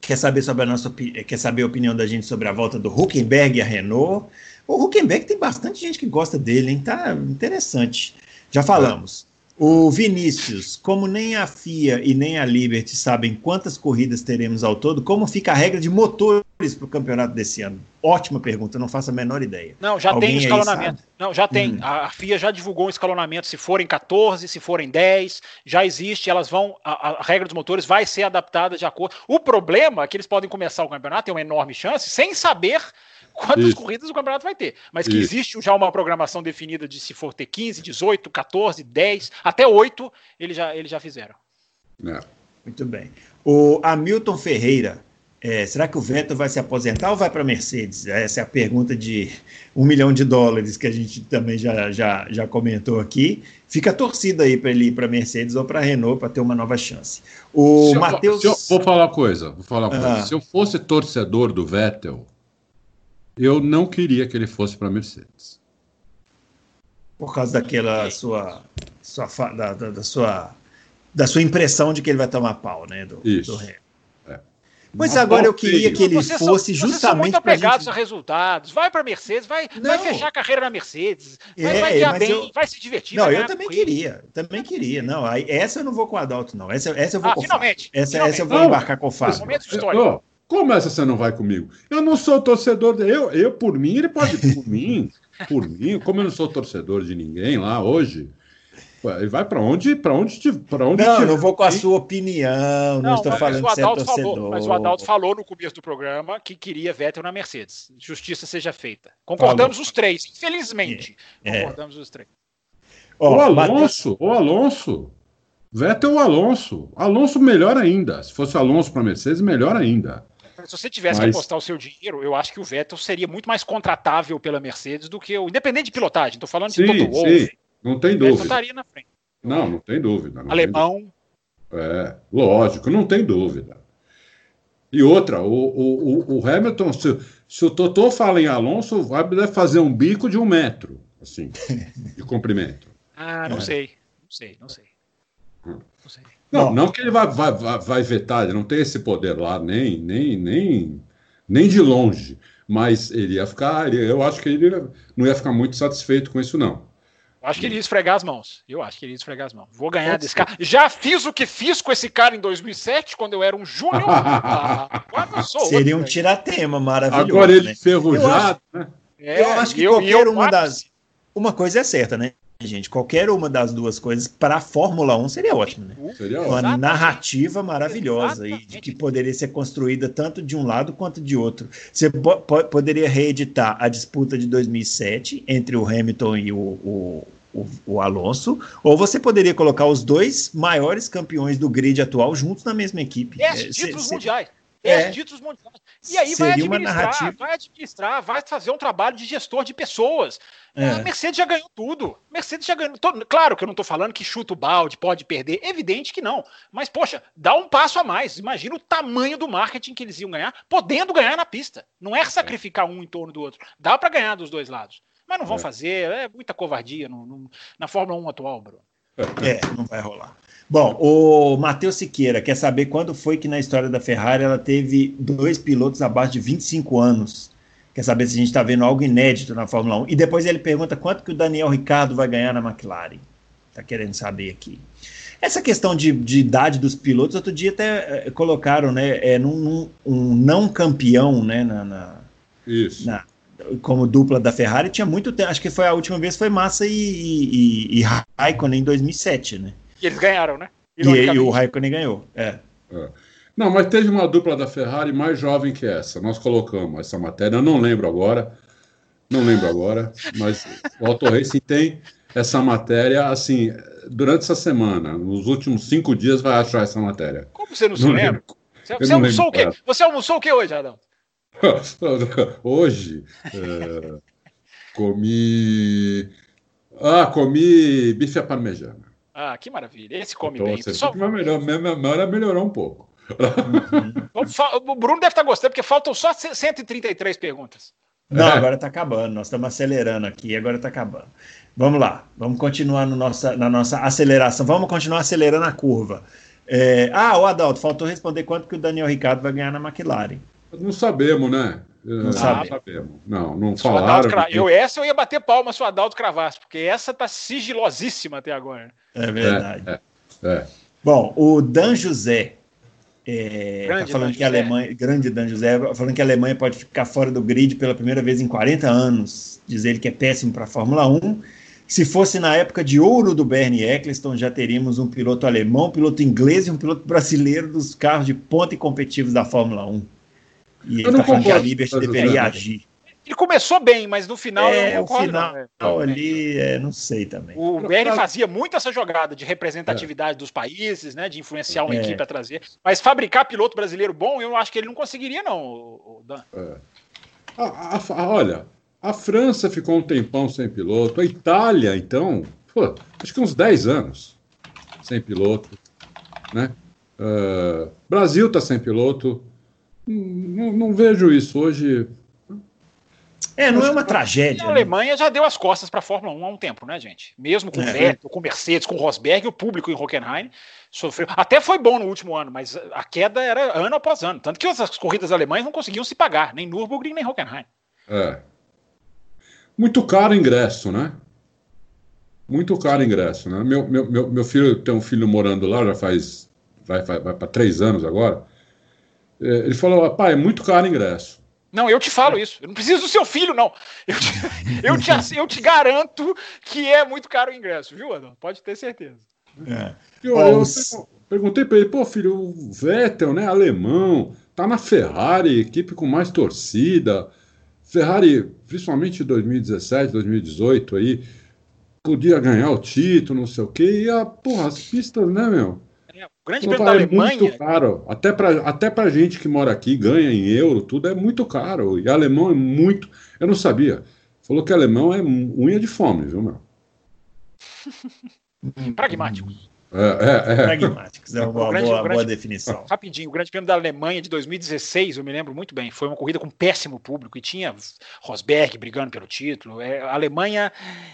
quer saber sobre a nossa quer saber a opinião da gente sobre a volta do Huckenberg e a Renault. O Huckenberg tem bastante gente que gosta dele, hein? Tá interessante. Já falamos. O Vinícius, como nem a FIA e nem a Liberty sabem quantas corridas teremos ao todo, como fica a regra de motores para o campeonato desse ano? Ótima pergunta, não faço a menor ideia. Não, já Alguém tem escalonamento. Não, já tem. Hum. A FIA já divulgou um escalonamento se forem 14, se forem 10, já existe, elas vão. A, a regra dos motores vai ser adaptada de acordo. O problema é que eles podem começar o campeonato, tem uma enorme chance, sem saber quantas Isso. corridas o campeonato vai ter. Mas que Isso. existe já uma programação definida de se for ter 15, 18, 14, 10, até 8, eles já, eles já fizeram. É. Muito bem. O Hamilton Ferreira, é, será que o Vettel vai se aposentar ou vai para a Mercedes? Essa é a pergunta de um milhão de dólares que a gente também já, já, já comentou aqui. Fica a torcida aí para ele ir para a Mercedes ou para a Renault para ter uma nova chance. O Matheus. Vou falar uma coisa. Vou falar uma coisa. Ah. Se eu fosse torcedor do Vettel, eu não queria que ele fosse para a Mercedes. Por causa daquela sua, sua da, da, da, sua da sua impressão de que ele vai tomar pau, né? Do, Isso. do. É. Mas agora eu queria que ele Vocês são- fosse vocês são justamente muito apegados gente- a resultados. Vai para Mercedes, vai, vai fechar a carreira na Mercedes, vai, É, vai ganhar mas bem, eu- vai se divertir. Não, eu também queria, também queria. Não, essa eu não vou com o Adalto, não. Essa, essa eu vou Ah, com finalmente, Fábio. Essa, finalmente. essa eu vou Não, embarcar com o Fábio. Momento histórico. ó, como essa você não vai comigo? Eu não sou torcedor. de- Eu, eu por mim, ele pode. Por mim, por mim, como eu não sou torcedor de ninguém lá hoje, ele vai para onde, para onde, pra onde Não, eu tiver. não vou com a sua opinião, não, estou mas falando o que você é torcedor. falou, mas o Adalto falou no começo do programa que queria Vettel na Mercedes. Justiça seja feita. Concordamos os três, infelizmente. É. Concordamos os três. O Alonso, o Alonso. Vettel ou Alonso. Alonso melhor ainda. Se fosse Alonso para Mercedes, melhor ainda. Se você tivesse Mas- que apostar o seu dinheiro, eu acho que o Vettel seria muito mais contratável pela Mercedes do que o. Independente de pilotagem, estou falando de Sim, Toto Wolff. sim. Não tem dúvida. estaria na frente. Não, não tem dúvida. não tem Alemão. É, lógico, não tem dúvida. E outra, o, o, o- Hamilton, se, se o Totô fala em Alonso, vai deve fazer um bico de um metro, assim, de comprimento. Ah, não É. sei. Não sei, não sei. Hum. Não sei. Não, não que ele vai, vai, vai, vetar, ele não tem esse poder lá, nem, nem, nem, nem de longe. Mas ele ia ficar, eu acho que ele não ia ficar muito satisfeito com isso, não. Eu acho que ele ia esfregar as mãos. Eu acho que ele ia esfregar as mãos. Vou ganhar Pode desse ser. cara. Já fiz o que fiz com esse cara em 2007, quando eu era um júnior. Ah, eu Seria um tiratema maravilhoso. Agora ele né? enferrujado, né? É, eu acho que e eu- qualquer eu- uma das. Uma coisa é certa, né, gente? Qualquer uma das duas coisas para a Fórmula 1 seria ótimo, né? Seria Uma ótimo. Exatamente. narrativa maravilhosa e que poderia ser construída tanto de um lado quanto de outro. Você po- po- poderia reeditar a disputa de 2007 entre o Hamilton e o, o, o- o Alonso, ou você poderia colocar os dois maiores campeões do grid atual juntos na mesma equipe. Dez É, cê- títulos cê- mundiais. É. Dez títulos mundiais. E aí vai Seria uma administrar, vai administrar, vai fazer um trabalho de gestor de pessoas. É. A Mercedes já ganhou tudo. Mercedes já ganhou. tô- claro que eu não estou falando que chuta o balde, pode perder. Evidente que não. Mas, poxa, dá um passo a mais. Imagina o tamanho do marketing que eles iam ganhar, podendo ganhar na pista. Não é sacrificar um em torno do outro. Dá para ganhar dos dois lados. Mas não vão É. fazer. É muita covardia no- no- na Fórmula 1 atual, Bruno. É, não vai rolar. Bom, o Matheus Siqueira quer saber quando foi que na história da Ferrari ela teve dois pilotos abaixo de 25 anos. Quer saber se a gente está vendo algo inédito na Fórmula 1. E depois ele pergunta quanto que o Daniel Ricardo vai ganhar na McLaren. Está querendo saber aqui. Essa questão de, de idade dos pilotos, outro dia até eh, colocaram, né, é, num, num- um não campeão, né, na, na- Isso. na- como dupla da Ferrari, tinha muito tempo, acho que foi a última vez foi Massa e, e, e Raikkonen em 2007, né? E eles ganharam, né? E, e o. Raikkonen ganhou. É. Não, mas teve uma dupla da Ferrari mais jovem que essa. Nós colocamos essa matéria, eu não lembro agora. Não lembro agora, mas o Auto Racing tem essa matéria, assim, durante essa semana. Nos últimos cinco dias vai achar essa matéria. Como você não se Não lembra? lembro. Você, Eu você não almoçou o quê? Você almoçou o quê hoje, Adão? Hoje, é, comi. Ah, comi bife à parmegiana. Ah, que maravilha. Esse come Então, bem. você Só- melhor, minha memória melhorou um pouco. Fa- O Bruno deve estar gostando, porque faltam só 133 perguntas. Não, É. agora está acabando. Nós estamos acelerando aqui, agora está acabando. Vamos lá, vamos continuar no nossa, na nossa aceleração. Vamos continuar acelerando a curva. É, ah, o Adalto, faltou responder quanto que o Daniel Ricardo vai ganhar na McLaren. Não sabemos, né? Não sabe. sabemos. Não, não falaram. cra- Eu, essa eu ia bater palma se o Adalto cravasse, porque essa tá sigilosíssima até agora. É verdade. É, é. Bom, o Dan José é, Grande tá falando Dan que a José. Alemanha, grande Dan José, falando que a Alemanha pode ficar fora do grid pela primeira vez em 40 anos. Diz ele que é péssimo para a Fórmula 1. Se fosse na época de ouro do Bernie Eccleston, já teríamos um piloto alemão, um piloto inglês e um piloto brasileiro dos carros de ponta e competitivos da Fórmula 1. E ele Eu está falando que a Liberty deveria agir. Ele começou bem, mas no final eu É, não o concordo. final não, é. ali, é, não sei também. O Bernie fazia muito essa jogada de representatividade dos países, né, de influenciar uma É. equipe a trazer. Mas fabricar piloto brasileiro bom, eu acho que ele não conseguiria, não, o- o Dan. A- a- a- olha, a França ficou um tempão sem piloto. A Itália, então, pô, acho que uns 10 anos sem piloto. Né? Ah, Brasil está sem piloto. Não, não vejo isso hoje. É, não é uma tragédia. A Alemanha né? já deu as costas para a Fórmula 1 há um tempo, né, gente? Mesmo com é. Vettel, com Mercedes, com Rosberg, o público em Hockenheim sofreu. Até foi bom no último ano, mas a queda era ano após ano. Tanto que as corridas alemãs não conseguiam se pagar, nem Nürburgring, nem Hockenheim. É. Muito caro o ingresso, né? Muito caro o ingresso, né? Meu, meu, meu, meu filho tem um filho morando lá, já faz. Vai, vai, vai para três anos agora. É, ele falou: pai, é muito caro o ingresso. Não, eu te falo isso. Eu não preciso do seu filho, não. Eu te, eu te, eu te garanto que é muito caro o ingresso, viu, Adão? Pode ter certeza. É. Eu, eu, perguntei para ele, pô, filho, o Vettel, né, alemão, tá na Ferrari, equipe com mais torcida. Ferrari, principalmente em 2017, 2018 aí, podia ganhar o título, não sei o quê, e a, porra, as pistas, né, meu? O grande prêmio da Alemanha. É muito caro. Até para até pra gente que mora aqui, ganha em euro, tudo é muito caro. E alemão é muito. Eu não sabia. Falou que alemão é unha de fome, viu, meu? Pragmático. É, é, é. Pragmáticos, é uma boa, grande, boa, grande, boa, definição. Rapidinho, o Grande Prêmio da Alemanha de 2016, eu me lembro muito bem, foi uma corrida com péssimo público e tinha Rosberg brigando pelo título. É, a Alemanha,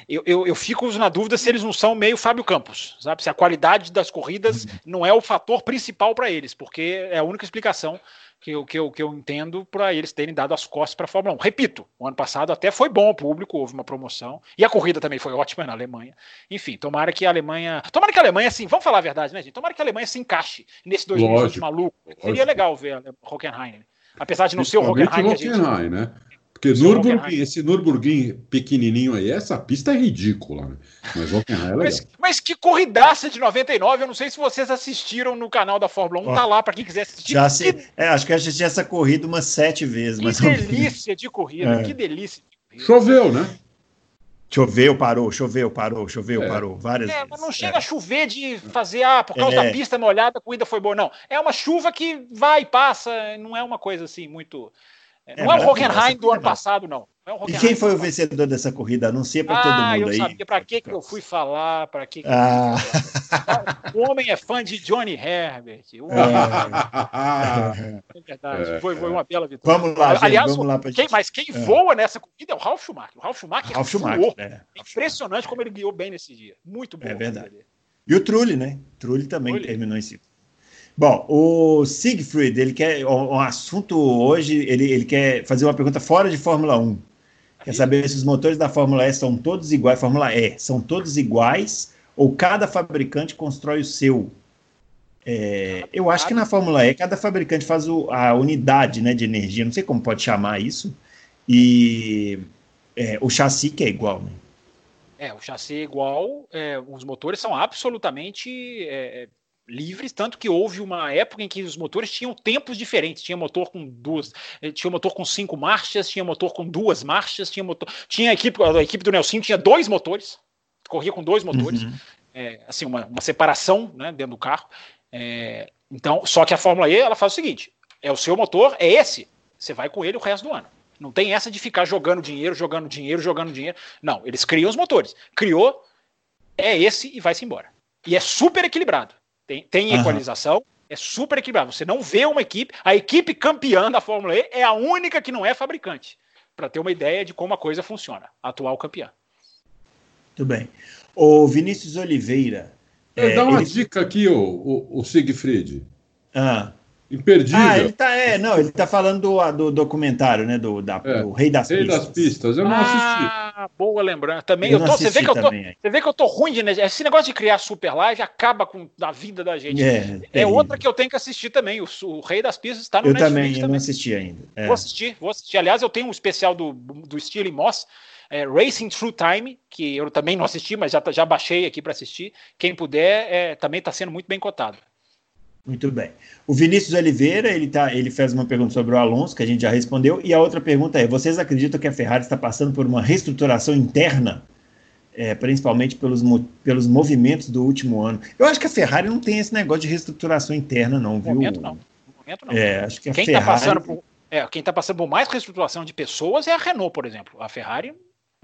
eu, eu, eu, fico na dúvida se eles não são meio Fábio Campos, sabe? Se a qualidade das corridas uhum. não é o fator principal para eles, porque é a única explicação que eu, que eu, que eu entendo para eles terem dado as costas para a Fórmula 1. Repito, o ano passado até foi bom o público, houve uma promoção, e a corrida também foi ótima na Alemanha. Enfim, tomara que a Alemanha. Tomara que a Alemanha, assim, vamos falar a verdade, né, gente? Tomara que a Alemanha se encaixe nesse 2020 maluco. Seria legal ver a Hockenheim. Apesar de não ser o Hockenheim. O Hockenheim, né? Porque Nürburgring, esse Nürburgring pequenininho aí, essa pista é ridícula, né? Mas Hockenheim é. Mas, mas, que corridaça de 99, eu não sei se vocês assistiram no canal da Fórmula 1, oh, tá lá para quem quiser assistir. Já se, é, acho que eu assisti essa corrida umas sete vezes. Que delícia de corrida, é. que delícia. De Choveu, né? Choveu, parou, choveu, parou, choveu, é. parou, várias é, vezes. Mas não chega é. a chover de fazer, ah, por causa da é. pista molhada, a corrida foi boa. Não, é uma chuva que vai e passa, não é uma coisa assim muito é, não é, o Hockenheim do ano passado, não. não é e quem foi o vencedor dessa corrida? Anuncia para ah, todo mundo eu aí. Sabia. Para que, que eu fui falar? Para que, que ah. O homem é fã de Johnny Herbert. É. é verdade. É, foi, foi, uma bela vitória. Vamos lá, gente, Aliás, vamos lá quem, gente... mas quem é. voa nessa corrida é o Ralf Schumacher. O Ralf Schumacher, Ralf Schumacher é. impressionante como ele guiou bem nesse dia. Muito bom. É verdade. E o Trulli, né? Trulli também Trulli. terminou em segundo. Bom, o Siegfried, ele quer um assunto hoje, ele, ele quer fazer uma pergunta fora de Fórmula 1. Quer saber se os motores da Fórmula E são todos iguais, Fórmula E, são todos iguais ou cada fabricante constrói o seu? É, eu acho que na Fórmula E cada fabricante faz o, a unidade né, de energia, não sei como pode chamar isso, e é, o chassi que é igual, né? É, o chassi é igual, é, os motores são absolutamente é, livres, tanto que houve uma época em que os motores tinham tempos diferentes. Tinha motor com duas, eh, tinha motor com cinco marchas, tinha motor com duas marchas, tinha motor, tinha a equipe, a equipe do Nelson tinha dois motores, corria com dois motores, uhum. é, assim uma, uma, separação, né, dentro do carro. É, então, só que a Fórmula E ela faz o seguinte: é o seu motor, é esse, você vai com ele o resto do ano. Não tem essa de ficar jogando dinheiro, jogando dinheiro, jogando dinheiro. Não, eles criam os motores. Criou, é esse e vai-se embora. E é super equilibrado. Tem, tem uhum. equalização, é super equilibrado. Você não vê uma equipe, a equipe campeã da Fórmula E é a única que não é fabricante, para ter uma ideia de como a coisa funciona, a atual campeã. Muito bem. O Vinícius Oliveira. É, dá uma ele... dica aqui, o, o, o Siegfried. Ah. Imperdível. Ah, ele tá, é, não, ele tá falando do, do documentário, né, do, da, é, do Rei das Rei Pistas. Rei das Pistas, eu não ah, assisti. Ah, boa lembrança. Também, eu, eu tô, você, vê que eu tô, você vê que eu tô ruim de Esse negócio de criar super live acaba com a vida da gente. É, é outra que eu tenho que assistir também, o, o Rei das Pistas está no eu Netflix também. Eu também. não assisti ainda. É. Vou assistir, vou assistir. Aliás, eu tenho um especial do, do Steele Moss, é, Racing Through Time, que eu também não assisti, mas já, já baixei aqui para assistir. Quem puder, é, também está sendo muito bem cotado. Muito bem. O Vinícius Oliveira, ele, tá, ele fez uma pergunta sobre o Alonso, que a gente já respondeu, e a outra pergunta é: vocês acreditam que a Ferrari está passando por uma reestruturação interna, é, principalmente pelos, pelos movimentos do último ano? Eu acho que a Ferrari não tem esse negócio de reestruturação interna, não, viu? No momento não. No momento não. É, acho que a quem está passando por, é, quem está passando por mais reestruturação de pessoas é a Renault, por exemplo. A Ferrari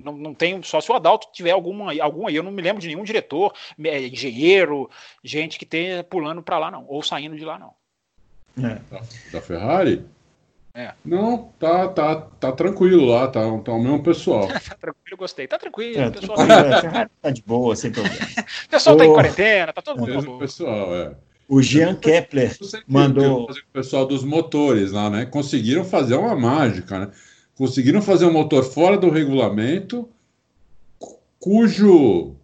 não, não tem, só se o Adalto tiver alguma, algum aí. Eu não me lembro de nenhum diretor, é, engenheiro, gente que esteja pulando para lá, não. Ou saindo de lá, não. É. Da, da, Ferrari? É. Não, tá, tá, tá tranquilo lá, tá, tá o mesmo pessoal. tá tranquilo, gostei. Tá tranquilo, é, pessoal. Tá, tá de boa, sem problema. o pessoal o... tá em quarentena, tá todo mundo. É, pessoal, é. O Jean Kepler mandou. O pessoal dos motores lá, né? Conseguiram fazer uma mágica, né? Conseguiram fazer um motor fora do regulamento, cujo,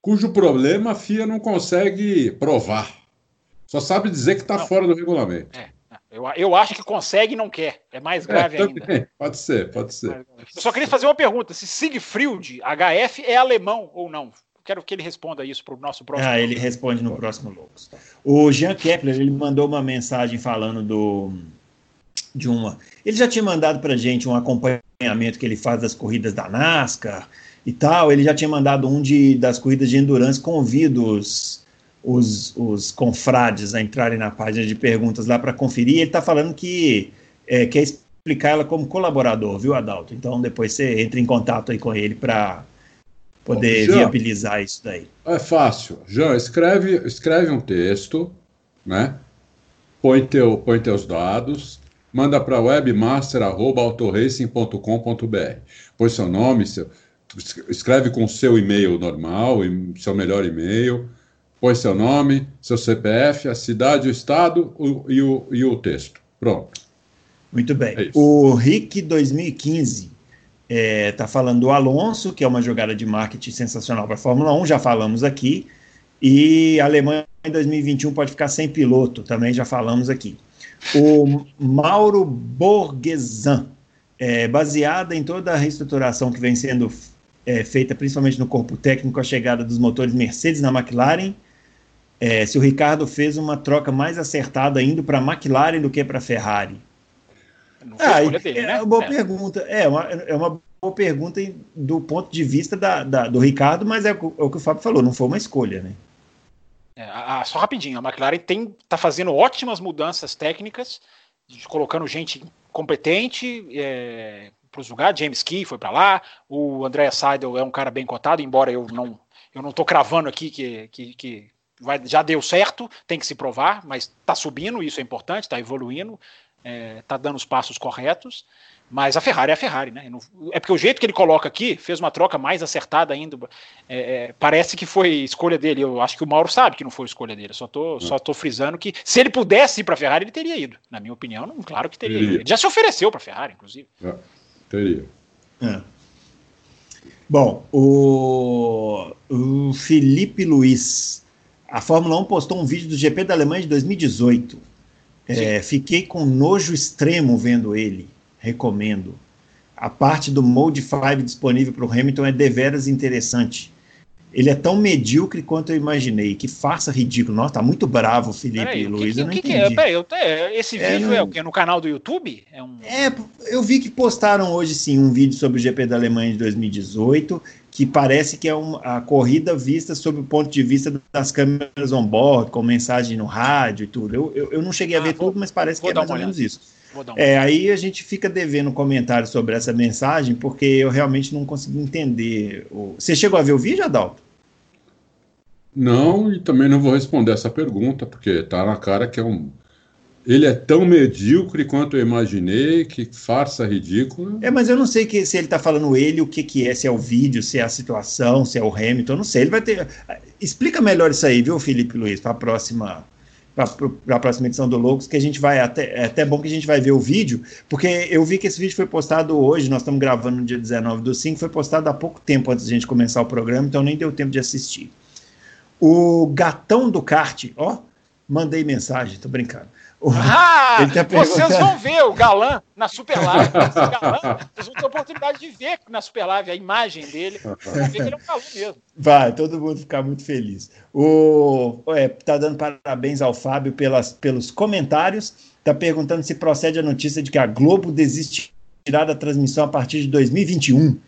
cujo problema a FIA não consegue provar. Só sabe dizer que está fora do regulamento. É. Eu, eu acho que consegue e não quer. É mais é, grave é, ainda. Pode ser, pode ser. Eu só queria fazer uma pergunta: se Siegfried HF é alemão ou não? Quero que ele responda isso para o nosso próximo. Ah, ele responde no próximo Loucos. O Jean Kepler ele mandou uma mensagem falando do de uma. Ele já tinha mandado para gente um acompanhamento que ele faz das corridas da NASCAR e tal. Ele já tinha mandado um de das corridas de endurance. Convido os os, os confrades a entrarem na página de perguntas lá para conferir. Ele está falando que é, quer explicar ela como colaborador, viu, Adalto? Então depois você entra em contato aí com ele para poder Jean, viabilizar isso daí. É fácil. Já escreve, escreve um texto, né? Põe, teu, põe teus dados, manda para webmaster.autoracing.com.br. Põe seu nome, seu, escreve com seu e-mail normal, seu melhor e-mail põe seu nome, seu CPF, a cidade, o estado o, e, o, e o texto. Pronto. Muito bem. É o RIC 2015 está é, tá falando do Alonso, que é uma jogada de marketing sensacional para a Fórmula 1, já falamos aqui. E a Alemanha em 2021 pode ficar sem piloto, também já falamos aqui. O Mauro Borgesan, é, baseada em toda a reestruturação que vem sendo é, feita, principalmente no corpo técnico, a chegada dos motores Mercedes na McLaren, é, se o Ricardo fez uma troca mais acertada indo para a McLaren do que para a Ferrari. Ah, dele, é né? uma boa é. pergunta. É uma, é uma boa pergunta do ponto de vista da, da do Ricardo, mas é, é, o que o Fábio falou, não foi uma escolha, né? É, a, só rapidinho, a McLaren tem, tá fazendo ótimas mudanças técnicas, colocando gente competente é, para os lugares. James Key foi para lá, o André Seidel é um cara bem cotado, embora eu não eu não estou cravando aqui que, que, que vai, já deu certo, tem que se provar, mas está subindo, isso é importante, está evoluindo, está é, tá dando os passos corretos. Mas a Ferrari é a Ferrari, né? É porque o jeito que ele coloca aqui fez uma troca mais acertada ainda. É, é, parece que foi escolha dele. Eu acho que o Mauro sabe que não foi escolha dele. só tô, só tô frisando que se ele pudesse ir para a Ferrari, ele teria ido. Na minha opinião, não, claro que teria, teria. ido. Ele já se ofereceu para a Ferrari, inclusive. É, teria. É. Bom, o, o Felipe Luiz a Fórmula 1 postou um vídeo do GP da Alemanha de 2018. É, fiquei com nojo extremo vendo ele. Recomendo. A parte do Mode 5 disponível para o Hamilton é deveras interessante. Ele é tão medíocre quanto eu imaginei. Que farsa ridículo. Nossa, tá muito bravo o Felipe peraí, Luiz. eu não que entendi. Que é? Peraí, eu, esse é, vídeo é, é o quê? No canal do YouTube? É, um... é, eu vi que postaram hoje sim um vídeo sobre o GP da Alemanha de 2018, que parece que é uma, a corrida vista sob o ponto de vista das câmeras on-board, com mensagem no rádio e tudo. Eu, eu, eu não cheguei a ah, ver vou, tudo, mas parece que é mais ou menos isso. É, aí a gente fica devendo comentários sobre essa mensagem, porque eu realmente não consegui entender. Você chegou a ver o vídeo, Adalto? Não, e também não vou responder essa pergunta, porque tá na cara que é um. Ele é tão medíocre quanto eu imaginei, que farsa ridícula. É, mas eu não sei que, se ele tá falando ele, o que que é, se é o vídeo, se é a situação, se é o Hamilton, eu não sei. Ele vai ter. Explica melhor isso aí, viu, Felipe Luiz, para a próxima para a próxima edição do Loucos, que a gente vai até é até bom que a gente vai ver o vídeo, porque eu vi que esse vídeo foi postado hoje, nós estamos gravando no dia 19 do 5, foi postado há pouco tempo antes de a gente começar o programa, então nem deu tempo de assistir. O gatão do kart, ó, mandei mensagem, tô brincando. Ah, tá vocês vão ver o galã na Super Live. Galã, vocês vão ter a oportunidade de ver na Super Live a imagem dele. Vão ver que ele é um galã mesmo. Vai, todo mundo ficar muito feliz. O, é, tá dando parabéns ao Fábio pelas, pelos comentários. Tá perguntando se procede a notícia de que a Globo desistirá da transmissão a partir de 2021.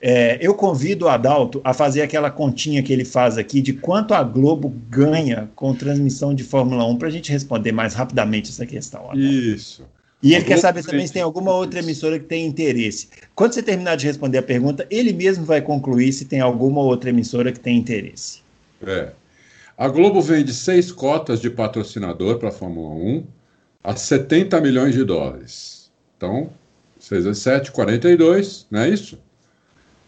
É, eu convido o Adalto a fazer aquela continha que ele faz aqui de quanto a Globo ganha com transmissão de Fórmula 1 para a gente responder mais rapidamente essa questão. Adalto. Isso. E ele quer saber também se tem alguma outra emissora que tem interesse. Quando você terminar de responder a pergunta, ele mesmo vai concluir se tem alguma outra emissora que tem interesse. É. A Globo vende seis cotas de patrocinador para a Fórmula 1 a 70 milhões de dólares. Então, 6 vezes 7, 42, não é isso?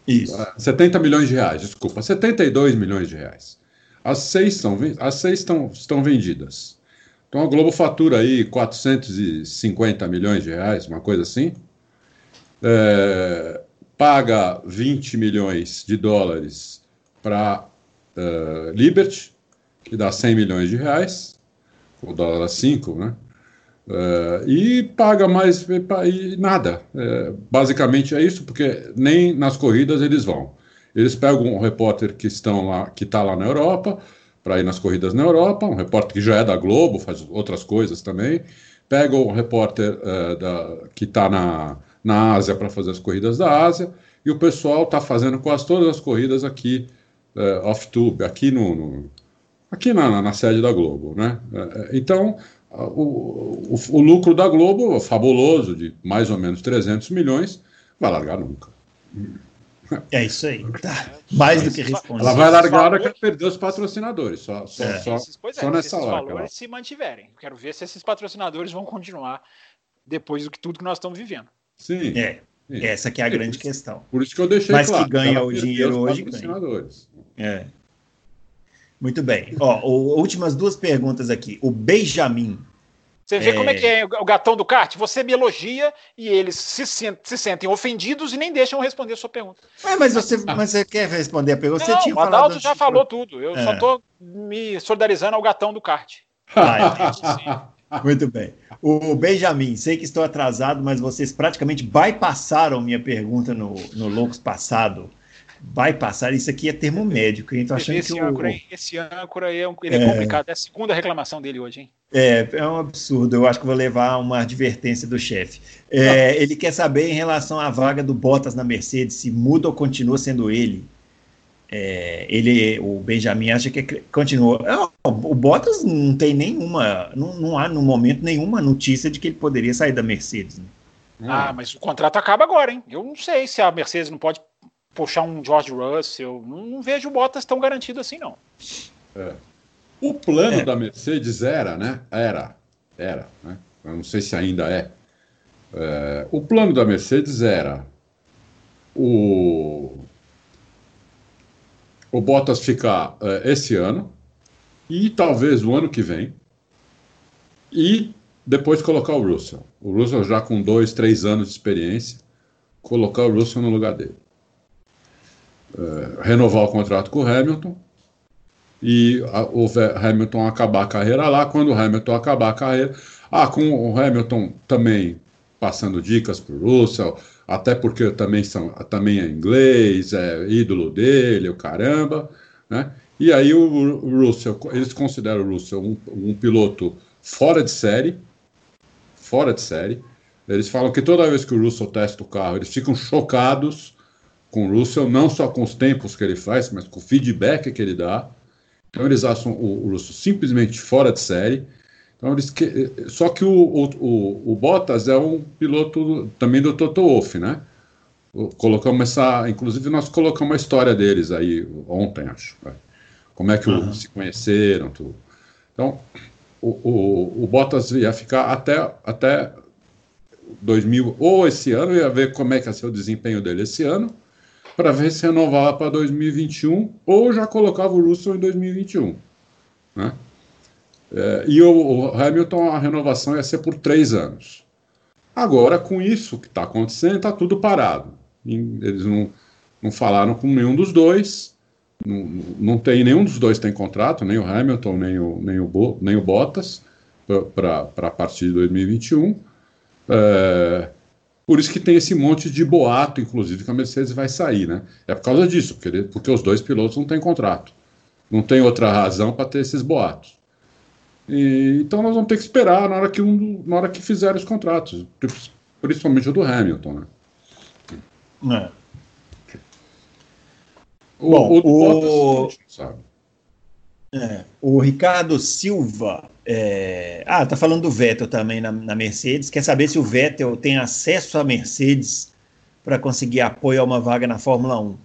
Isso. 70 ah, milhões de reais, desculpa, 72 milhões de reais. As seis, são, as seis estão, estão vendidas. Então a Globo fatura aí 450 milhões de reais, uma coisa assim. É, paga 20 milhões de dólares para uh, é, Liberty, que dá 100 milhões de reais, o dólar a 5, né? Uh, e paga mais e nada. É, basicamente é isso, porque nem nas corridas eles vão. Eles pegam um repórter que estão lá, que está lá na Europa, para ir nas corridas na Europa, um repórter que já é da Globo, faz outras coisas também. Pegam um repórter uh, da, que está na, na Ásia para fazer as corridas da Ásia, e o pessoal está fazendo quase todas as corridas aqui uh, off-tube, aqui no, no aqui na, na, sede da Globo, né? então o, o, o, lucro da Globo, fabuloso, de mais ou menos 300 milhões, vai largar nunca. É isso aí. Tá. Mais do que respondido. Ela vai largar a hora que perder os patrocinadores. Só, só, é. só, pois é, só nessa hora. valores ela... se mantiverem. Quero ver se esses patrocinadores vão continuar depois do que tudo que nós estamos vivendo. Sim. É. Sim. Essa que é a grande questão. Por isso que eu deixei Mas claro. Mas que ganha o dinheiro hoje ganha. É. Muito bem. Ó, últimas duas perguntas aqui. O Benjamin. Você vê é... como é que é o gatão do kart? Você me elogia e eles se, sent, se sentem ofendidos e nem deixam responder a sua pergunta. É, mas, você, mas você quer responder a pergunta? Não, você tinha o Adalto já falou tudo. Eu é. só estou me solidarizando ao gatão do kart. Ah, Muito bem. O Benjamin, sei que estou atrasado, mas vocês praticamente bypassaram minha pergunta no, no Loucos passado vai passar. Isso aqui é termo médico, hein? Tô achando esse, que âncora, o... esse âncora aí é, um, ele é, é, complicado. É a segunda reclamação dele hoje, hein? É, é um absurdo. Eu acho que vou levar uma advertência do chefe. É, ele quer saber em relação à vaga do Bottas na Mercedes, se muda ou continua sendo ele. É, ele, o Benjamin acha que continua. o Bottas não tem nenhuma, não, não, há no momento nenhuma notícia de que ele poderia sair da Mercedes. Né? Ah, mas o contrato acaba agora, hein? Eu não sei se a Mercedes não pode puxar um George Russell. Não, não vejo o Bottas tão garantido assim, não. É. O plano é. da Mercedes era, né? Era, era, né? Eu não sei se ainda é. é o plano da Mercedes era o, o Bottas ficar é, esse ano e talvez o ano que vem e depois colocar o Russell. O Russell já com dois, três anos de experiência, colocar o Russell no lugar dele. É, renovar o contrato com o Hamilton e a, o Hamilton acabar a carreira lá. Quando o Hamilton acabar a carreira, ah, com o Hamilton também passando dicas para o Russell, até porque também, são, também é inglês, é ídolo dele, o caramba, né? E aí o, Russell, eles consideram o Russell um, um piloto fora de série, fora de série. Eles falam que toda vez que o Russell testa o carro, eles ficam chocados com o Russell, não só com os tempos que ele faz, mas com o feedback que ele dá. Então eles acham o, o Russell simplesmente fora de série. Então, eles que, só que o, o, o, Bottas é um piloto também do Toto Wolff, né? Colocamos essa, inclusive nós colocamos a história deles aí ontem, acho. Né? Como é que uhum. se conheceram, tudo. Então, o, o, o Bottas ia ficar até, até 2000, ou esse ano, ia ver como é que ia ser o desempenho dele esse ano, para ver se renovava para 2021 ou já colocava o Russell em 2021. Né? É, e o, o, Hamilton, a renovação ia ser por três anos. Agora, com isso que está acontecendo, está tudo parado. Eles não, não falaram com nenhum dos dois. Não, não tem nenhum dos dois tem contrato, nem o Hamilton, nem o, nem o, nem o Bottas, para a partir de 2021. É, por isso que tem esse monte de boato, inclusive, que a Mercedes vai sair, né? É por causa disso, porque, porque os dois pilotos não têm contrato. Não tem outra razão para ter esses boatos. E, então nós vamos ter que esperar na hora que, um, na hora que fizer os contratos, principalmente o do Hamilton, né? É. O, Bom, o, o, o... sabe? É, o Ricardo Silva. É... Ah, tá falando do Vettel também na, na, Mercedes. Quer saber se o Vettel tem acesso à Mercedes para conseguir apoio a uma vaga na Fórmula 1?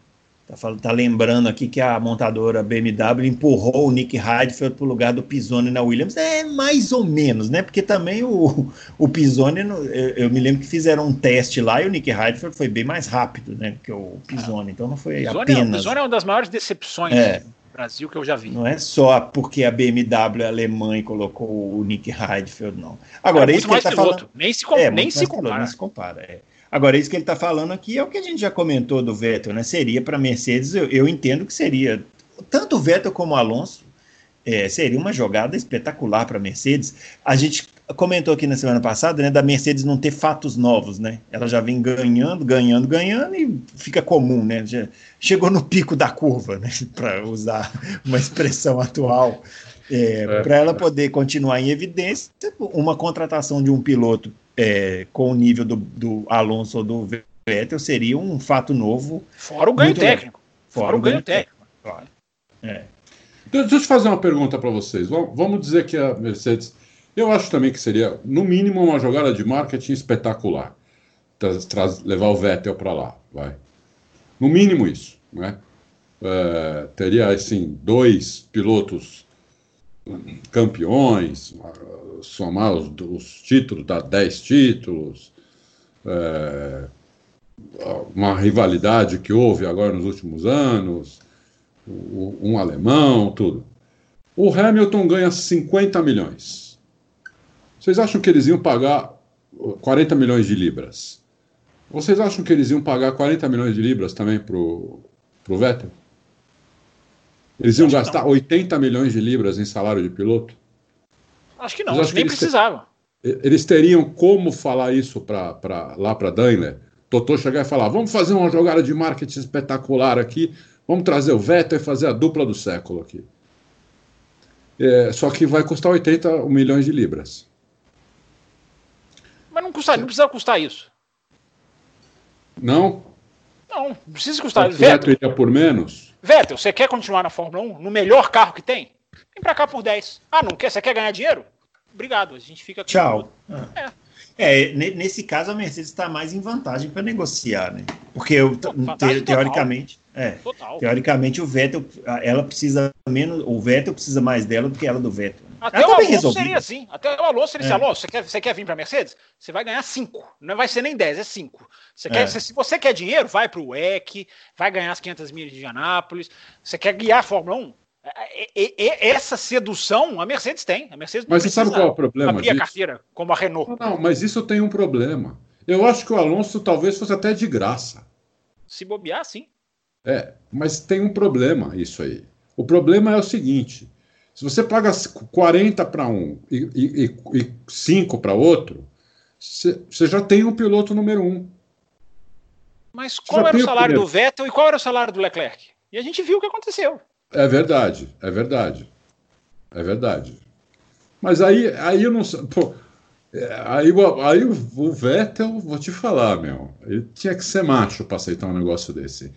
Tá, falando, tá lembrando aqui que a montadora BMW empurrou o Nick Heidfeld para o lugar do Pisoni na Williams. É mais ou menos, né? Porque também o, o Pisoni, eu, eu, me lembro que fizeram um teste lá e o Nick Heidfeld foi bem mais rápido, né? Que o Pisoni. Então não foi Pisoni apenas. É, o Pisoni é uma das maiores decepções é. Brasil que eu já vi. Não é só porque a BMW é alemã e colocou o Nick Heidfeld, não. Agora, é, isso que ele tá falando. Nem se, com... é, nem se compara. Nem se compara. É. Agora, isso que ele está falando aqui é o que a gente já comentou do Vettel, né? Seria para Mercedes, eu, eu, entendo que seria, tanto o Vettel como o Alonso, é, seria uma jogada espetacular para a Mercedes. A gente comentou aqui na semana passada, né, da Mercedes não ter fatos novos, né? Ela já vem ganhando, ganhando, ganhando e fica comum, né? Já chegou no pico da curva, né? Para usar uma expressão atual. É, é, para ela poder continuar em evidência, uma contratação de um piloto é, com o nível do, do Alonso ou do Vettel seria um fato novo. Fora o ganho técnico. Fora, Fora, o ganho, ganho técnico. técnico. Claro. É. Então, deixa eu te fazer uma pergunta para vocês. Vamos dizer que a Mercedes. Eu acho também que seria, no mínimo, uma jogada de marketing espetacular. Traz, levar o Vettel para lá, vai. No mínimo isso, né? É, teria assim dois pilotos campeões, somar os, os títulos, dar 10 títulos, é, uma rivalidade que houve agora nos últimos anos, um alemão, tudo. O Hamilton ganha 50 milhões. Vocês acham que eles iam pagar 40 milhões de libras? Vocês acham que eles iam pagar 40 milhões de libras também para o Vettel? Eles iam gastar 80 milhões de libras em salário de piloto? Acho que não, acho nem precisavam. Eles teriam como falar isso pra, pra, lá para Daimler? Totô chegar e falar: vamos fazer uma jogada de marketing espetacular aqui, vamos trazer o Vettel e fazer a dupla do século aqui. É, só que vai custar 80 milhões de libras. Mas não, custa, não precisa custar isso. Não? Não, não precisa custar. O Vettel iria por menos? Vettel, você quer continuar na Fórmula 1 no melhor carro que tem? Vem pra cá por 10. Ah, não quer? Você quer ganhar dinheiro? Obrigado, a gente fica aqui. Tchau. É. É, nesse caso a Mercedes está mais em vantagem para negociar, né? Porque eu, te, teoricamente, é, total. teoricamente o Vettel, ela precisa menos, o Vettel precisa mais dela do que ela do Vettel. Até ela o Alonso resolvida. seria assim. Até o Alonso seria assim, é. Alonso, você quer, você quer vir para a Mercedes? Você vai ganhar 5. Não vai ser nem 10, é 5. Você quer, é. se você quer dinheiro, vai para o WEC, vai ganhar as 500 milhas de Indianápolis. Você quer guiar a Fórmula 1? essa sedução a Mercedes tem. A Mercedes mas você sabe qual é o problema? Abrir disso? a carteira, como a Renault. Não, não, mas isso tem um problema. Eu acho que o Alonso talvez fosse até de graça. Se bobear, sim. É, mas tem um problema isso aí. O problema é o seguinte: se você paga 40 para um e, e, e 5 para outro, você já tem um piloto número um. Mas qual era o salário o do Vettel e qual era o salário do Leclerc? E a gente viu o que aconteceu. É verdade, é verdade. É verdade. Mas aí, aí eu não sei. aí, aí o Vettel, vou te falar, meu. Ele tinha que ser macho para aceitar um negócio desse.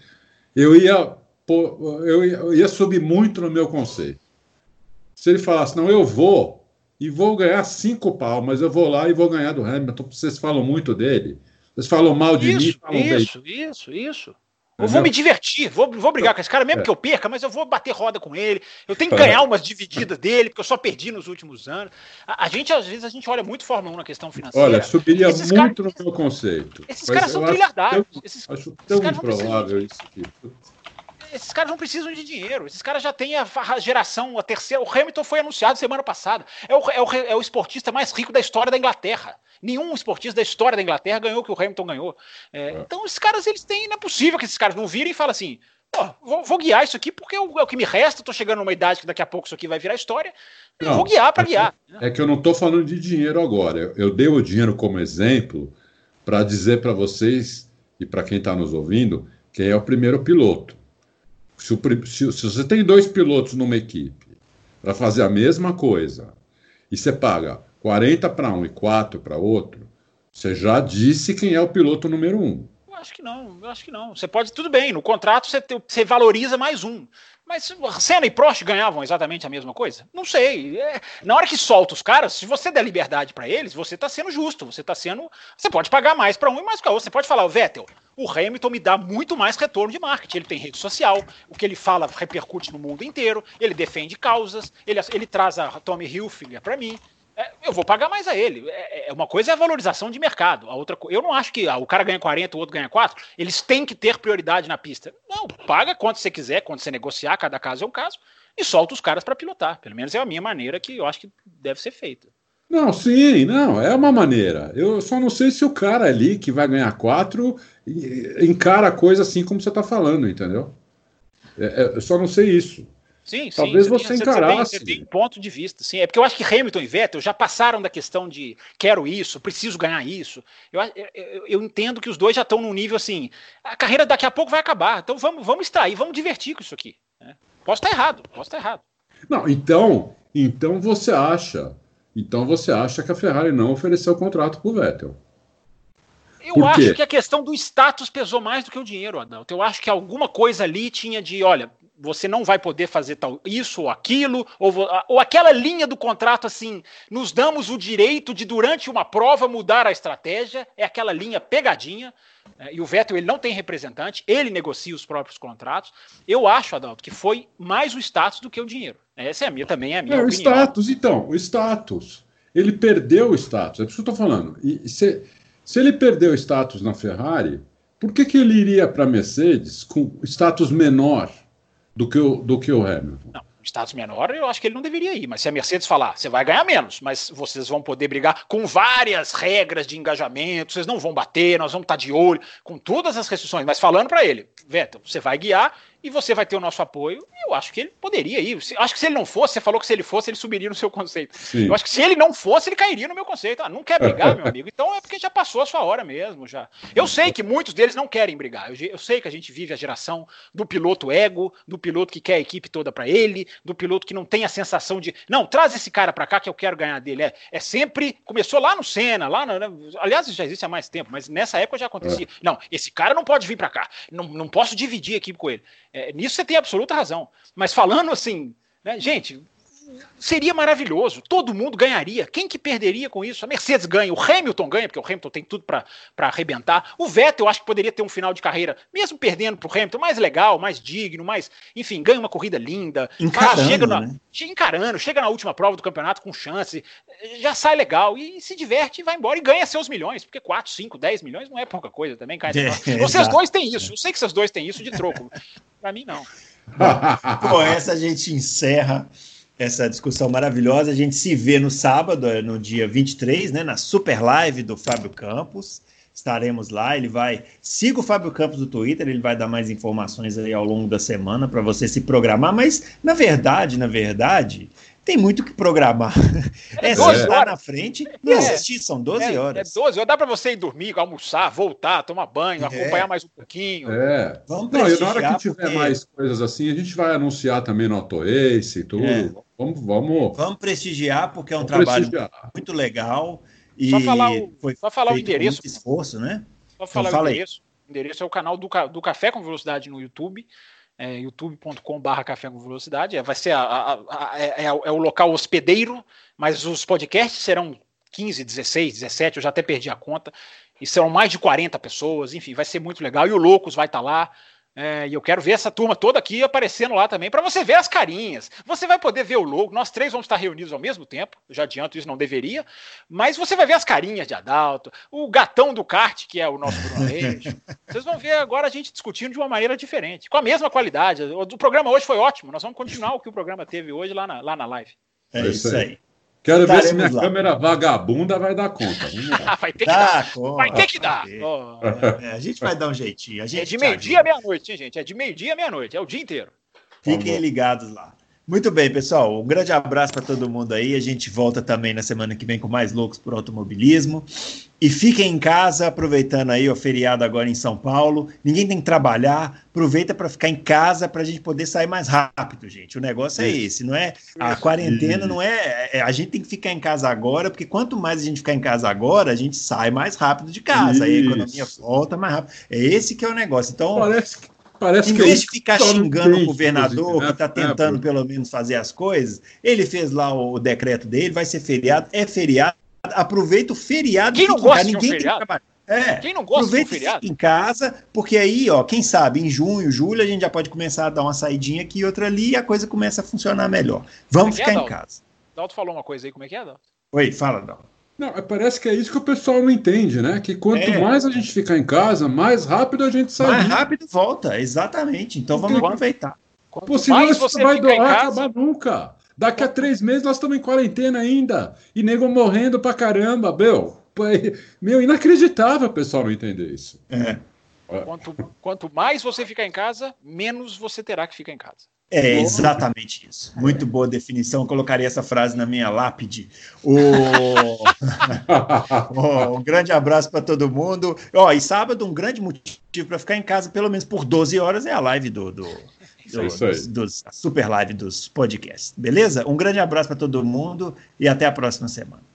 Eu ia, eu ia, eu ia subir muito no meu conceito. Se ele falasse, não, eu vou e vou ganhar cinco pau, mas eu vou lá e vou ganhar do Hamilton, vocês falam muito dele. Vocês falam mal de isso, mim. Falam isso, bem. isso, isso. Eu vou me divertir, vou, vou brigar com esse cara, mesmo é. que eu perca, mas eu vou bater roda com ele. Eu tenho que é. ganhar umas divididas dele, porque eu só perdi nos últimos anos. A, a, gente, às vezes, a gente olha muito Fórmula 1 na questão financeira. Olha, subiria muito cara, no meu conceito. Esses caras são trilhardários. Esses, acho tão improvável isso aqui. Esses caras não precisam de dinheiro. Esses caras já têm a, a geração, a terceira. O Hamilton foi anunciado semana passada. É o, é, o, é o esportista mais rico da história da Inglaterra. Nenhum esportista da história da Inglaterra ganhou o que o Hamilton ganhou. É, é. Então, esses caras, eles têm. Não é possível que esses caras não virem e falem assim. Vou, vou, guiar isso aqui porque é o, é o que me resta. Estou chegando numa idade que daqui a pouco isso aqui vai virar história. Não, vou guiar para é guiar. Que, é que eu não estou falando de dinheiro agora. Eu, eu dei o dinheiro como exemplo para dizer para vocês e para quem está nos ouvindo quem é o primeiro piloto. Se, o, se, se você tem dois pilotos numa equipe para fazer a mesma coisa e você paga 40 para um e 4 para outro, você já disse quem é o piloto número um. Eu acho que não, eu acho que não. Você pode, tudo bem, no contrato você, te, você valoriza mais um. Mas Senna e Prost ganhavam exatamente a mesma coisa? Não sei. É, na hora que solta os caras, se você der liberdade para eles, você está sendo justo. Você está sendo. Você pode pagar mais para um e mais para outro. Você pode falar, o Vettel, o Hamilton me dá muito mais retorno de marketing. Ele tem rede social, o que ele fala repercute no mundo inteiro, ele defende causas, ele, ele traz a Tommy Hilfiger para mim é, eu vou pagar mais a ele. É, é, uma coisa é a valorização de mercado. A outra, eu não acho que ah, o cara ganha 40, o outro ganha 4. Eles têm que ter prioridade na pista. Não, paga quanto você quiser, quando você negociar, cada caso é um caso, e solta os caras para pilotar. Pelo menos é a minha maneira que eu acho que deve ser feita. Não, sim, não, é uma maneira. Eu só não sei se o cara ali que vai ganhar 4 encara a coisa assim como você está falando, entendeu? É, é, eu só não sei isso. Sim, Talvez sim, você, você encarasse. Você tem, você tem ponto de vista, sim. É porque eu acho que Hamilton e Vettel já passaram da questão de quero isso, preciso ganhar isso. Eu, eu, eu entendo que os dois já estão num nível assim. A carreira daqui a pouco vai acabar. Então vamos, vamos extrair, vamos divertir com isso aqui. Né? Posso estar errado, posso estar errado. Não, então, então você acha, então você acha que a Ferrari não ofereceu o contrato para o Vettel? Eu acho que a questão do status pesou mais do que o dinheiro, Adalto. Eu acho que alguma coisa ali tinha de, olha, você não vai poder fazer tal isso ou aquilo, ou, ou aquela linha do contrato assim, nos damos o direito de durante uma prova mudar a estratégia, é aquela linha pegadinha, né, e o Vettel ele não tem representante, ele negocia os próprios contratos. Eu acho, Adalto, que foi mais o status do que o dinheiro. Essa é a minha também é a minha é, opinião. O status, então, o status. Ele perdeu o status, é isso que eu estou falando. E se, se ele perdeu o status na Ferrari, por que, que ele iria para a Mercedes com status menor? Do que o, do que o Hamilton. Não, status menor, eu acho que ele não deveria ir. Mas se a Mercedes falar, você vai ganhar menos, mas vocês vão poder brigar com várias regras de engajamento, vocês não vão bater, nós vamos estar de olho, com todas as restrições, mas falando para ele, Vettel, você vai guiar e você vai ter o nosso apoio. Eu acho que ele poderia ir. Acho que se ele não fosse, você falou que se ele fosse, ele subiria no seu conceito. Sim. Eu acho que se ele não fosse, ele cairia no meu conceito. Ah, não quer brigar, meu amigo. Então é porque já passou a sua hora mesmo. já. Eu sei que muitos deles não querem brigar. Eu, eu sei que a gente vive a geração do piloto ego, do piloto que quer a equipe toda para ele, do piloto que não tem a sensação de, não, traz esse cara para cá que eu quero ganhar dele. É, é sempre. Começou lá no Senna, lá no, né, aliás, já existe há mais tempo, mas nessa época já acontecia. É. Não, esse cara não pode vir para cá. Não, não posso dividir a equipe com ele. É, nisso você tem absoluta razão. Mas falando assim, né, gente, seria maravilhoso. Todo mundo ganharia. Quem que perderia com isso? A Mercedes ganha, o Hamilton ganha, porque o Hamilton tem tudo para arrebentar. O Vettel, eu acho que poderia ter um final de carreira, mesmo perdendo para o Hamilton, mais legal, mais digno, mais. Enfim, ganha uma corrida linda. Encarando, chega na, né? chega encarando, chega na última prova do campeonato com chance, já sai legal e, se diverte e vai embora e ganha seus milhões, porque 4, 5, 10 milhões não é pouca coisa também, cara. É, Vocês dois têm isso, eu sei que vocês dois têm isso de troco. para mim, não. Bom, com essa a gente encerra essa discussão maravilhosa. A gente se vê no sábado, é, no dia 23, né, na super live do Fábio Campos. Estaremos lá, ele vai. Siga o Fábio Campos do Twitter, ele vai dar mais informações aí ao longo da semana para você se programar, mas na verdade, na verdade, tem muito que programar. É, é só estar na frente e é, assistir, são 12 é, horas. É 12 horas, dá para você ir dormir, almoçar, voltar, tomar banho, é. acompanhar mais um pouquinho. É. Vamos Não, e na hora que tiver porque... mais coisas assim, a gente vai anunciar também no AutoAce e tudo. É. Vamos, vamos... vamos prestigiar, porque é um trabalho muito legal. E só falar o, foi só falar o endereço. Esforço, né? Só falar então, o endereço. O endereço é o canal do, do Café com Velocidade no YouTube é, youtube.com.br café com velocidade. É, vai ser a, a, a, é, é, é, o local hospedeiro, mas os podcasts serão 15, 16, 17, eu já até perdi a conta, e serão mais de 40 pessoas, enfim, vai ser muito legal. E o Loucos vai estar tá lá. É, e eu quero ver essa turma toda aqui aparecendo lá também, para você ver as carinhas. Você vai poder ver o logo. Nós três vamos estar reunidos ao mesmo tempo. Já adianto, isso não deveria. Mas você vai ver as carinhas de Adalto, o gatão do kart, que é o nosso Bruno Reis. Vocês vão ver agora a gente discutindo de uma maneira diferente, com a mesma qualidade. O programa hoje foi ótimo. Nós vamos continuar o que o programa teve hoje lá na, lá na live. É isso aí. Quero ver se minha lá. câmera vagabunda vai dar conta. vai ter que dar. Conta, vai ter que dar. Oh. É, a gente vai dar um jeitinho. A gente é de meio-dia à meia-noite, hein, gente? É de meio-dia à meia-noite. É o dia inteiro. Fiquem ligados lá. Muito bem, pessoal. Um grande abraço para todo mundo aí. A gente volta também na semana que vem com mais loucos por automobilismo. E fiquem em casa, aproveitando aí o feriado agora em São Paulo. Ninguém tem que trabalhar. Aproveita para ficar em casa para a gente poder sair mais rápido, gente. O negócio é esse, não é? A quarentena não é, é, A gente tem que ficar em casa agora, porque quanto mais a gente ficar em casa agora, a gente sai mais rápido de casa. Aí a economia volta mais rápido. É esse que é o negócio. Então. Parece que Parece em que vez de ficar xingando o governador que né? está tentando É, pelo menos fazer as coisas, ele fez lá o decreto dele, vai ser feriado, é feriado, aproveita o feriado. Quem não fica em gosta de um feriado? trabalhar. É, Quem não gosta de um aproveita feriado? em casa, porque aí, ó, quem sabe, em junho, julho, a gente já pode começar a dar uma saidinha aqui e outra ali e a coisa começa a funcionar melhor. Vamos é é, ficar em Dalton? casa. Dalton falou uma coisa aí, como é que é, Dalton? Oi, fala, Dal. Não, é, parece que é isso que o pessoal não entende, né? Que quanto É. mais a gente ficar em casa, mais rápido a gente sai. Mais disso. rápido volta, exatamente. Então vamos Entendi. aproveitar. Quanto Pô, senão mais isso você vai em doar casa, acabar nunca. Daqui a três meses nós estamos em quarentena ainda. E nego morrendo pra caramba, meu. Meu, inacreditável o pessoal não entender isso. É. quanto, quanto mais você ficar em casa, menos você terá que ficar em casa. É exatamente isso. Muito boa definição. Eu colocaria essa frase na minha lápide. O... Ó, um grande abraço para todo mundo. Ó, e sábado, um grande motivo para ficar em casa, pelo menos por 12 horas, é a live do, do- É isso aí. dos, dos- a super live dos podcasts. Beleza? Um grande abraço para todo mundo e até a próxima semana.